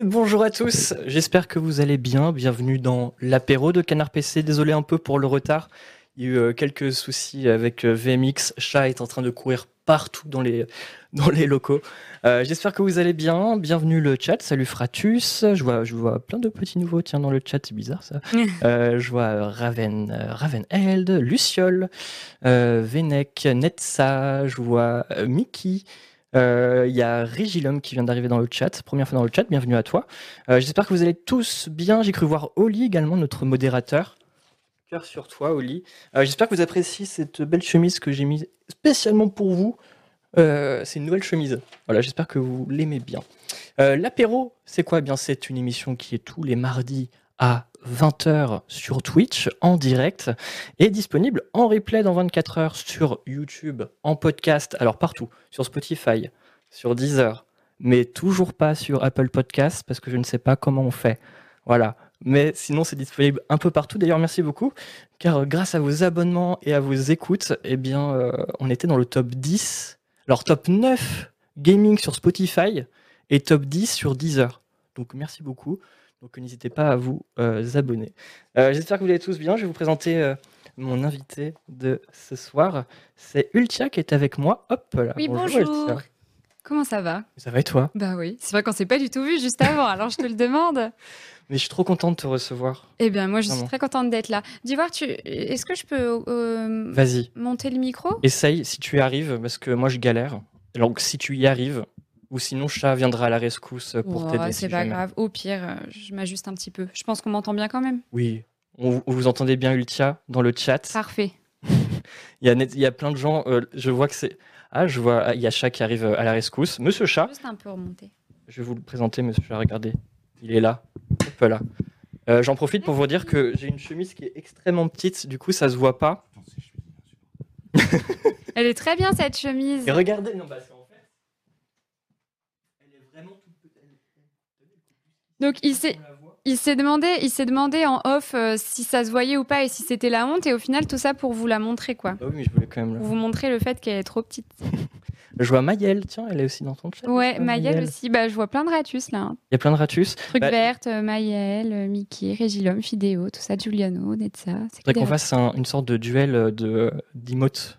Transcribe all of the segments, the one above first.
Bonjour à tous, j'espère que vous allez bien. Bienvenue dans l'apéro de Canard PC. Désolé un peu pour le retard. Il y a eu euh, quelques soucis avec euh, VMX. Chat est en train de courir partout dans les, dans les locaux. Euh, j'espère que vous allez bien. Bienvenue le chat. Salut Fratus. Je vois, je vois plein de petits nouveaux tiens, dans le chat. C'est bizarre ça. je vois Raven, Ravenheld, Luciole, Venec, Netsa. Je vois Mickey. Il y a Régilum qui vient d'arriver dans le chat. Première fois dans le chat. Bienvenue à toi. J'espère que vous allez tous bien. J'ai cru voir Oli également, notre modérateur. Cœur sur toi, Oli. Euh, j'espère que vous appréciez cette belle chemise que j'ai mise spécialement pour vous. Euh, c'est une nouvelle chemise. Voilà, j'espère que vous l'aimez bien. Euh, l'apéro, c'est quoi? Eh Bien, c'est une émission qui est tous les mardis à 20h sur Twitch en direct et disponible en replay dans 24 heures sur YouTube, en podcast, alors partout, sur Spotify, sur Deezer, mais toujours pas sur Apple Podcast parce que je ne sais pas comment on fait. Voilà. Mais sinon, c'est disponible un peu partout. D'ailleurs, merci beaucoup, car euh, grâce à vos abonnements et à vos écoutes, eh bien, euh, on était dans le top 10, alors top 9 gaming sur Spotify et top 10 sur Deezer. Donc, merci beaucoup. Donc, n'hésitez pas à vous euh, abonner. J'espère que vous allez tous bien. Je vais vous présenter mon invité de ce soir. C'est Ultia qui est avec moi. Hop là. Oui, bonjour. Comment ça va? Ça va et toi? Bah oui, c'est vrai qu'on s'est pas du tout vu juste avant, alors je te le demande. Mais je suis trop contente de te recevoir. Eh bien, moi, je suis très contente d'être là. D'Ivoire, tu... est-ce que je peux euh, Vas-y. monter le micro? Essaye si tu y arrives, parce que moi, je galère. Donc, si tu y arrives, ou sinon, chat viendra à la rescousse pour t'aider. C'est pas grave. Au pire, euh, je m'ajuste un petit peu. Je pense qu'on m'entend bien quand même. Oui. On, vous entendez bien Ultia dans le chat Parfait. il, y a il y a plein de gens. Euh, je vois que c'est. Ah, je vois. Il y a chat qui arrive à la rescousse. Monsieur chat. Juste un peu remonter. Je vais vous le présenter, monsieur chat. Regardez. Il est là. Hop là. Euh, j'en profite pour vous dire que j'ai une chemise qui est extrêmement petite, du coup ça se voit pas. Elle est très bien cette chemise. Et regardez, non, bah, en fait, elle est vraiment toute petite. Donc il s'est, il s'est demandé, il s'est demandé en off euh, si ça se voyait ou pas et si c'était la honte et au final tout ça pour vous la montrer quoi. Ah oui, mais je voulais quand même. Vous montrer le fait qu'elle est trop petite. Je vois Mayel, tiens, elle est aussi dans ton chat. Ouais, Mayel, aussi. Bah, je vois plein de ratus là. Il y a plein de ratus. Truc bah... verte, euh, Mayel, euh, Mickey, Régilum, Fidéo, tout ça, Giuliano, Netza. C'est qu'on fasse une sorte de duel de d'emotes.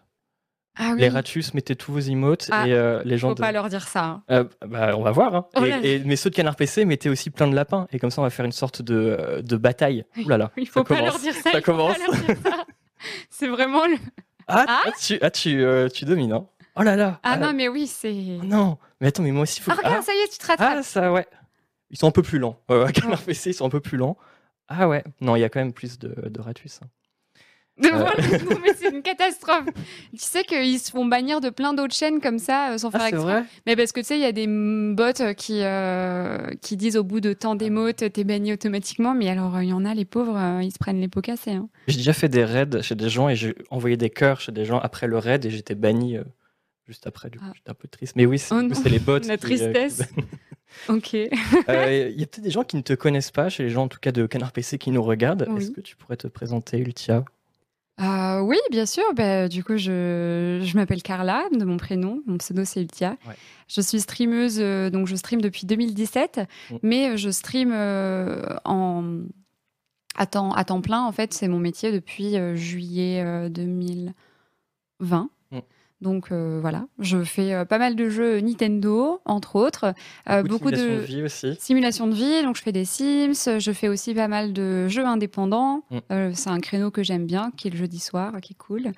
Ah oui. Les ratus mettez tous vos emotes ah, et les gens. Faut pas leur dire ça. Hein. bah, on va voir. Hein. Oh et, mais ceux de Canard PC mettez aussi plein de lapins et comme ça on va faire une sorte de, de bataille. Ouh là là. Il faut pas leur dire ça. Ça commence. C'est vraiment le. Ah, ah, tu, ah tu, tu domines. Hein. Oh là là Ah, non, mais oui, c'est. non, mais attends, mais moi aussi, faut. Ah, regarde, ça y est, tu te rattrapes. Ah, ça, ouais. Ils sont un peu plus lents. Ouais, Canard PC, ils sont un peu plus lents. Ah ouais, non, il y a quand même plus de, de ratus. Hein. Euh. mais c'est une catastrophe. tu sais qu'ils se font bannir de plein d'autres chaînes comme ça euh, sans faire ah, exprès. Mais parce que tu sais, il y a des bots qui, euh, qui disent au bout de tant d'émotes, t'es banni automatiquement. Mais alors, il y en a, les pauvres, ils se prennent les pots cassés. Hein. J'ai déjà fait des raids chez des gens et j'ai envoyé des cœurs chez des gens après le raid et j'étais banni juste après. Du coup, ah. j'étais un peu triste. Mais oui, c'est oh les bots. La euh, tristesse. ok. Euh, il y a peut-être des gens qui ne te connaissent pas, chez les gens en tout cas de Canard PC qui nous regardent. Est-ce que tu pourrais te présenter, Ultia? Euh, oui, bien sûr. Bah, du coup, je, je m'appelle Carla, de mon prénom. Mon pseudo, c'est Ultia. Je suis streameuse, donc je stream depuis 2017, mm. mais je stream en, à, temps, à temps plein. En fait, c'est mon métier depuis juillet 2020. Donc euh, voilà, je fais euh, pas mal de jeux Nintendo, entre autres. Euh, beaucoup, de, vie aussi. simulation de vie. Donc je fais des Sims, je fais aussi pas mal de jeux indépendants. Mm. c'est un créneau que j'aime bien, qui est le jeudi soir, qui est cool.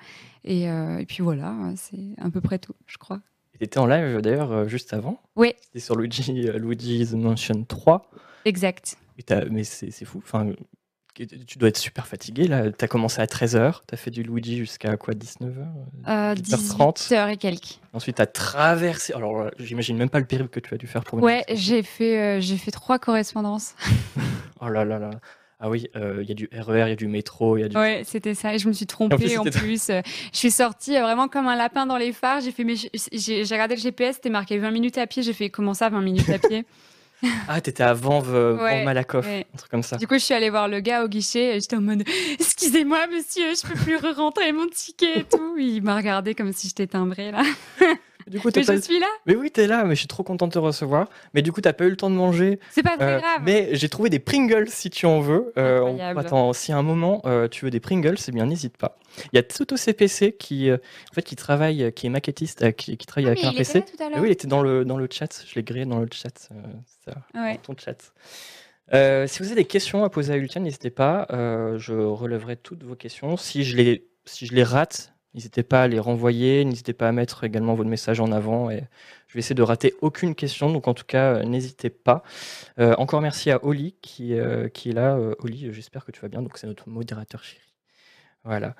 Et, puis voilà, c'est à peu près tout, je crois. Tu étais en live d'ailleurs juste avant. Oui. C'était sur Luigi, Luigi's Mansion 3. Exact. Mais c'est fou. Enfin, tu dois être super fatigué là. Tu as commencé à 13h, tu as fait du Luigi jusqu'à quoi 19h euh, 18h et quelques. Ensuite, tu as traversé. Alors, j'imagine même pas le périple que tu as dû faire pour Ouais, j'ai fait, euh, j'ai fait trois correspondances. oh là là là. Ah oui, euh, il y a du RER, il y a du métro, il y a du... Ouais, c'était ça. Et je me suis trompée en plus. je suis sortie euh, vraiment comme un lapin dans les phares. J'ai fait, j'ai regardé le GPS, c'était marqué 20 minutes à pied. J'ai fait, comment ça, 20 minutes à pied? Ah, t'étais à Vanves, ouais, Malakoff, un truc comme ça. Du coup, je suis allée voir le gars au guichet et j'étais en mode Excusez-moi, monsieur, je peux plus re rentrer mon ticket et tout. Il m'a regardé comme si j'étais timbré là. Du coup, mais je suis là. Mais oui, t'es là, mais je suis trop contente de te recevoir. Mais du coup, t'as pas eu le temps de manger. C'est pas très euh, grave. Mais j'ai trouvé des Pringles si tu en veux. Euh, attends, si à un moment euh, tu veux des Pringles, c'est bien, n'hésite pas. Il y a Tsuto CPC qui, en fait, qui travaille, qui est maquettiste, qui, travaille ah, avec un PC. oui, il était dans le, dans le chat. Je l'ai grillé dans le chat. ça, dans ton chat. si vous avez des questions à poser à Ultian, n'hésitez pas. je relèverai toutes vos questions. Si je les, si je les rate, N'hésitez pas à les renvoyer, n'hésitez pas à mettre également votre message en avant. Et je vais essayer de rater aucune question, donc en tout cas, euh, n'hésitez pas. Euh, encore merci à Oli qui, euh, qui est là. Oli, j'espère que tu vas bien. Donc c'est notre modérateur chéri. Voilà.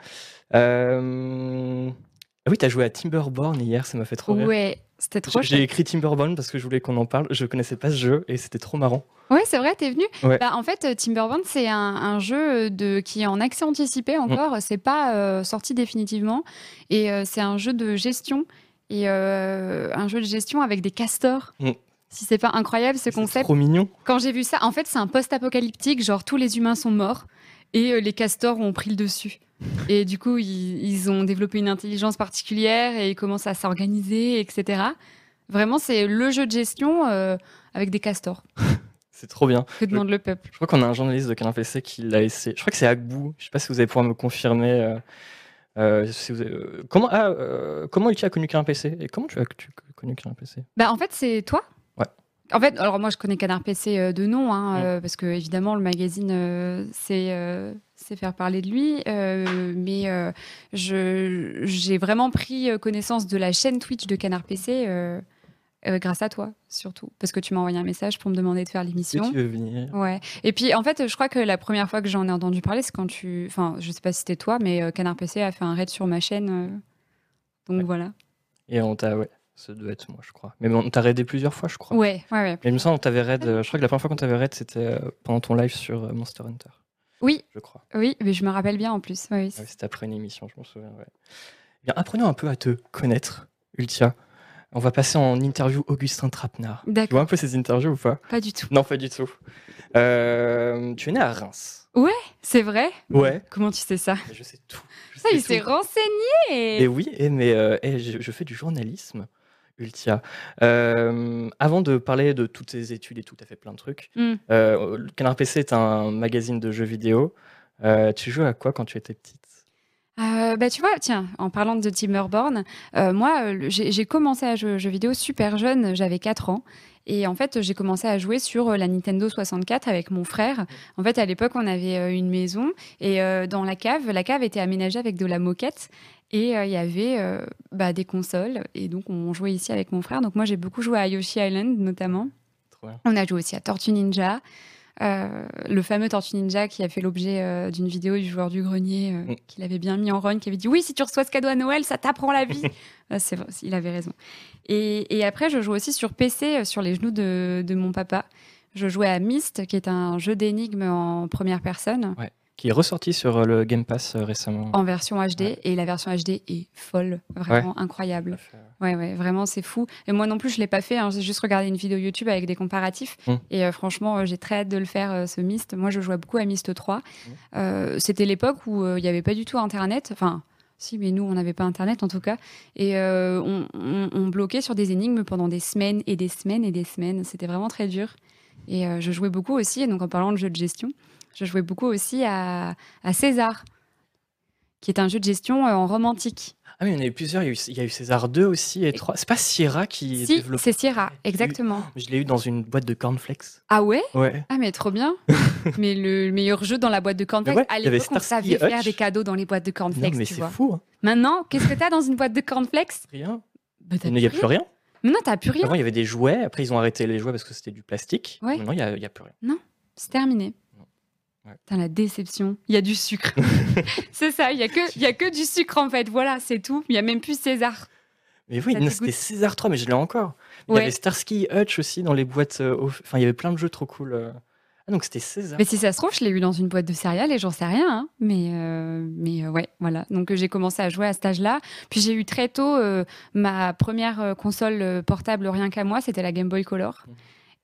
Ah oui, tu as joué à Timberborn hier, ça m'a fait trop rire. Ouais, c'était trop J'ai écrit Timberborn parce que je voulais qu'on en parle. Je connaissais pas ce jeu et c'était trop marrant. Ouais, c'est vrai, t'es venu. Bah, en fait, Timberborn, c'est un, jeu de, qui est en accès anticipé encore. C'est pas euh, sorti définitivement. Et euh, c'est un jeu de gestion. Et euh, un jeu de gestion avec des castors. Mm. Si c'est pas incroyable ce concept. C'est trop mignon. Quand j'ai vu ça, en fait, c'est un post-apocalyptique. Genre, tous les humains sont morts et les castors ont pris le dessus. Et du coup, ils, ont développé une intelligence particulière et ils commencent à s'organiser, etc. Vraiment, c'est le jeu de gestion euh, avec des castors. c'est trop bien. Que demande le peuple? Je crois qu'on a un journaliste de Canal PC qui l'a essayé. Je crois que c'est Agbou. Je ne sais pas si vous allez pouvoir me confirmer. Euh, euh, si vous comment, ah, comment tu as connu Canal PC Et comment tu as, connu Canal PC bah, En fait, c'est toi? Ouais. En fait, alors moi je connais Canard PC de nom, hein, parce que évidemment le magazine c'est c'est faire parler de lui. Euh, mais euh, j'ai vraiment pris euh, connaissance de la chaîne Twitch de Canard PC grâce à toi, surtout. Parce que tu m'as envoyé un message pour me demander de faire l'émission. Tu veux venir. Ouais. Et puis, en fait, je crois que la première fois que j'en ai entendu parler, c'est quand tu. Enfin, je sais pas si c'était toi, mais Canard PC a fait un raid sur ma chaîne. Donc voilà. Et on t'a. Ouais. Ça doit être moi, je crois. Mais on t'a raidé plusieurs fois, je crois. Ouais, ouais, ouais. Mais il me semble qu'on t'avait raid. Je crois que la première fois qu'on t'avait raid, c'était pendant ton live sur Monster Hunter. Oui. Je crois. Oui, mais je me rappelle bien en plus. Oui, C'était après une émission, je m'en souviens. Bien, apprenons un peu à te connaître, Ultia. On va passer en interview Augustin Trapenard. D'accord. Tu vois un peu ces interviews ou pas? Pas du tout. Non, pas du tout. Euh, tu es né à Reims. Ouais, c'est vrai. Ouais. Comment tu sais ça? Je sais tout. ça, il s'est renseigné. Et oui, et mais euh, je, fais du journalisme. Ultia. Euh, avant de parler de toutes tes études et tout, tu as fait plein de trucs. Mm. Euh, Canard PC est un magazine de jeux vidéo. Euh, tu joues à quoi quand tu étais petite? Bah, tu vois, tiens, en parlant de Timberborn, moi, j'ai commencé à jouer aux jeux vidéo super jeune, j'avais 4 ans. Et en fait, j'ai commencé à jouer sur la Nintendo 64 avec mon frère. En fait, à l'époque, on avait une maison et dans la cave, la cave était aménagée avec de la moquette. Et euh, il y avait euh, bah, des consoles. Et donc, on jouait ici avec mon frère. Donc, moi, j'ai beaucoup joué à Yoshi Island, notamment. On a joué aussi à Tortue Ninja. Euh, le fameux Tortue Ninja qui a fait l'objet d'une vidéo du joueur du grenier mm. qu'il avait bien mis en run, qui avait dit oui si tu reçois ce cadeau à Noël ça t'apprend la vie. c'est vrai, il avait raison. Et, et, après je joue aussi sur PC sur les genoux de, de, mon papa. Je jouais à Myst qui est un jeu d'énigmes en première personne. Ouais qui est ressorti sur euh, le Game Pass euh, récemment. En version HD, et la version HD est folle, vraiment incroyable. Ouais, ouais, vraiment, c'est fou. Et moi non plus, je l'ai pas fait. Hein. J'ai juste regardé une vidéo YouTube avec des comparatifs. Mmh. Et euh, franchement, j'ai très hâte de le faire, ce Myst. Moi, je jouais beaucoup à Myst 3. Mmh. C'était l'époque où il n'y avait pas du tout Internet. Enfin, si, mais nous, on n'avait pas Internet en tout cas. Et on, on, bloquait sur des énigmes pendant des semaines et des semaines et des semaines. C'était vraiment très dur. Et je jouais beaucoup aussi. Donc, en parlant de jeux de gestion, je jouais beaucoup aussi à, César, qui est un jeu de gestion euh, en romantique. Ah oui, il y en a eu plusieurs. Il y a eu, César 2 aussi et 3. C'est pas Sierra qui si, c'est Sierra, exactement. Je l'ai eu dans une boîte de cornflakes. Ah ouais? Ouais. Ah mais trop bien. mais le meilleur jeu dans la boîte de cornflakes, à l'époque, on savait faire des cadeaux dans les boîtes de cornflakes. Non, mais c'est fou. Hein. Maintenant, qu'est-ce que t'as dans une boîte de cornflakes? Rien. Bah, il n'y a plus rien. Non, t'as plus rien. Avant, il y avait des jouets. Après, ils ont arrêté les jouets parce que c'était du plastique. Maintenant, il n'y a, a, plus rien. Non, c'est terminé. Putain, la déception. Il y a du sucre. c'est ça, il y, a que, y a que du sucre en fait. Voilà, c'est tout. Il n'y a même plus César. Mais oui, c'était César 3, mais je l'ai encore. Il y avait Starsky Hutch aussi dans les boîtes. Euh, enfin, il y avait plein de jeux trop cool. Euh. Ah, donc c'était César. Mais si ça se trouve, je l'ai eu dans une boîte de céréales et j'en sais rien. Hein. Mais, euh, mais ouais, voilà. Donc j'ai commencé à jouer à cet âge-là. Puis j'ai eu très tôt ma première console portable rien qu'à moi, c'était la Game Boy Color. Mmh.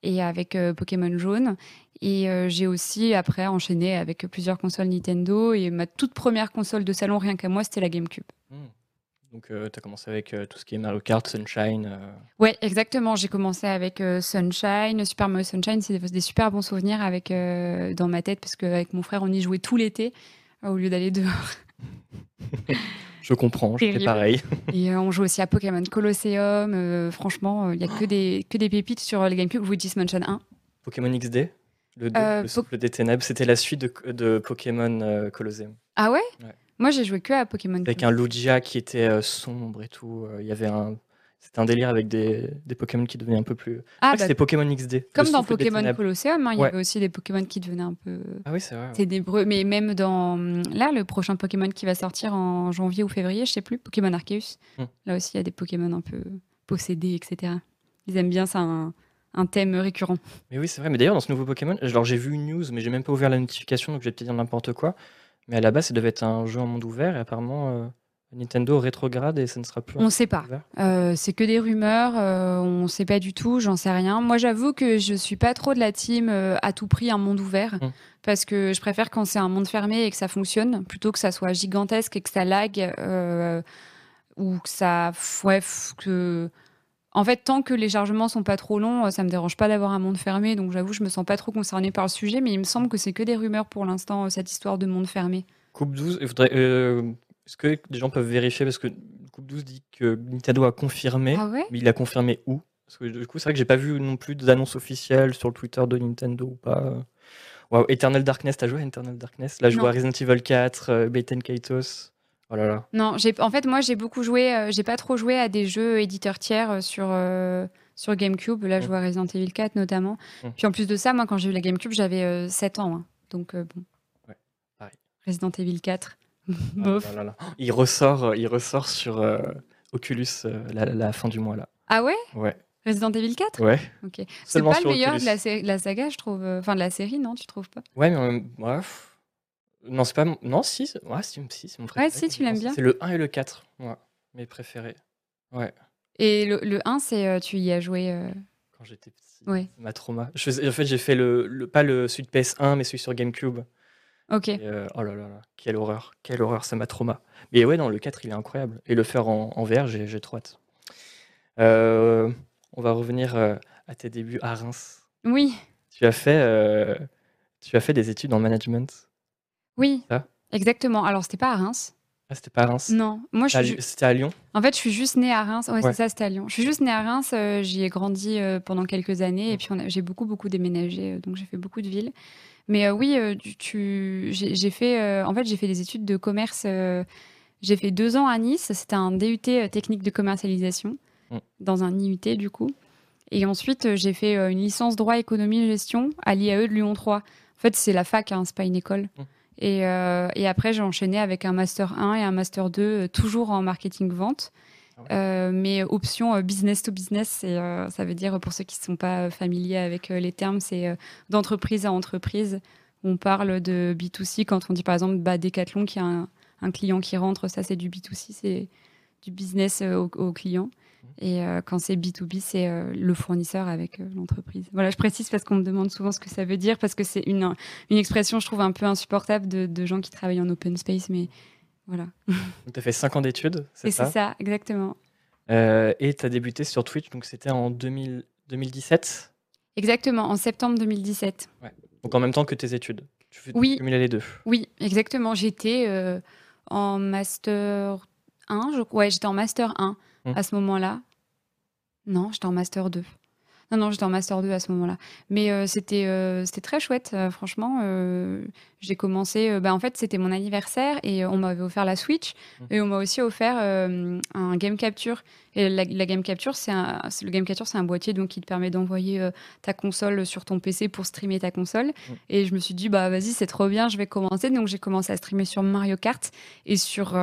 Et avec Pokémon Jaune. Et euh, j'ai aussi après enchaîné avec plusieurs consoles Nintendo. Et ma toute première console de salon, rien qu'à moi, c'était la GameCube. Hmm. Donc, tu as commencé avec tout ce qui est Mario Kart, Sunshine. Ouais, exactement. J'ai commencé avec Sunshine, Super Mario Sunshine. C'est des, des, super bons souvenirs avec, dans ma tête parce qu'avec mon frère, on y jouait tout l'été au lieu d'aller dehors. je comprends, je pareil. Et on joue aussi à Pokémon Colosseum. franchement, il n'y a que des, que des pépites sur les GameCube. Luigi's Mansion 1. Pokémon XD le, le, des ténèbres, c'était la suite de, de Pokémon Colosseum. Ah ouais, ouais. Moi, j'ai joué que à Pokémon. Avec un Lugia qui était euh, sombre et tout. Euh, il y avait un. C'était un délire avec des, des Pokémon qui devenaient un peu plus. Ah, bah, c'était Pokémon XD. Comme dans Pokémon Colosseum, hein, il y avait aussi des Pokémon qui devenaient un peu. Ah oui, c'est vrai. Ténébreux. Mais même dans. Là, le prochain Pokémon qui va sortir en janvier ou février, je sais plus, Pokémon Arceus. Hmm. Là aussi, il y a des Pokémon un peu possédés, etc. Ils aiment bien ça, un, un thème récurrent. Mais oui, c'est vrai. Mais d'ailleurs, dans ce nouveau Pokémon, alors j'ai vu une news, mais j'ai même pas ouvert la notification, donc je vais peut-être dire n'importe quoi. Mais à la base, ça devait être un jeu en monde ouvert et apparemment euh, Nintendo rétrograde et ça ne sera plus. On ne sait pas. Euh, c'est que des rumeurs. Euh, on ne sait pas du tout. J'en sais rien. Moi, j'avoue que je suis pas trop de la team à tout prix un monde ouvert hum. parce que je préfère quand c'est un monde fermé et que ça fonctionne plutôt que ça soit gigantesque et que ça lag ou que ça ouais, que en fait, tant que les chargements sont pas trop longs, ça me dérange pas d'avoir un monde fermé. Donc j'avoue, je me sens pas trop concernée par le sujet, mais il me semble que c'est que des rumeurs pour l'instant, cette histoire de monde fermé. Coupe 12, euh, est-ce que des gens peuvent vérifier? Parce que Coupe 12 dit que Nintendo a confirmé, ah mais il a confirmé où? Parce que du coup, c'est vrai que j'ai pas vu non plus d'annonce officielle sur le Twitter de Nintendo ou pas. Wow, Eternal Darkness, t'as joué à Eternal Darkness? Là, je vois Resident Evil 4, euh, Kaitos. Oh là là. Non, en fait, moi, j'ai beaucoup joué, euh, j'ai pas trop joué à des jeux éditeurs tiers euh, sur, euh, sur GameCube. Là, je vois Resident Evil 4 notamment. Puis en plus de ça, moi, quand j'ai eu la GameCube, j'avais 7 ans. Hein. Donc, bon. Ouais, pareil. Resident Evil 4. Bof. il, ressort, il ressort sur Oculus la, fin du mois, là. Ah ouais? Ouais. Resident Evil 4 Ouais. Ok. C'est pas le meilleur de la, la, saga, je trouve. Enfin, de la série, non? Tu trouves pas? Ouais, mais bref. Non, c'est pas mon... Non, si, ouais, si, si c'est mon préféré. Ouais, si, tu l'aimes bien. C'est le 1 et le 4, ouais, mes préférés. Ouais. Et le, le 1, c'est euh, tu y as joué euh, Quand j'étais petit. Ouais. Ma trauma. Je en fait, j'ai fait le, le, pas le celui de PS1, mais celui sur GameCube. Ok. Euh, oh là là là, quelle horreur, quelle horreur, ça m'a trauma. Mais ouais, non, le 4, il est incroyable. Et le faire en, en VR, j'ai trop hâte. on va revenir à tes débuts à Reims. Oui. Tu as fait, tu as fait des études en management. Oui, exactement. Alors, c'était pas à Reims. Ah, c'était pas à Reims? Non, moi je suis. C'était à Lyon? En fait, je suis juste née à Reims. Ouais, c'est ça, c'était à Lyon. Je suis juste née à Reims. Euh, j'y ai grandi euh, pendant quelques années et puis j'ai beaucoup, beaucoup déménagé. Euh, donc, j'ai fait beaucoup de villes. Mais oui, tu, j'ai fait. en fait, j'ai fait des études de commerce. j'ai fait deux ans à Nice. C'était un DUT technique de commercialisation mm. dans un IUT du coup. Et ensuite, j'ai fait une licence droit économie gestion à l'IAE de Lyon 3. En fait, c'est la fac, hein, c'est pas une école. Euh, et, après, j'ai enchaîné avec un Master 1 et un Master 2, euh, toujours en marketing-vente. Ah euh, mais option business to business, ça veut dire, pour ceux qui ne sont pas familiers avec les termes, c'est d'entreprise à entreprise. On parle de B2C quand on dit par exemple bah, Decathlon qui a un, client qui rentre, ça c'est du B2C, c'est du business au client. Et euh, quand c'est B2B, c'est euh, le fournisseur avec euh, l'entreprise. Voilà, je précise parce qu'on me demande souvent ce que ça veut dire, parce que c'est une, une expression, je trouve, un peu insupportable de, de gens qui travaillent en open space, mais voilà. tu as fait 5 ans d'études, c'est ça c'est ça, exactement. et tu as débuté sur Twitch, donc c'était en 2000, 2017 Exactement, en septembre 2017. Ouais. Donc en même temps que tes études tu fais oui. les deux Oui, exactement. J'étais en Master 1, je... ouais, j'étais en Master 1 hum. à ce moment-là. Non, j'étais en Master 2. Non, non, j'étais en Master 2 à ce moment-là. Mais euh, c'était euh, c'était très chouette, euh, franchement. j'ai commencé. Bah, en fait, c'était mon anniversaire et on m'avait offert la Switch. Mmh. Et on m'a aussi offert un Game Capture. Et la, Game Capture, c'est le Game Capture, c'est un boîtier donc, qui te permet d'envoyer ta console sur ton PC pour streamer ta console. Mmh. Et je me suis dit, bah vas-y, c'est trop bien, je vais commencer. Donc j'ai commencé à streamer sur Mario Kart et sur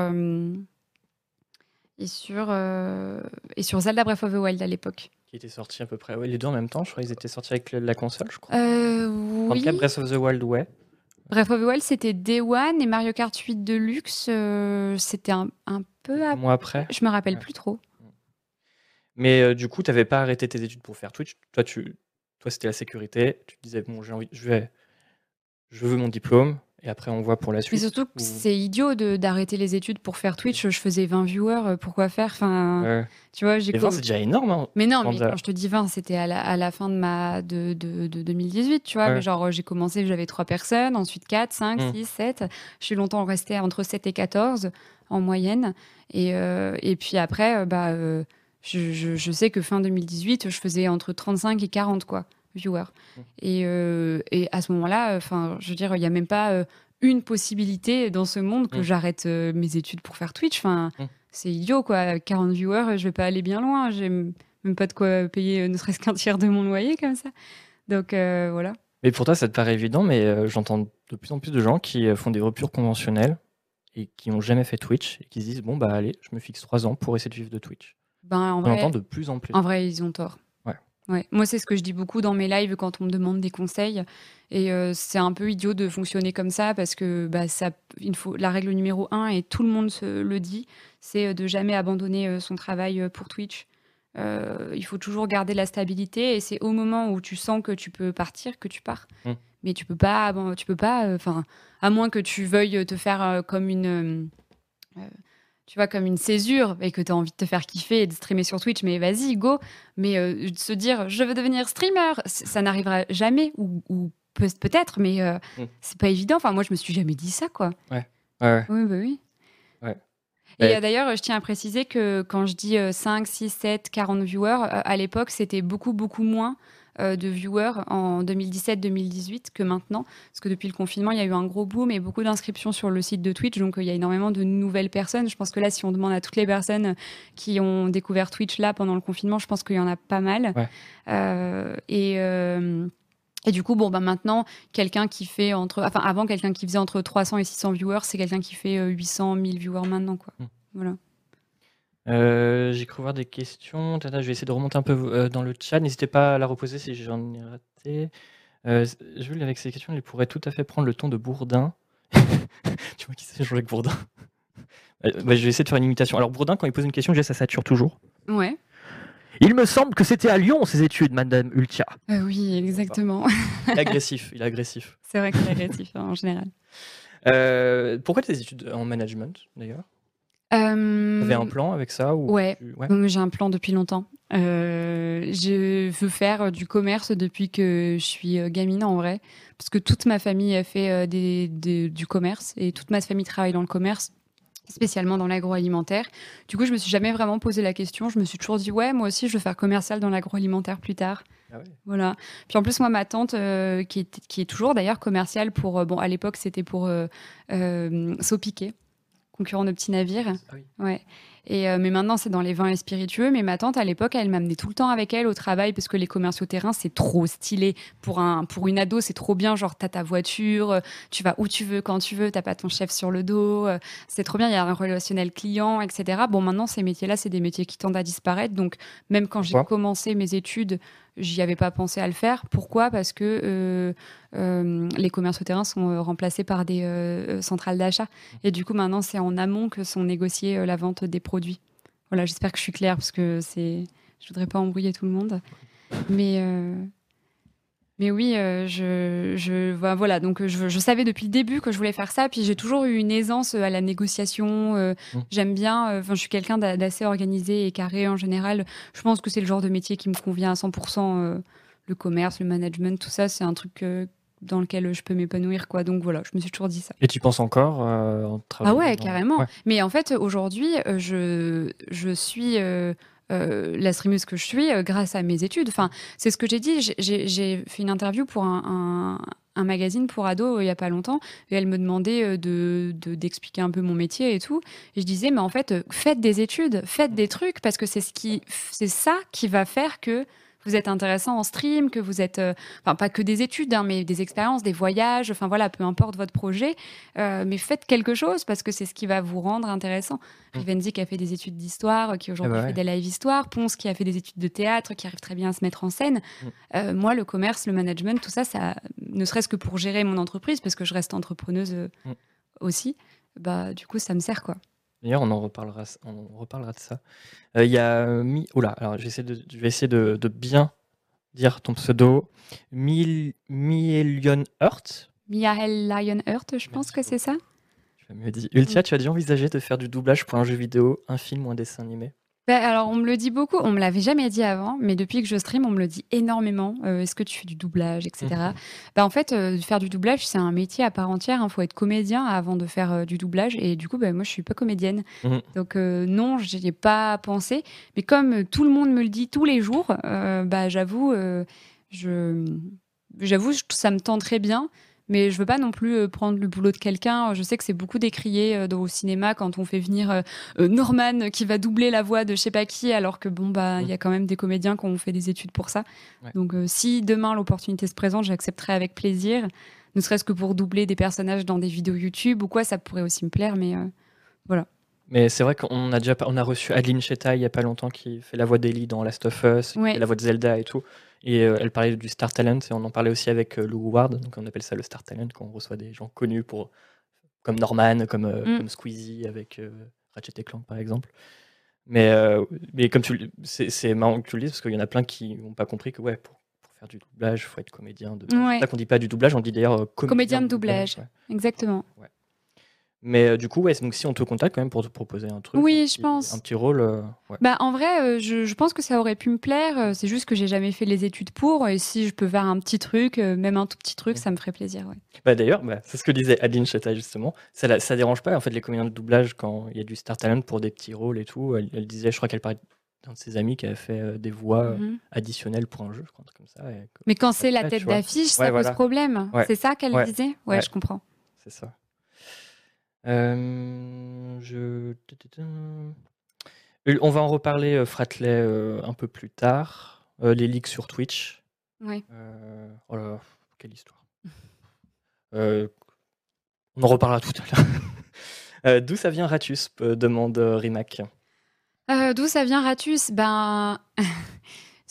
et sur, euh, et sur Zelda Breath of the Wild à l'époque. Qui était sorti à peu près, ouais, les deux en même temps, je crois qu'ils étaient sortis avec la console, je crois. Euh, oui. En tout cas, Breath of the Wild, ouais. Breath of the Wild, c'était Day One et Mario Kart 8 Deluxe, euh, c'était un, un, peu après. Mois après. Je me rappelle plus trop. Mais du coup, tu n'avais pas arrêté tes études pour faire Twitch. Toi, tu, toi, c'était la sécurité. Tu te disais bon, j'ai envie, je vais, je veux mon diplôme et après on voit pour la suite. Mais surtout, c'est idiot d'arrêter les études pour faire Twitch. Je faisais 20 viewers, euh, pourquoi faire? Enfin, tu vois, j'ai 20, c'est déjà énorme. Hein, mais non, mais quand je te dis 20, c'était à la, à la, fin de ma de, de, de 2018, tu vois. Mais genre, j'ai commencé, j'avais 3 personnes, ensuite 4, 5, 6, 7. Je suis longtemps restée entre 7 et 14 en moyenne. Et, euh, et puis après, euh, bah, je, je, je, sais que fin 2018, je faisais entre 35 et 40, quoi viewers. Mmh. Et, euh, et, à ce moment-là, enfin, je veux dire, il n'y a même pas euh, une possibilité dans ce monde que mmh. j'arrête euh, mes études pour faire Twitch. Enfin, mmh. c'est idiot, quoi. 40 viewers, je vais pas aller bien loin. J'ai même pas de quoi payer ne serait-ce qu'un tiers de mon loyer comme ça. Donc voilà. Mais pour toi, ça te paraît évident, mais j'entends de plus en plus de gens qui font des ruptures conventionnelles et qui n'ont jamais fait Twitch et qui se disent bon bah allez, je me fixe trois ans pour essayer de vivre de Twitch. Ben, en vrai, entend de plus en plus. En vrai, ils ont tort. Ouais. Moi, c'est ce que je dis beaucoup dans mes lives quand on me demande des conseils. Et euh, c'est un peu idiot de fonctionner comme ça parce que bah, ça, il faut, la règle numéro un, et tout le monde se le dit, c'est euh, de jamais abandonner euh, son travail pour Twitch. il faut toujours garder la stabilité et c'est au moment où tu sens que tu peux partir que tu pars. Mmh. Mais tu peux pas, tu peux pas, enfin, à moins que tu veuilles te faire comme une tu vois, comme une césure et que tu as envie de te faire kiffer et de streamer sur Twitch, mais vas-y, go. Mais euh, se dire, je veux devenir streamer, ça n'arrivera jamais, ou, peut-être, mais euh, mm. c'est pas évident. Enfin, moi, je me suis jamais dit ça, quoi. Ouais. ouais. Oui, bah oui. Ouais. Et d'ailleurs, je tiens à préciser que quand je dis 5, 6, 7, 40 viewers, euh, à l'époque, c'était beaucoup, beaucoup moins. Euh, de viewers en 2017-2018 que maintenant. Parce que depuis le confinement, il y a eu un gros boom et beaucoup d'inscriptions sur le site de Twitch. Donc, il y a énormément de nouvelles personnes. Je pense que là, si on demande à toutes les personnes qui ont découvert Twitch là pendant le confinement, je pense qu'il y en a pas mal. Euh, et. Euh, et du coup, bon, bah maintenant, quelqu'un qui fait entre. Enfin, avant, quelqu'un qui faisait entre 300 et 600 viewers, c'est quelqu'un qui fait 800, 1000 viewers maintenant, quoi. Mmh. Voilà. Euh, j'ai cru voir des questions. je vais essayer de remonter un peu euh, dans le chat. N'hésitez pas à la reposer si j'en ai raté. Euh, Jules, avec ces questions, il pourrait tout à fait prendre le ton de Bourdin. tu vois qui c'est Jean-Jacques Bourdin? Euh, bah, Je vais essayer de faire une imitation. Alors, Bourdin, quand il pose une question, ça sature toujours. Ouais. Il me semble que c'était à Lyon, ces études, Madame Ultia. oui, exactement. Il est agressif. Il est agressif. C'est vrai qu'il est agressif hein, en général. pourquoi tes études en management, d'ailleurs? Euh... Tu avais un plan avec ça ou Ouais, j'ai un plan depuis longtemps. Euh, je veux faire du commerce depuis que je suis euh, gamine en vrai, parce que toute ma famille a fait euh, des, du commerce et toute ma famille travaille dans le commerce spécialement dans l'agroalimentaire. Du coup, je me suis jamais vraiment posé la question. Je me suis toujours dit, ouais, moi aussi, je veux faire commercial dans l'agroalimentaire plus tard. Ah Voilà. Puis en plus, moi, ma tante, qui, est, qui est toujours d'ailleurs commerciale pour, bon, à l'époque, c'était pour euh, Sopiquet concurrent de petits navires. Ah ouais. Et euh, mais maintenant, c'est dans les vins et spiritueux. Mais ma tante, à l'époque, elle m'amenait tout le temps avec elle au travail parce que les commerces terrain, c'est trop stylé. Pour, un, pour une ado, c'est trop bien. Genre, t'as ta voiture, euh, tu vas où tu veux, quand tu veux, t'as pas ton chef sur le dos. Euh, c'est trop bien. Il y a un relationnel client, etc. Bon, maintenant, ces métiers-là, c'est des métiers qui tendent à disparaître. Donc, même quand j'ai commencé mes études, j'y avais pas pensé à le faire. Pourquoi? Parce que euh, euh, les commerces au terrain sont euh, remplacés par des centrales d'achat. Et du coup, maintenant, c'est en amont que sont négociées la vente des produits. Voilà, j'espère que je suis claire parce que c'est. Je voudrais pas embrouiller tout le monde. Mais mais oui, euh, je, je bah, voilà, donc je, je, savais depuis le début que je voulais faire ça. Puis j'ai toujours eu une aisance à la négociation. Euh, mmh. J'aime bien. Euh, enfin, je suis quelqu'un d'assez organisé et carré en général. Je pense que c'est le genre de métier qui me convient à 100%. le commerce, le management, tout ça, c'est un truc dans lequel je peux m'épanouir, quoi. Donc voilà, je me suis toujours dit ça. Et tu penses encore en travaillant Ah ouais, carrément. Mais en fait, aujourd'hui, je, je suis euh, la streameuse que je suis euh, grâce à mes études. Enfin, c'est ce que j'ai dit. J'ai fait une interview pour un, magazine pour ados euh, il y a pas longtemps et elle me demandait de d'expliquer un peu mon métier et tout. Et je disais mais en fait faites des études, faites des trucs parce que c'est ce qui c'est ça qui va faire que vous êtes intéressant en stream, que vous êtes, euh, enfin pas que des études, hein, mais des expériences, des voyages, enfin voilà, peu importe votre projet, euh, mais faites quelque chose parce que c'est ce qui va vous rendre intéressant. Mmh. Rivenzi qui a fait des études d'histoire, qui aujourd'hui ah bah fait des live histoire, Ponce qui a fait des études de théâtre, qui arrive très bien à se mettre en scène. Mmh. Euh, moi, le commerce, le management, tout ça, ça, ne serait-ce que pour gérer mon entreprise, parce que je reste entrepreneuse mmh. aussi, bah du coup, ça me sert quoi. D'ailleurs, on en reparlera, on reparlera de ça. Euh, il y a Mi... Oula, alors je vais essayer de, je vais essayer de, bien dire ton pseudo. Million Heart. Miael Lionheart, je pense que c'est ça. Tu me dit. Ultia, tu as déjà envisagé de faire du doublage pour un jeu vidéo, un film ou un dessin animé? Bah, alors, on me le dit beaucoup. On me l'avait jamais dit avant, mais depuis que je stream, on me le dit énormément. Euh, est-ce que tu fais du doublage, etc. Mhm. Bah, en fait, euh, faire du doublage, c'est un métier à part entière. Il hein. faut être comédien avant de faire euh, du doublage. Et du coup, bah, moi, je suis pas comédienne. Mhm. Donc, non, je n'y ai pas pensé. Mais comme tout le monde me le dit tous les jours, bah, j'avoue, je... j'avoue, ça me tend très bien. Mais je veux pas non plus euh, prendre le boulot de quelqu'un. Je sais que c'est beaucoup décrié euh, au cinéma quand on fait venir euh, Norman qui va doubler la voix de je sais pas qui, alors que bon bah il y a quand même des comédiens qui ont fait des études pour ça. Donc si demain l'opportunité se présente, j'accepterai avec plaisir. Ne serait-ce que pour doubler des personnages dans des vidéos YouTube ou quoi, ça pourrait aussi me plaire. Mais voilà. Mais c'est vrai qu'on a déjà on a reçu Adeline Cheta il y a pas longtemps qui fait la voix d'Ellie dans Last of Us, la voix de Zelda et tout. Et euh, elle parlait du Star Talent, et on en parlait aussi avec euh, Lou Ward, donc on appelle ça le Star Talent, quand on reçoit des gens connus pour, comme Norman, comme, euh, mm. comme Squeezie avec Ratchet et Clank par exemple. Mais, mais comme tu c'est marrant que tu le dises, parce qu'il y en a plein qui n'ont pas compris que ouais, pour, faire du doublage, il faut être comédien. De... C'est ça qu'on dit pas du doublage, on dit d'ailleurs comédien, de doublage. Exactement. Mais euh, du coup, ouais, donc si on te contacte quand même pour te proposer un truc. Oui, je pense. Un petit rôle. Euh, bah, en vrai, euh, je, je, pense que ça aurait pu me plaire. C'est juste que j'ai jamais fait les études pour. Et si je peux faire un petit truc, même un tout petit truc, ça me ferait plaisir. Ouais. Bah, D'ailleurs, bah, c'est ce que disait Adeline Cheta justement. Ça, ça dérange pas en fait les comédiens de doublage quand il y a du Star Talent pour des petits rôles et tout. Elle, disait, je crois qu'elle parlait d'un de ses amis qui avait fait des voix mhm. additionnelles pour un jeu, je crois, comme ça. Mais quand c'est la tête d'affiche, ça pose problème. C'est ça qu'elle disait? Ouais, je comprends. C'est ça. Euh, je... On va en reparler, euh, Fratley, euh, un peu plus tard. les leaks sur Twitch. Oui. oh là, quelle histoire. on en reparlera tout à l'heure. D'où ça vient Ratus demande Rimac. D'où ça vient Ratus? Ben.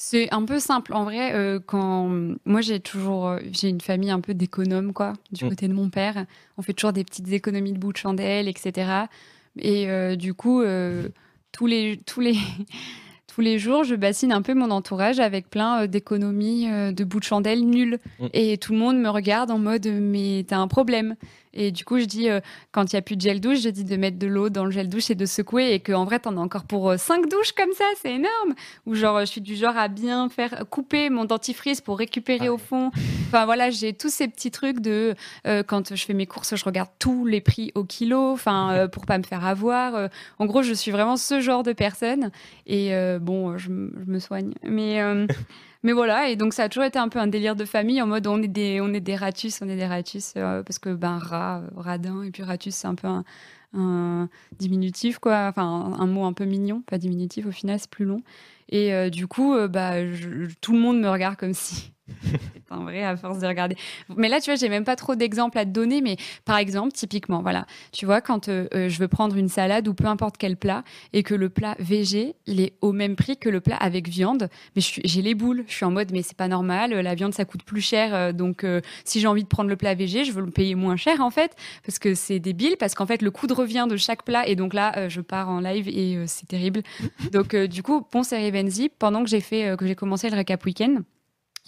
C'est un peu simple. En vrai, euh, quand moi j'ai toujours, euh, j'ai une famille un peu d'économes quoi, du mm. côté de mon père. On fait toujours des petites économies de bout de chandelle, etc. Et euh, du coup, tous les tous les tous les jours, je bassine un peu mon entourage avec plein d'économies de bout de chandelle nulles. Mm. Et tout le monde me regarde en mode mais t'as un problème. Et du coup, je dis, euh, quand il n'y a plus de gel douche, je dis de mettre de l'eau dans le gel douche et de secouer et qu'en vrai, t'en as encore pour 5 euh, douches comme ça, c'est énorme. Ou genre, je suis du genre à bien faire couper mon dentifrice pour récupérer au fond. Enfin voilà, j'ai tous ces petits trucs de euh, quand je fais mes courses, je regarde tous les prix au kilo, enfin pour pas me faire avoir. en gros, je suis vraiment ce genre de personne. Et bon, je, je, me soigne. Mais Mais voilà, et donc ça a toujours été un peu un délire de famille en mode on est des, on est des ratus, on est des ratus, euh, parce que ben rat, euh, radin, et puis ratus c'est un peu un, diminutif, quoi, enfin un, mot un peu mignon, pas diminutif, au final c'est plus long. Et euh, du coup, bah, tout le monde me regarde comme si un vrai à force de regarder. Mais là, tu vois, j'ai même pas trop d'exemples à te donner, mais par exemple, typiquement, voilà, tu vois, quand euh, euh, je veux prendre une salade ou peu importe quel plat et que le plat végé, il est au même prix que le plat avec viande, mais j'ai les boules. Je suis en mode, mais c'est pas normal, la viande ça coûte plus cher, euh, donc si j'ai envie de prendre le plat végé, je veux le payer moins cher en fait, parce que c'est débile, parce qu'en fait le coût de revient de chaque plat, et donc là, je pars en live et c'est terrible. donc du coup, Ponce et Rivenzi, pendant que j'ai fait, que j'ai commencé le récap week-end.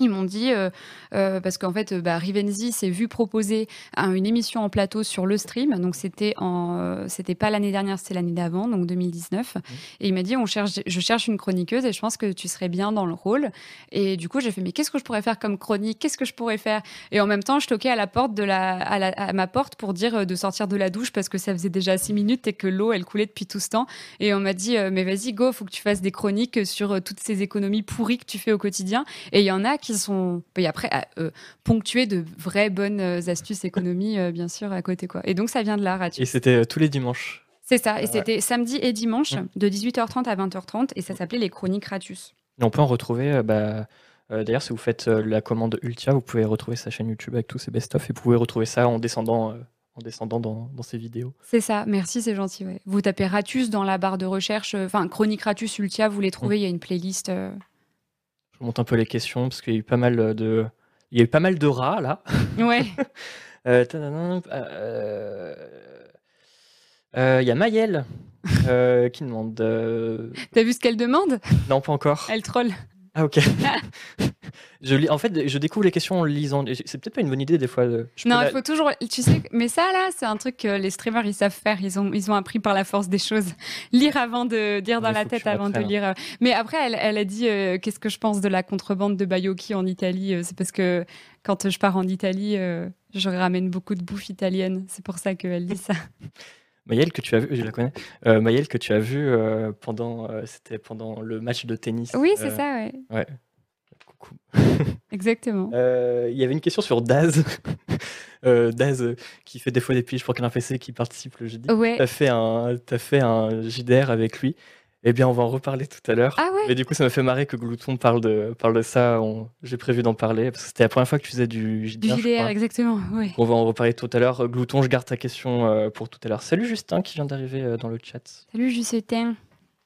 Ils m'ont dit, euh, euh, parce qu'en fait, bah, Rivenzi s'est vu proposer une émission en plateau sur le stream. Donc, c'était en, euh, c'était pas l'année dernière, c'était l'année d'avant, donc 2019. Mmh. Et il m'a dit, on cherche, je cherche une chroniqueuse et je pense que tu serais bien dans le rôle. Et du coup, j'ai fait, mais qu'est-ce que je pourrais faire comme chronique? Qu'est-ce que je pourrais faire? Et en même temps, je toquais à la porte de la, à, la, à, ma porte pour dire de sortir de la douche parce que ça faisait déjà six minutes et que l'eau, elle coulait depuis tout ce temps. Et on m'a dit, mais vas-y, go, faut que tu fasses des chroniques sur toutes ces économies pourries que tu fais au quotidien. Et il y en a qui sont et après euh, ponctués de vraies bonnes euh, astuces économie, euh, bien sûr, à côté. quoi. Et donc, ça vient de là, Et c'était tous les dimanches C'est ça. Et c'était samedi et dimanche, mmh. de 18h30 à 20h30. Et ça s'appelait les Chroniques Ratus. on peut en retrouver. Bah, D'ailleurs, si vous faites la commande Ultia, vous pouvez retrouver sa chaîne YouTube avec tous ses best-of. Et vous pouvez retrouver ça en descendant en descendant dans, dans ces vidéos. C'est ça, merci, c'est gentil. Vous tapez Ratus dans la barre de recherche, enfin Chronique Ratus Ultia, vous les trouvez, mmh. il y a une playlist. Je monte un peu les questions parce qu'il y a eu pas mal de, il y a eu pas mal de rats là. Ouais. Euh, euh, euh, il y a Mayel qui demande. T'as vu ce qu'elle demande? Non, pas encore. Elle troll. Ah ok. je lis, en fait, je découvre les questions en lisant. C'est peut-être pas une bonne idée des fois. non, il faut toujours. Tu sais, mais ça là, c'est un truc que les streamers ils savent faire. Ils ont, ils ont appris par la force des choses. Lire avant de dire dans la tête avant de lire. Mais après, elle, elle a dit euh, qu'est-ce que je pense de la contrebande de Baiocchi en Italie. Euh, c'est parce que quand je pars en Italie, euh, je ramène beaucoup de bouffe italienne. C'est pour ça qu'elle dit ça. Maëlle que tu as vu, je la connais. Euh, Maëlle que tu as vu euh, pendant, euh, c'était pendant le match de tennis. Oui, c'est ça, ouais. Ouais. Coucou. Exactement. Il y avait une question sur Daz. Daz qui fait des fois des piges pour qu'un PC qui participe le jeudi. Ouais. T'as fait un, as fait un JDR avec lui. Eh bien, on va en reparler tout à l'heure. Ah ouais Mais du coup, ça me fait marrer que Glouton parle de, parle de ça. J'ai prévu d'en parler parce que c'était la première fois que tu faisais du JDR. Du JDR, exactement. On va en reparler tout à l'heure. Glouton, je garde ta question euh, pour tout à l'heure. Salut Justin qui vient d'arriver euh, dans le chat. Salut Justin.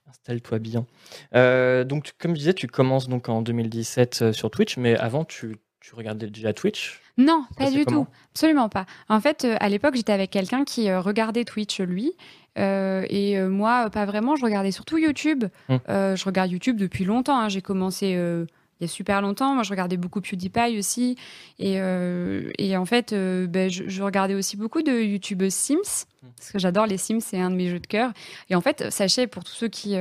Installe-toi bien. Euh, donc, comme je disais, tu commences donc en 2017 sur Twitch, mais avant, tu, tu regardais déjà Twitch? Non, pas du tout. Absolument pas. En fait, à l'époque, j'étais avec quelqu'un qui regardait Twitch, lui. Euh, et euh, moi, pas vraiment. Je regardais surtout YouTube. Mmh. Euh, je regarde YouTube depuis longtemps. Hein. J'ai commencé il y a super longtemps. Moi, je regardais beaucoup PewDiePie aussi. Et, et en fait, ben, je, regardais aussi beaucoup de YouTube Sims, mmh. parce que j'adore les Sims, c'est un de mes jeux de cœur. Et en fait, sachez, pour tous ceux qui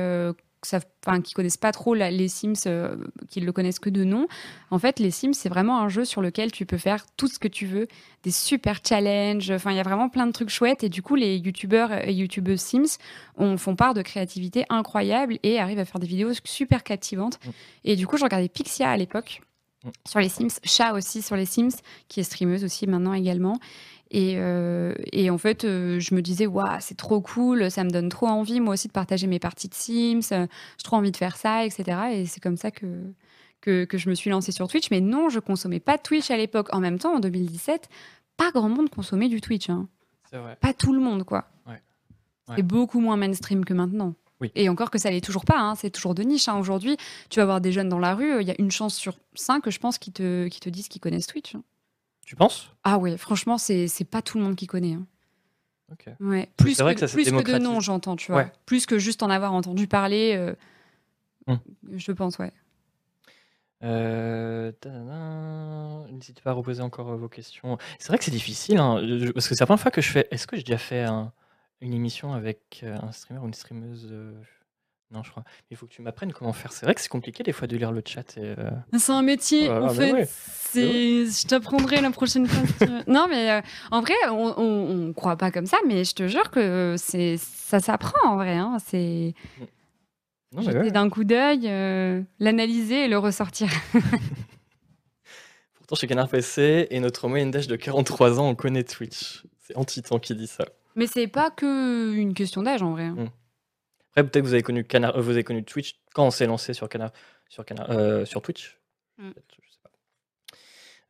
enfin, qui connaissent pas trop les Sims, euh, qui le connaissent que de nom. En fait, les Sims, c'est vraiment un jeu sur lequel tu peux faire tout ce que tu veux, des super challenges. Enfin, il y a vraiment plein de trucs chouettes. Et du coup, les youtubeurs et youtubeuses Sims on, font part de créativité incroyable et arrivent à faire des vidéos super captivantes. Et du coup, je regardais Pixia à l'époque sur les Sims, Chat aussi sur les Sims, qui est streameuse aussi maintenant également. Euh, et, en fait, euh, je me disais, waouh, c'est trop cool, ça me donne trop envie, moi aussi, de partager mes parties de Sims, euh, j'ai trop envie de faire ça, etc. Et c'est comme ça que, que, je me suis lancée sur Twitch. Mais non, je consommais pas Twitch à l'époque. En même temps, en 2017, pas grand monde consommait du Twitch. Hein. Pas tout le monde, quoi. Ouais. C'est beaucoup moins mainstream que maintenant. Oui. Et encore que ça l'est toujours pas, hein, c'est toujours de niche. Hein. Aujourd'hui, tu vas voir des jeunes dans la rue, il y a une chance sur cinq, je pense, qui te, qui te disent qu'ils connaissent Twitch. Tu penses? Ah oui, franchement, c'est pas tout le monde qui connaît. Hein. Ouais. Plus, que, que, plus que, de noms, j'entends, tu vois. Plus que juste en avoir entendu parler, euh, hum. je pense, ouais. Euh, n'hésitez pas à reposer encore euh, vos questions. C'est vrai que c'est difficile, hein, parce que c'est la première fois que je fais. Est-ce que j'ai déjà fait une émission avec un streamer ou une streameuse non, je crois. Il faut que tu m'apprennes comment faire. C'est vrai que c'est compliqué des fois de lire le chat. Et euh, C'est un métier, en fait. C'est... Je t'apprendrai la prochaine fois. non, mais euh, en vrai, on ne croit pas comme ça, mais je te jure que c'est... ça s'apprend en vrai. Hein. C'est d'un coup d'œil, euh, l'analyser et le ressortir. Pourtant, chez Canard PC et notre moyenne d'âge de 43 ans, on connaît Twitch. C'est Antitan qui dit ça. Mais c'est pas que une question d'âge en vrai. Hein. Hmm peut-être que vous avez connu Canard, euh, vous avez connu Twitch quand on s'est lancé sur euh, sur Twitch. Mm.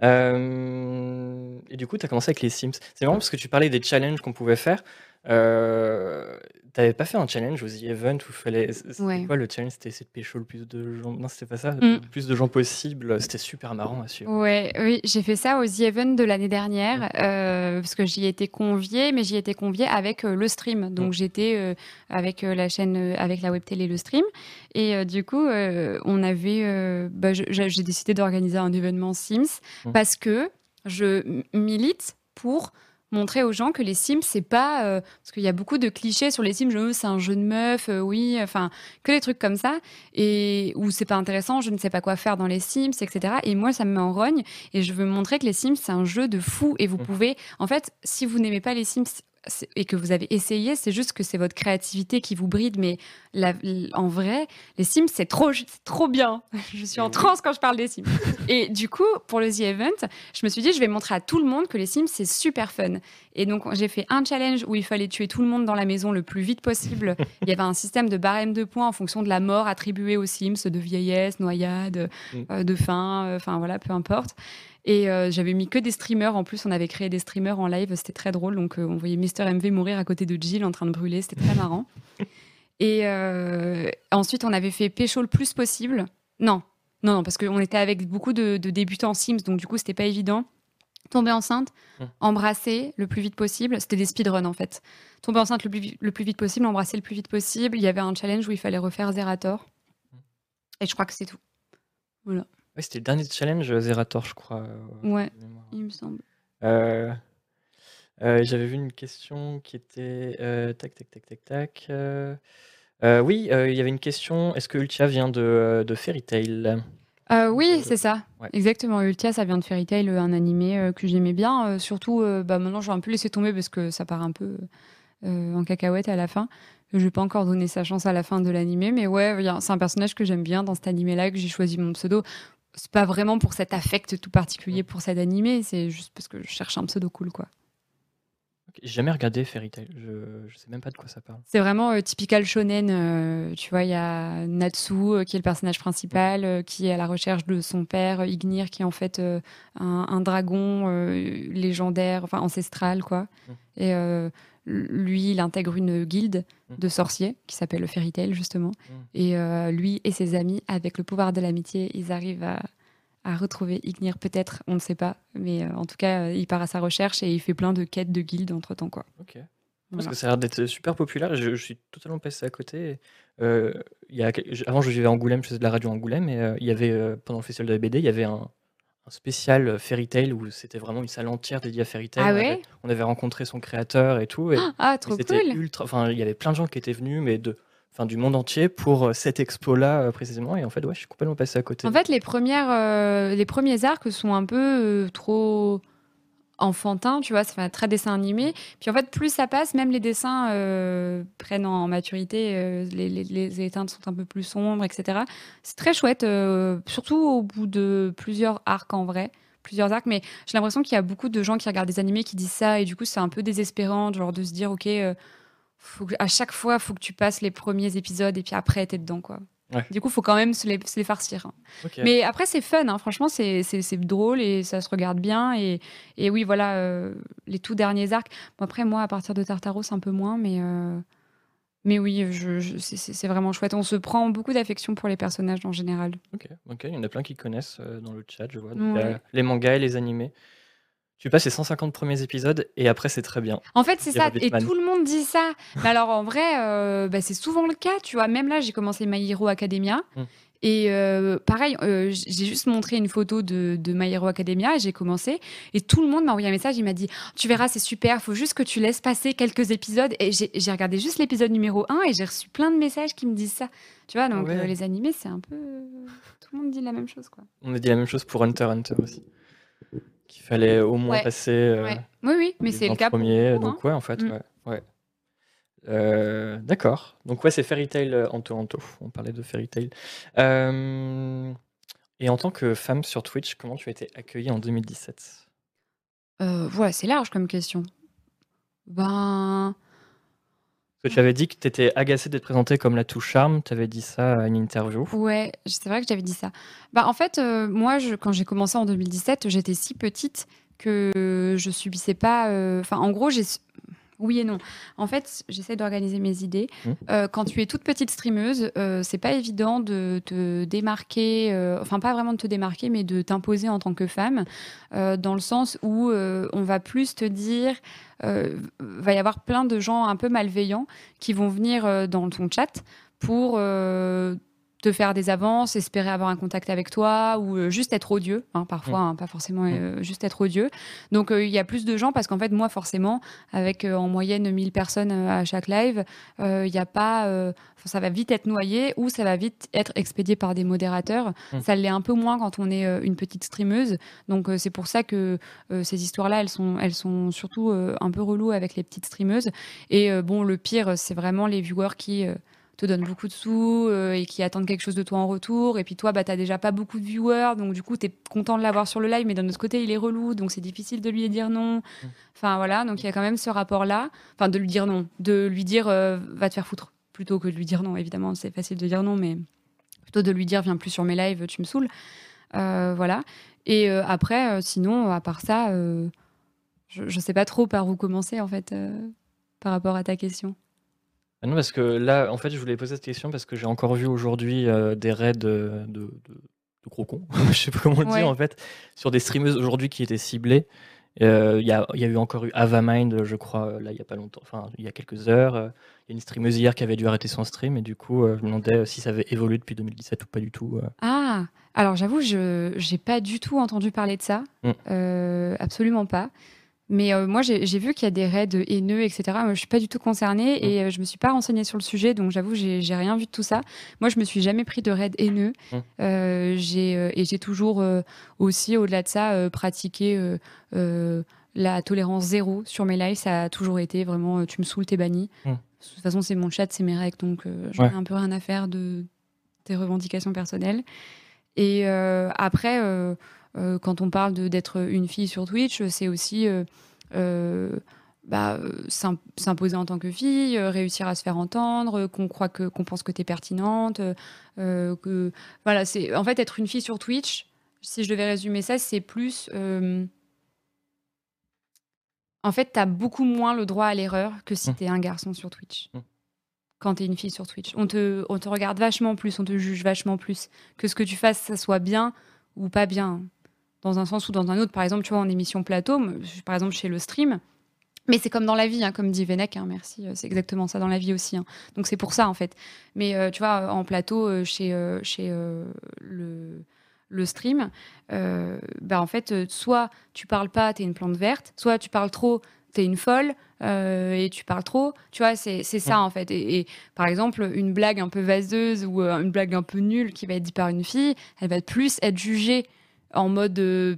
Euh, et du coup, tu as commencé avec les Sims. C'est marrant parce que tu parlais des challenges qu'on pouvait faire. Euh, T'avais pas fait un challenge aux The Event où il fallait. C'était quoi le challenge? C'était essayer de pécho le plus de gens. Non, c'était pas ça. Mm. Le plus de gens possible. C'était super marrant à suivre. Ouais, oui, j'ai fait ça aux The Event de l'année dernière mm. euh, parce que j'y étais conviée, mais j'y étais conviée avec euh, le stream. Donc mm. j'étais euh, avec la chaîne, avec la web télé, le stream. Et du coup, on avait. Bah, j'ai décidé d'organiser un événement Sims parce que je milite pour montrer aux gens que les Sims, c'est pas. Euh, parce qu'il y a beaucoup de clichés sur les Sims, je c'est un jeu de meuf, euh, oui, enfin, que des trucs comme ça, et où c'est pas intéressant, je ne sais pas quoi faire dans les Sims, etc. Et moi, ça me met en rogne, et je veux montrer que les Sims, c'est un jeu de fou, et vous mmh. pouvez. En fait, si vous n'aimez pas les Sims, et que vous avez essayé, c'est juste que c'est votre créativité qui vous bride. Mais en vrai, les Sims, c'est trop, trop bien. Je suis en transe quand je parle des Sims. et du coup, pour le The Event, je me suis dit, je vais montrer à tout le monde que les Sims, c'est super fun. Et donc, j'ai fait un challenge où il fallait tuer tout le monde dans la maison le plus vite possible. il y avait un système de barème de points en fonction de la mort attribuée aux Sims, de vieillesse, noyade, mm. euh, de faim, euh, enfin voilà, peu importe. Et euh, j'avais mis que des streamers. En plus, on avait créé des streamers en live. C'était très drôle. Donc, euh, on voyait Mister MV mourir à côté de Jill en train de brûler. C'était très marrant. Et euh, ensuite, on avait fait pécho le plus possible. Non, non, non, parce qu'on était avec beaucoup de, débutants Sims. Donc, du coup, c'était pas évident. Tomber enceinte, hum. embrasser le plus vite possible. C'était des speedruns en fait. Tomber enceinte le plus, le plus vite possible, embrasser le plus vite possible. Il y avait un challenge où il fallait refaire Zerator. Hum. Et je crois que c'est tout. Voilà. C'était le dernier challenge Zerator, je crois. Ouais, il me semble. J'avais vu une question qui était tac tac tac tac tac. oui, il y avait une question. Est-ce que Ultia vient de, de Fairy Tail? Oui, c'est ça. Exactement. Ultia, ça vient de Fairy Tail, un animé que j'aimais bien. surtout, bah, maintenant, j'ai un peu laissé tomber parce que ça part un peu en cacahuète à la fin. Je vais pas encore donner sa chance à la fin de l'animé, mais ouais, c'est un personnage que j'aime bien dans cet animé-là, que j'ai choisi mon pseudo. C'est pas vraiment pour cet affect tout particulier pour cet animé, c'est juste parce que je cherche un pseudo cool, quoi. J'ai jamais regardé Fairy Tail, je, je sais même pas de quoi ça parle. C'est vraiment euh, typical shonen. Euh, tu vois, il y a Natsu euh, qui est le personnage principal, qui est à la recherche de son père Ignir, qui est en fait un, dragon légendaire, enfin ancestral, quoi. Mmh. Et lui, il intègre une guilde mmh. de sorciers qui s'appelle le Fairy Tail justement. Mmh. Et lui et ses amis, avec le pouvoir de l'amitié, ils arrivent à à retrouver Ignir peut-être, on ne sait pas, mais euh, en tout cas, euh, il part à sa recherche et il fait plein de quêtes de guildes entre temps quoi. Ok. Parce que ça a l'air d'être super populaire. Je, je, suis totalement passé à côté. Euh, y a, avant, je vivais à Angoulême, je faisais de la radio à Angoulême, et il y avait pendant le festival de la BD, il y avait un, spécial Fairy Tail où c'était vraiment une salle entière dédiée à Fairy Tail. Ah on, ouais? avait, on, avait, rencontré son créateur et tout. Et, ah, trop cool. Ultra. Enfin, il y avait plein de gens qui étaient venus, mais de du monde entier pour euh, cette expo-là euh, précisément. Et en fait, ouais, je suis complètement passé à côté. En fait, les, premières, euh, les premiers arcs sont un peu trop enfantins, tu vois, fait très dessin animé. Puis en fait, plus ça passe, même les dessins prennent en maturité, les, les, teintes sont un peu plus sombres, etc. C'est très chouette, surtout au bout de plusieurs arcs en vrai plusieurs arcs, mais j'ai l'impression qu'il y a beaucoup de gens qui regardent des animés qui disent ça, et du coup, c'est un peu désespérant, genre de se dire, ok, à chaque fois, faut que tu passes les premiers épisodes et puis après, t'es dedans, quoi. Du coup, il faut quand même se les, se les farcir. Hein. Mais après, c'est fun, hein. franchement, c'est drôle et ça se regarde bien. Et, et oui, voilà, euh, les tout derniers arcs. Bon, après, moi, à partir de Tartaros, un peu moins, mais, euh, mais oui, je, c'est vraiment chouette. On se prend beaucoup d'affection pour les personnages en général. Ok, ok, il y en a plein qui connaissent euh, dans le chat, je vois. les mangas et les animés. Tu passes les 150 premiers épisodes et après c'est très bien. En fait c'est ça et tout le monde dit ça. Mais alors en vrai euh, bah, c'est souvent le cas, tu vois. Même là j'ai commencé My Hero Academia hmm. et euh, pareil euh, j'ai juste montré une photo de, de My Hero Academia et j'ai commencé et tout le monde m'a envoyé un message. Il m'a dit tu verras c'est super, faut juste que tu laisses passer quelques épisodes et j'ai regardé juste l'épisode numéro 1 et j'ai reçu plein de messages qui me disent ça. Tu vois donc les animés c'est un peu tout le monde dit la même chose quoi. On a dit la même chose pour Hunter Hunter aussi qu'il fallait au moins passer. Euh, oui, oui, mais c'est le cas. Premier, donc, hein. ouais, en fait, mm. ouais. Euh, d'accord. Donc, ouais, c'est Fairy Tail euh, Anto Anto. On parlait de Fairy Tail. et en tant que femme sur Twitch, comment tu as été accueillie en 2017 Ouais, c'est large comme question. Ben. Parce que tu avais dit que tu étais agacée d'être présentée comme la touche charme, tu avais dit ça à une interview. Ouais, c'est vrai que j'avais dit ça. Bah, en fait, euh, moi, quand j'ai commencé en 2017, j'étais si petite que je subissais pas. Euh, enfin, en gros, j'ai oui et non. En fait, j'essaie d'organiser mes idées. Mmh. Euh, quand tu es toute petite streameuse, euh, c'est pas évident de te démarquer, euh, enfin pas vraiment de te démarquer, mais de t'imposer en tant que femme, dans le sens où on va plus te dire, va y avoir plein de gens un peu malveillants qui vont venir dans ton chat pour te faire des avances, espérer avoir un contact avec toi ou euh, juste être odieux, hein, parfois, mm. hein, pas forcément mm. euh, juste être odieux. Donc euh, il y a plus de gens parce qu'en fait moi forcément avec en moyenne 1000 personnes à chaque live, il n'y a pas, ça va vite être noyé ou ça va vite être expédié par des modérateurs. Mm. Ça l'est un peu moins quand on est une petite streameuse. Donc c'est pour ça que ces histoires-là elles sont, elles sont surtout un peu reloues avec les petites streameuses. Et bon le pire c'est vraiment les viewers qui te donne beaucoup de sous euh, et qui attendent quelque chose de toi en retour. Et puis toi, bah, tu déjà pas beaucoup de viewers, donc du coup, tu es content de l'avoir sur le live, mais d'un autre côté, il est relou, donc c'est difficile de lui dire non. Mm. Enfin voilà, donc il y a quand même ce rapport-là. Enfin, de lui dire non, de lui dire euh, va te faire foutre, plutôt que de lui dire non. Évidemment, c'est facile de dire non, mais plutôt de lui dire viens plus sur mes lives, tu me saoules. Euh, voilà. Et après, sinon, à part ça, je, je sais pas trop par où commencer en fait par rapport à ta question. Ah non, parce que là, en fait, je voulais poser cette question parce que j'ai encore vu aujourd'hui euh, des raids de, de, gros cons, je sais pas comment le dire en fait, sur des streameuses aujourd'hui qui étaient ciblées Il y, a, y, a, eu encore eu Avamind, je crois, là, il y a pas longtemps, enfin, il y a quelques heures. Il y a une streameuse hier qui avait dû arrêter son stream, et du coup, je me demandais si ça avait évolué depuis 2017 ou pas du tout. Ah, alors j'avoue, je n'ai pas du tout entendu parler de ça. Mm. absolument pas. Mais euh, moi, j'ai vu qu'il y a des raids haineux, etc. Moi, je suis pas du tout concernée mm. et euh, je me suis pas renseignée sur le sujet, donc j'avoue, j'ai rien vu de tout ça. Moi, je me suis jamais pris de raid haineux. Mm. Euh, et j'ai toujours aussi, au-delà de ça, pratiqué la tolérance zéro sur mes lives. Ça a toujours été vraiment, tu me saoules, t'es banni. Mm. De toute façon, c'est mon chat, c'est mes règles, donc j'en ai un peu rien à faire de tes revendications personnelles. Et après euh, quand on parle d'être une fille sur Twitch, c'est aussi euh, euh, bah, s'imposer en tant que fille, réussir à se faire entendre, qu'on croit que qu'on pense que tu es pertinente, que voilà, c'est en fait être une fille sur Twitch. Si je devais résumer ça, c'est plus en fait, tu as beaucoup moins le droit à l'erreur que si mmh. tu es un garçon sur Twitch. Mmh. Quand tu es une fille sur Twitch, on te, on te regarde vachement plus, on te juge vachement plus. Que ce que tu fasses, ça soit bien ou pas bien dans un sens ou dans un autre. Par exemple, tu vois, en émission plateau, par exemple chez le stream, mais c'est comme dans la vie, hein, comme dit Venec, hein, merci, euh, c'est exactement ça dans la vie aussi. Hein. Donc c'est pour ça en fait. Mais euh, tu vois, en plateau, euh, chez, chez le, le stream, bah, en fait, soit tu parles pas, tu es une plante verte, soit tu parles trop, tu es une folle. et tu parles trop, tu vois, c'est ça en fait. Et, et, par exemple, une blague un peu vaseuse ou une blague un peu nulle qui va être dite par une fille, elle va plus être jugée en mode euh,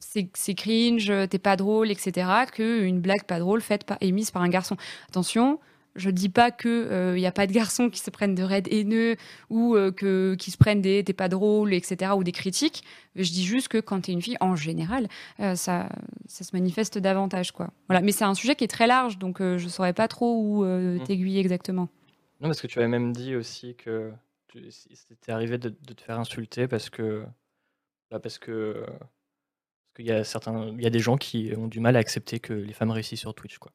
c'est cringe, t'es pas drôle, etc., qu'une blague pas drôle faite par, émise par un garçon. Attention, je dis pas que il euh, y a pas de garçons qui se prennent de raids haineux ou euh, que qui se prennent des t'es pas drôle, etc., ou des critiques. Je dis juste que quand t'es une fille, en général, ça, ça se manifeste davantage, quoi. Voilà. Mais c'est un sujet qui est très large, donc je saurais pas trop où mmh. t'aiguiller exactement. Non, parce que tu avais même dit aussi que c'était arrivé de, de te faire insulter parce que bah, parce que parce qu'il y a certains il y a des gens qui ont du mal à accepter que les femmes réussissent sur Twitch, quoi.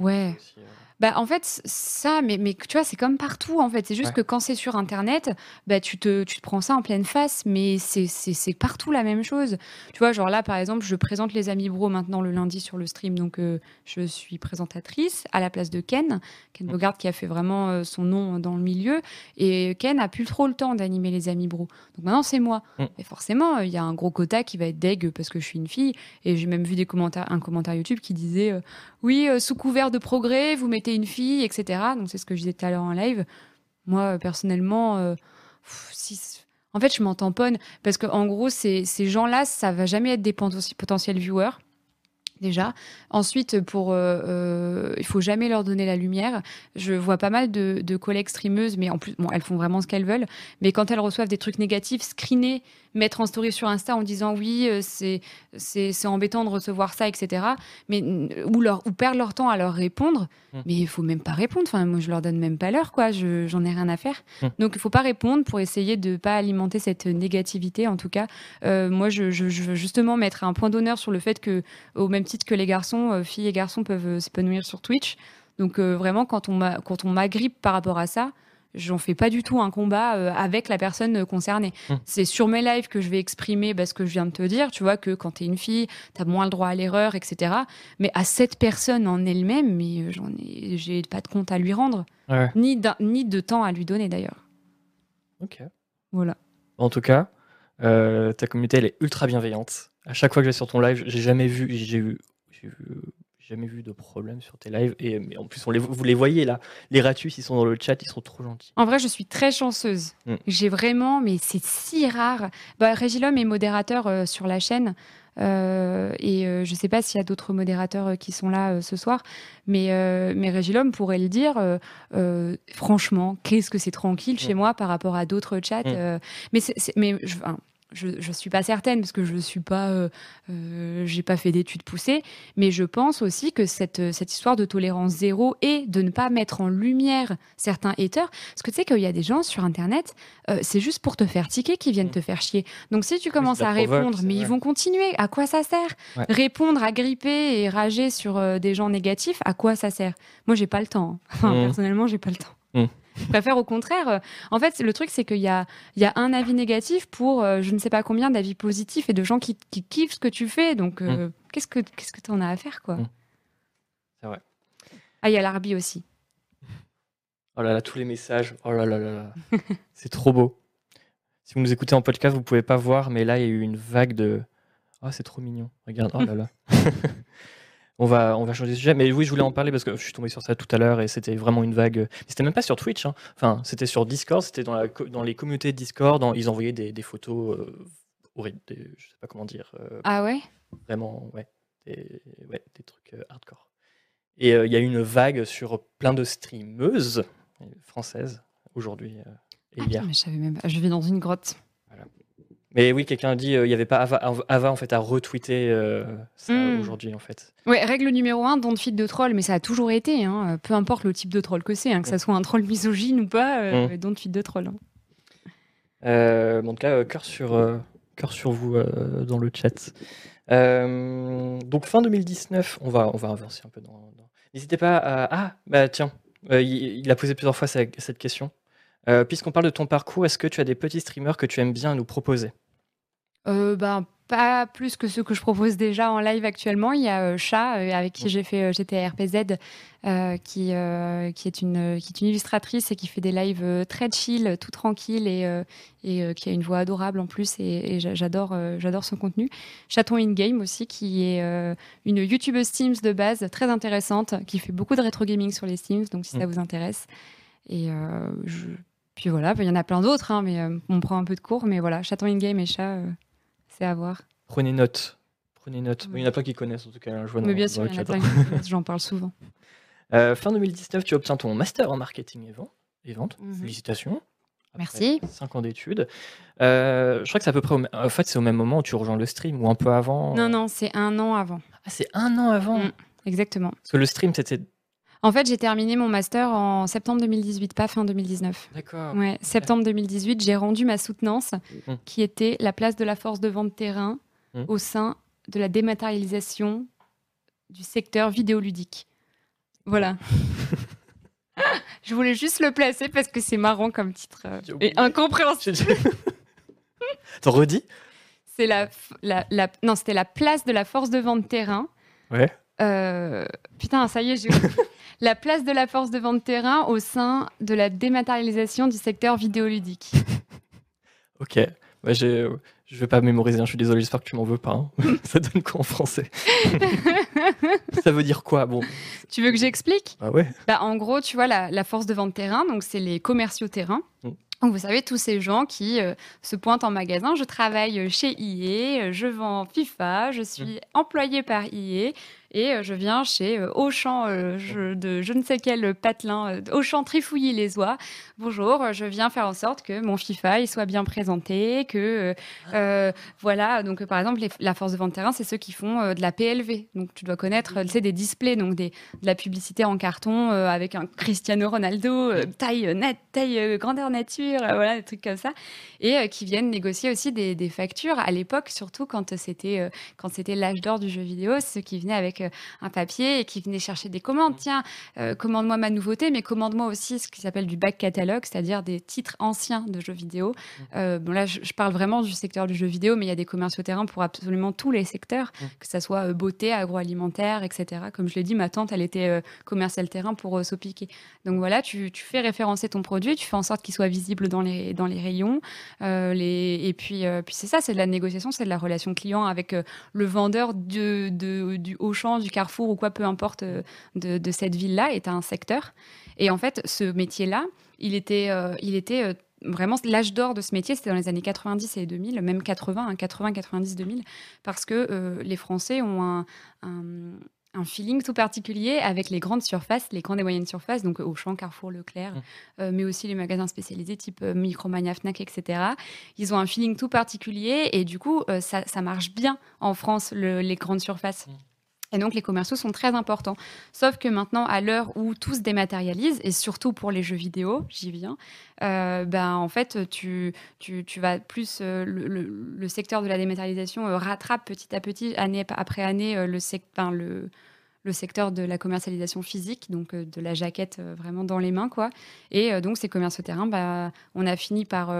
Ouais. Euh. Bah, en fait, ça, mais, mais tu vois, c'est comme partout, en fait. C'est juste que quand c'est sur Internet, bah, tu, te, tu te prends ça en pleine face, mais c'est partout la même chose. Tu vois, genre là, par exemple, je présente les Amis Bro maintenant le lundi sur le stream, donc euh, je suis présentatrice à la place de Ken, Ken Bogart qui a fait vraiment euh, son nom dans le milieu, et Ken a plus trop le temps d'animer les Amis Bro. Donc maintenant, c'est moi. Mm. Et forcément, il y a un gros quota qui va être deg parce que je suis une fille, et j'ai même vu des commentaires, un commentaire YouTube qui disait Oui, sous couvert de progrès, vous mettez une fille, etc. Donc c'est ce que je disais tout à l'heure en live. Moi, personnellement, euh, en fait, je m'en tamponne parce que en gros, ces, ces gens-là, ça va jamais être des potentiels viewers déjà. Ensuite, pour, euh, euh, il faut jamais leur donner la lumière. Je vois pas mal de, de collègues streameuses, mais en plus, bon, elles font vraiment ce qu'elles veulent. Mais quand elles reçoivent des trucs négatifs, screener mettre en story sur Insta en disant oui, euh, c'est c'est embêtant de recevoir ça, etc. Mais ou leur ou perdre leur temps à leur répondre. Mmh. Mais il faut même pas répondre. Enfin, moi, je leur donne même pas l'heure, quoi. J'en ai rien à faire. Mmh. Donc, il faut pas répondre pour essayer de pas alimenter cette négativité. En tout cas, euh, moi, je, je, veux justement mettre un point d'honneur sur le fait que, au même titre que les garçons, euh, filles et garçons peuvent s'épanouir sur Twitch. Donc, vraiment, quand on m'agrippe par rapport à ça, j'en fais pas du tout un combat euh, avec la personne concernée. Hum. C'est sur mes lives que je vais exprimer bah, ce que je viens de te dire. Tu vois que quand tu es une fille, tu as moins le droit à l'erreur, etc. Mais à cette personne en elle-même, mais euh, j'en ai, j'ai pas de compte à lui rendre, ni, ni de temps à lui donner d'ailleurs. Ok. Voilà. En tout cas, euh, ta communauté elle est ultra bienveillante. À chaque fois que je vais sur ton live, j'ai jamais vu, j'ai eu, jamais vu de problème sur tes lives. Et mais en plus, on les, vous les voyez là, les ratus, ils sont dans le chat, ils sont trop gentils. En vrai, je suis très chanceuse. Mm. J'ai vraiment, mais c'est si rare. Bah, Régilum est modérateur euh, sur la chaîne. Euh, et euh, je ne sais pas s'il y a d'autres modérateurs qui sont là ce soir, mais, mais Régilum pourrait le dire. franchement, qu'est-ce que c'est tranquille chez mm. moi par rapport à d'autres chats. Mm. mais c'est, mais je, je ne suis pas certaine parce que je suis pas, euh, euh, j'ai pas fait d'études poussées, mais je pense aussi que cette, cette histoire de tolérance zéro et de ne pas mettre en lumière certains haters, parce que tu sais qu'il y a des gens sur Internet, euh, c'est juste pour te faire tiquer qui viennent te faire chier. Donc si tu commences à répondre, mais ils vont continuer, à quoi ça sert? Répondre, à gripper et rager sur des gens négatifs, à quoi ça sert? Moi, j'ai pas le temps. Hein. Enfin, mmh. personnellement, j'ai pas le temps. Mmh. Je préfère au contraire. Euh, en fait, le truc, c'est qu'il y a, il y a un avis négatif pour euh, je ne sais pas combien d'avis positifs et de gens qui, kiffent ce que tu fais. Donc, euh, mmh. qu'est-ce que qu'est-ce que tu en as à faire, quoi. Mm. C'est vrai. Ah, il y a l'Arbi aussi. Oh là là, tous les messages. Oh là là là là. c'est trop beau. Si vous nous écoutez en podcast, vous pouvez pas voir, mais là, il y a eu une vague de. Oh, c'est trop mignon. Regarde. Oh là là. on, va, on va changer de sujet. Mais oui, je voulais en parler parce que je suis tombé sur ça tout à l'heure et c'était vraiment une vague. C'était même pas sur Twitch. Hein. Enfin, c'était sur Discord. C'était dans, la, dans les communautés Discord. ils envoyaient des, des photos. Euh, horribles. je sais pas comment dire. Euh, ah ouais? Vraiment, ouais. Des, ouais, des trucs euh, hardcore. Et il y a eu une vague sur plein de streameuses françaises aujourd'hui. Ah, je, même je vis dans une grotte. Mais oui, quelqu'un a dit il n'y avait pas Ava, en fait à retweeter euh, ça hmm. aujourd'hui en fait. Ouais, règle numéro un, don't feed de troll, mais ça a toujours été, hein, peu importe le type de troll que c'est, hein, que ça soit un troll misogyne ou pas, euh, hmm. don't feed de troll. Hein. Euh, en tout cas, cœur sur, cœur sur vous dans le chat. donc fin 2019, on va, on va avancer un peu dans. N'hésitez pas à. Ah, bah tiens, il, a posé plusieurs fois cette question. Puisqu'on parle de ton parcours, est-ce que tu as des petits streamers que tu aimes bien nous proposer? Euh, ben, pas plus que ceux que je propose déjà en live actuellement. Il y a euh, Chat, euh, avec qui j'ai fait GTA RPZ, qui, qui, est une, qui est une illustratrice et qui fait des lives très chill, tout tranquille et, et qui a une voix adorable en plus. Et, j'adore, j'adore son contenu. Chaton In Game aussi, qui est une YouTubeuse Steams de base très intéressante, qui fait beaucoup de rétro gaming sur les Steams, donc si ça mm. vous intéresse. Et puis voilà, il y en a plein d'autres, hein, mais on prend un peu de cours. Mais voilà, Chaton In Game et Chat c'est à voir. Prenez note. Prenez note. Il n'y en a pas qui connaissent en tout cas. Je vois Mais bien sûr, il y en a plein J'en parle souvent. Euh, fin 2019, tu obtiens ton master en marketing et vente. Mhm. Félicitations. Merci. 5 ans d'études. Euh, je crois que c'est à peu près. Au... En fait, c'est au même moment où tu rejoins le stream ou un peu avant. Non, non, c'est un an avant. Ah, c'est un an avant. Mm, exactement. Parce que le stream, c'était en fait, j'ai terminé mon master en septembre 2018, pas fin 2019. D'accord. Ouais, septembre 2018, j'ai rendu ma soutenance, mmh. qui était la place de la force de vente terrain mmh. au sein de la dématérialisation du secteur vidéoludique. Voilà. Je voulais juste le placer parce que c'est marrant comme titre euh, et incompréhensible. T'en redis? C'est la, la, la, non, c'était la place de la force de vente terrain. Ouais. Euh, putain, ça y est, j'ai la place de la force de vente terrain au sein de la dématérialisation du secteur vidéoludique. ok. Bah, je ne vais pas mémoriser, hein, je suis désolé, j'espère que tu m'en veux pas. Hein. ça donne quoi en français? Ça veut dire quoi? Bon. Tu veux que j'explique? Ah ouais bah, En gros, tu vois, la, force de vente terrain, donc c'est les commerciaux terrain. Mm. Donc, vous savez, tous ces gens qui euh, se pointent en magasin, je travaille chez IE, je vends FIFA, je suis mm. employé par IE, et euh, je viens chez euh, Auchan euh, de je ne sais quel patelin, Auchan Trifouilly-les-Oies. Bonjour, je viens faire en sorte que mon FIFA il soit bien présenté, que voilà. Donc par exemple, la force de vente terrain, c'est ceux qui font de la PLV. Donc tu dois connaître, sais, des displays, donc de la publicité en carton avec un Cristiano Ronaldo, taille net, taille grandeur nature, voilà, des trucs comme ça, et qui viennent négocier aussi des, des factures. À l'époque, surtout quand c'était quand c'était l'âge d'or du jeu vidéo, ceux qui venaient avec un papier et qui venait chercher des commandes. Tiens, euh, commande-moi ma nouveauté, mais commande-moi aussi ce qui s'appelle du back catalogue, c'est-à-dire des titres anciens de jeux vidéo. Mmh. Euh, bon, là, je, parle vraiment du secteur du jeu vidéo, mais il y a des commerciaux terrain pour absolument tous les secteurs, mmh. que ce soit euh, beauté, agroalimentaire, etc. Comme je l'ai dit, ma tante, elle était commerciale terrain pour Sopiquer. Donc voilà, tu, fais référencer ton produit, tu fais en sorte qu'il soit visible dans les, dans les rayons. les, et puis, puis c'est ça, c'est de la négociation, c'est de la relation client avec le vendeur de, de, du Auchan du Carrefour ou quoi, peu importe, euh, de, cette ville-là, est un secteur. Et en fait, ce métier-là, il était, euh, il était euh, vraiment l'âge d'or de ce métier, c'était dans les années 90 et 2000, même 80, 80, 90, 2000, parce que les Français ont un, un, feeling tout particulier avec les grandes surfaces, les grandes et moyennes surfaces, donc Auchan, Carrefour, Leclerc, mmh. mais aussi les magasins spécialisés type Micromania, Fnac, etc. Ils ont un feeling tout particulier et du coup, ça, ça, marche bien en France, les grandes surfaces. Mmh. Et donc les commerciaux sont très importants. Sauf que maintenant, à l'heure où tout se dématérialise, et surtout pour les jeux vidéo, j'y viens, euh, ben, en fait, tu, tu, tu vas plus... Euh, le, secteur de la dématérialisation euh, rattrape petit à petit, année après année, le, le, le secteur de la commercialisation physique, donc de la jaquette vraiment dans les mains. quoi. Et donc ces commerces terrain, bah, on a fini par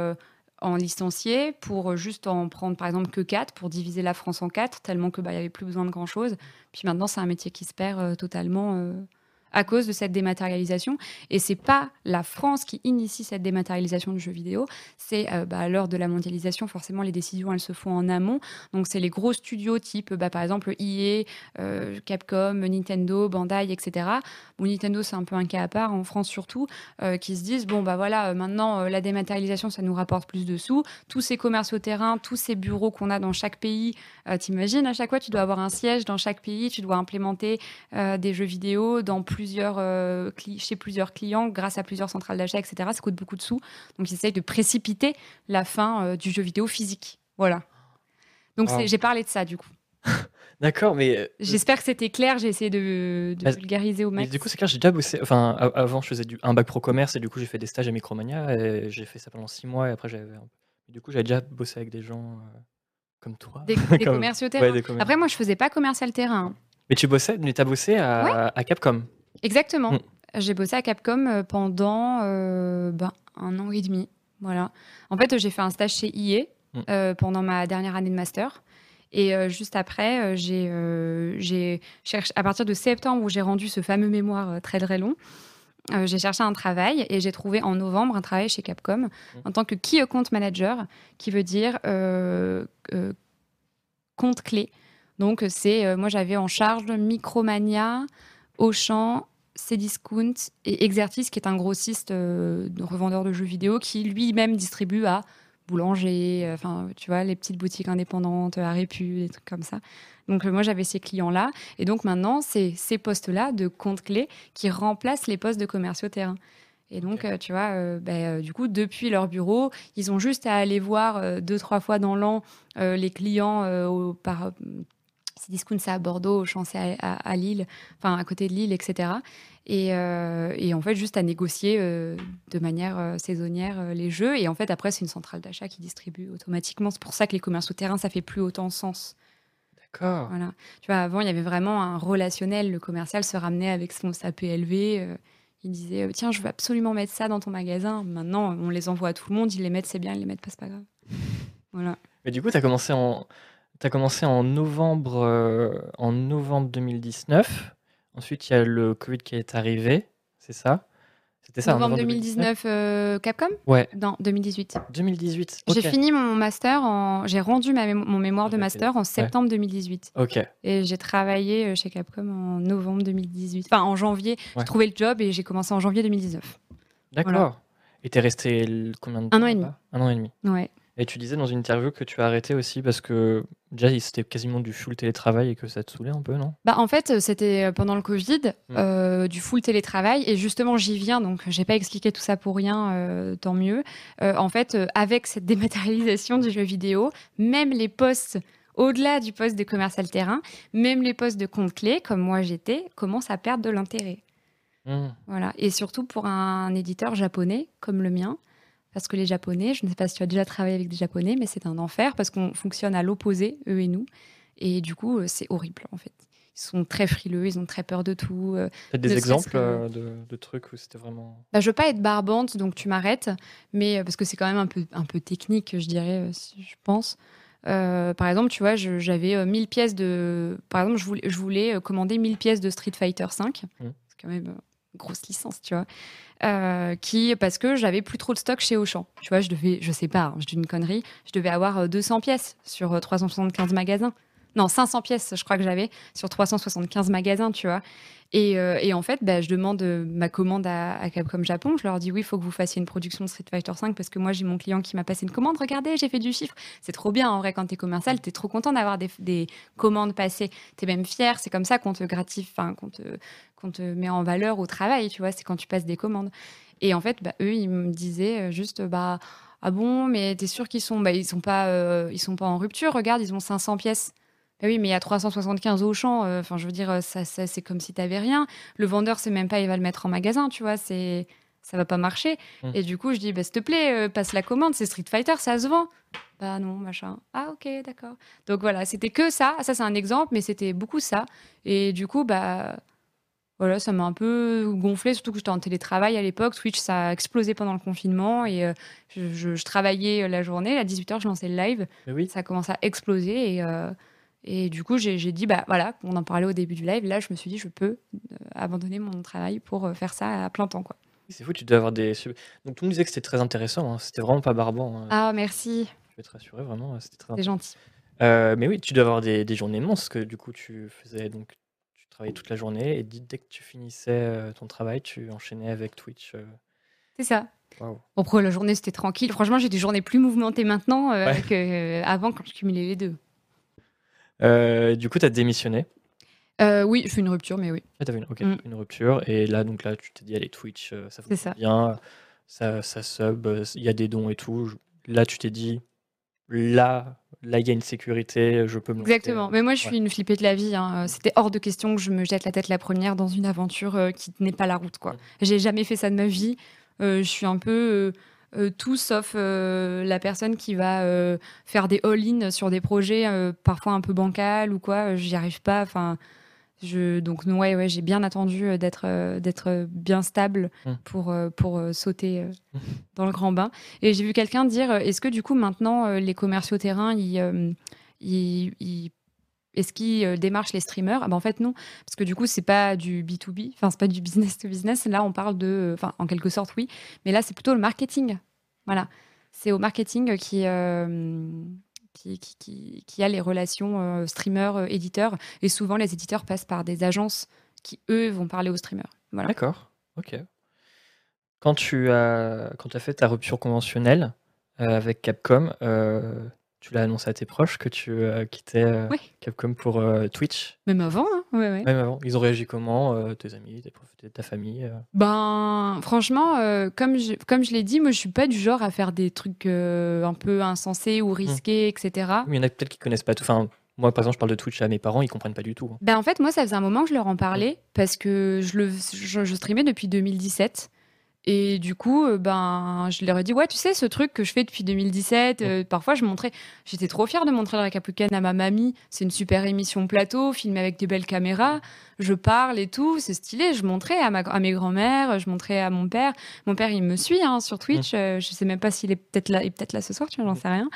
en licencier pour juste en prendre par exemple que 4 pour diviser la France en 4 tellement que bah y avait plus besoin de grand chose. Puis maintenant c'est un métier qui se perd euh, totalement euh, à cause de cette dématérialisation. Et c'est pas la France qui initie cette dématérialisation du jeu vidéo, c'est euh, bah, lors de la mondialisation, forcément, les décisions, elles se font en amont. Donc, c'est les gros studios type, bah, par exemple, EA, euh, Capcom, Nintendo, Bandai, etc. Bon, Nintendo, c'est un peu un cas à part, en France surtout, euh, qui se disent, bon, bah voilà, maintenant, la dématérialisation, ça nous rapporte plus de sous. Tous ces commerces au terrain, tous ces bureaux qu'on a dans chaque pays, t'imagines, à chaque fois, tu dois avoir un siège dans chaque pays, tu dois implémenter des jeux vidéo dans plus plusieurs, euh, chez plusieurs clients, grâce à plusieurs centrales d'achat, etc. Ça coûte beaucoup de sous. Donc, ils essayent de précipiter la fin euh, du jeu vidéo physique. Voilà. Donc, j'ai parlé de ça, du coup. D'accord, mais. Euh, J'espère que c'était clair. J'ai essayé de, bah, vulgariser au max. du coup, c'est clair, j'ai déjà bossé. Enfin, avant, je faisais du, un bac pro commerce et du coup, j'ai fait des stages à Micromania j'ai fait ça pendant six mois et après, j'avais. Du coup, j'avais déjà bossé avec des gens comme toi. Des, commerciaux terrain. Après, moi, je faisais pas commercial terrain. Mais tu bossais, mais as bossé à, à Capcom. Exactement. Mm. J'ai bossé à Capcom euh, pendant euh, ben, un an et demi. Voilà. En fait, j'ai fait un stage chez IE mm. euh, pendant ma dernière année de master. Et juste après, j'ai cherché, à partir de septembre, où j'ai rendu ce fameux mémoire très très long, j'ai cherché un travail et j'ai trouvé en novembre un travail chez Capcom mm. en tant que Key Account Manager, qui veut dire compte clé. Donc, c'est moi, j'avais en charge Micromania, Auchan, Cdiscount et Exertis, qui est un grossiste euh, de revendeur de jeux vidéo, qui lui-même distribue à boulanger, euh, enfin, tu vois, les petites boutiques indépendantes, à Répu, des trucs comme ça. Donc, euh, moi, j'avais ces clients-là. Et donc, maintenant, c'est ces postes-là de compte clé qui remplacent les postes de commerciaux terrain. Et donc, tu vois, ben, du coup, depuis leur bureau, ils ont juste à aller voir deux, trois fois dans l'an les clients au, par, Cdiscount, c'est à Bordeaux, Auchan, c'est à, Lille, enfin à côté de Lille, etc. Euh, et, en fait, juste à négocier euh, de manière euh, saisonnière les jeux. Et en fait, après, c'est une centrale d'achat qui distribue automatiquement. C'est pour ça que les commerces au terrain, ça fait plus autant sens. D'accord. Voilà. Tu vois, avant, il y avait vraiment un relationnel. Le commercial se ramenait avec son SAPLV. il disait Tiens, je veux absolument mettre ça dans ton magasin. Maintenant, on les envoie à tout le monde. Ils les mettent, c'est bien. Ils les mettent pas, c'est pas grave. Voilà. Mais du coup, tu as commencé en tu as commencé en novembre, euh, en novembre 2019. Ensuite, il y a le Covid qui est arrivé, c'est ça? C'était ça Novembre 2019, euh, Capcom? Ouais. Non, 2018. 2018. J'ai fini mon master, en... j'ai rendu ma mon mémoire de master en septembre 2018. Ok. Et j'ai travaillé euh, chez Capcom en novembre 2018. Enfin, en janvier. J'ai trouvé le job et j'ai commencé en janvier 2019. D'accord. Et tu es resté combien de temps Un an et demi. Un an et demi. Ouais. Et tu disais dans une interview que tu as arrêté aussi parce que déjà c'était quasiment du full télétravail et que ça te saoulait un peu, non? Bah en fait c'était euh, pendant le Covid, mm. euh, du full télétravail et justement j'y viens donc j'ai pas expliqué tout ça pour rien, euh, tant mieux. en fait avec cette dématérialisation du jeu vidéo, même les postes au-delà du poste de commercial terrain, même les postes de compte clé comme moi j'étais commencent à perdre de l'intérêt. Mm. Voilà et surtout pour un éditeur japonais comme le mien. Parce que les Japonais, je ne sais pas si tu as déjà travaillé avec des Japonais, mais c'est un enfer parce qu'on fonctionne à l'opposé, eux et nous. Et du coup, euh, c'est horrible en fait. Ils sont très frileux, ils ont très peur de tout. Euh, as des exemples euh, de, trucs où c'était vraiment. Bah, je veux pas être barbante, donc tu m'arrêtes, mais parce que c'est quand même un peu, un peu technique, je dirais, je pense. par exemple, tu vois, j'avais 1000 pièces de. Par exemple, je voulais, je voulais commander 1000 pièces de Street Fighter 5. Mmh. C'est quand même grosse licence, tu vois. Euh, qui parce que j'avais plus trop de stock chez Auchan. Tu vois, je devais, je sais pas, hein, je dis une connerie, je devais avoir 200 euh, pièces sur 375 euh, magasins. Non, 500 pièces, je crois que j'avais sur 375 magasins, tu vois. Et, et en fait, bah, je demande ma commande à, Capcom Japon. Je leur dis oui, il faut que vous fassiez une production de Street Fighter 5 parce que moi, j'ai mon client qui m'a passé une commande. Regardez, j'ai fait du chiffre. C'est trop bien en vrai quand tu es commercial. Tu es trop content d'avoir des, des, commandes passées. Tu es même fier. C'est comme ça qu'on te gratifie, enfin, qu'on te, met en valeur au travail, tu vois, c'est quand tu passes des commandes. Et en fait, bah, eux, ils me disaient euh, juste, bah, ah bon, mais t'es sûr qu'ils sont, ils sont pas, euh, ils sont pas en rupture. Regarde, ils ont 500 pièces. Bah oui, mais il y a 375 au champ. Euh, enfin, je veux dire, ça, ça c'est comme si t'avais rien. Le vendeur, c'est même pas, il va le mettre en magasin, tu vois. C'est, ça va pas marcher. Mmh. Et du coup, je dis, bah, s'il te plaît, passe la commande. C'est Street Fighter, ça se vend. Bah non, machin. Ah ok, d'accord. Donc voilà, c'était que ça. Ça, c'est un exemple, mais c'était beaucoup ça. Et du coup, bah voilà, ça m'a un peu gonflé, surtout que j'étais en télétravail à l'époque. Twitch, ça a explosé pendant le confinement et euh, je, travaillais la journée. À 18h, je lançais le live. oui. Ça a commencé à exploser et, euh, et du coup, j'ai dit, bah voilà, on en parlait au début du live. Là, je me suis dit, je peux euh, abandonner mon travail pour faire ça à plein temps. quoi. C'est fou, tu dois avoir des. Donc, tout le monde disait que c'était très intéressant. Hein. C'était vraiment pas barbant. Hein. Ah, merci. Je vais te rassurer, vraiment. C'était très C'est gentil. mais oui, tu dois avoir des, des journées immenses que du coup tu faisais donc travaillais toute la journée et dès que tu finissais euh, ton travail, tu enchaînais avec Twitch. Euh. C'est ça. Bon, pour la journée, c'était tranquille. Franchement, j'ai des journées plus mouvementées maintenant euh, qu'avant quand je cumulais les deux. Du coup, tu as démissionné Oui, je fais une rupture, mais oui. Ah, une, mm. une rupture. Et là, donc là, tu t'es dit, allez, Twitch, ça fonctionne bien, ça, ça sub, il y a des dons et tout. Là, tu t'es dit, là, là, il y a une sécurité, je peux me Exactement. Mais moi, je suis une flippée de la vie. Hein. C'était hors de question que je me jette la tête la première dans une aventure euh, qui n'est pas la route. quoi. J'ai jamais fait ça de ma vie. Euh, je suis un peu euh, tout sauf la personne qui va faire des all-in sur des projets parfois un peu bancals ou quoi. J'y arrive pas. Enfin, donc ouais, ouais j'ai bien attendu euh, d'être euh, d'être bien stable mmh. pour, euh, pour sauter mmh. dans le grand bain. Et j'ai vu quelqu'un dire, est-ce que du coup maintenant les commerciaux terrain, ils, ils, est-ce qu'ils démarchent les streamers? Ah ben En fait, non. Parce que du coup, c'est pas du B2B, enfin, c'est pas du business to business. Là, on parle de. Enfin, en quelque sorte, oui. Mais là, c'est plutôt le marketing. Voilà. C'est au marketing qui, qui, qui, qui, a les relations euh, streamers-éditeurs. Euh, et souvent, les éditeurs passent par des agences qui, eux, vont parler aux streamers. D'accord, ok. Quand tu as, quand tu as fait ta rupture conventionnelle euh, avec Capcom, tu l'as annoncé à tes proches que tu euh, quittais euh, Capcom pour euh, Twitch? Même avant, hein ouais, ouais. Même avant. Ils ont réagi comment Tes amis, tes ta famille Ben, franchement, comme je, comme je l'ai dit, moi, je suis pas du genre à faire des trucs un peu insensés ou mmh. risqués, etc. Mais il y en a peut-être qui connaissent pas tout. Enfin, moi, par exemple, je parle de Twitch à mes parents, ils comprennent pas du tout. Hein. Ben, en fait, moi, ça faisait un moment que je leur en parlais parce que je, le, je, je streamais depuis 2017. Et du coup, euh, ben, je leur ai dit, ouais, tu sais, ce truc que je fais depuis 2017, euh, parfois je montrais, j'étais trop fière de montrer le Récapucaine à ma mamie. C'est une super émission plateau, filmée avec des belles caméras. Je parle et tout, c'est stylé. Je montrais à, ma, à mes grands-mères, je montrais à mon père. Mon père, il me suit hein, sur Twitch. Euh, je sais même pas s'il est peut-être là, peut-être là ce soir, tu vois, j'en sais rien.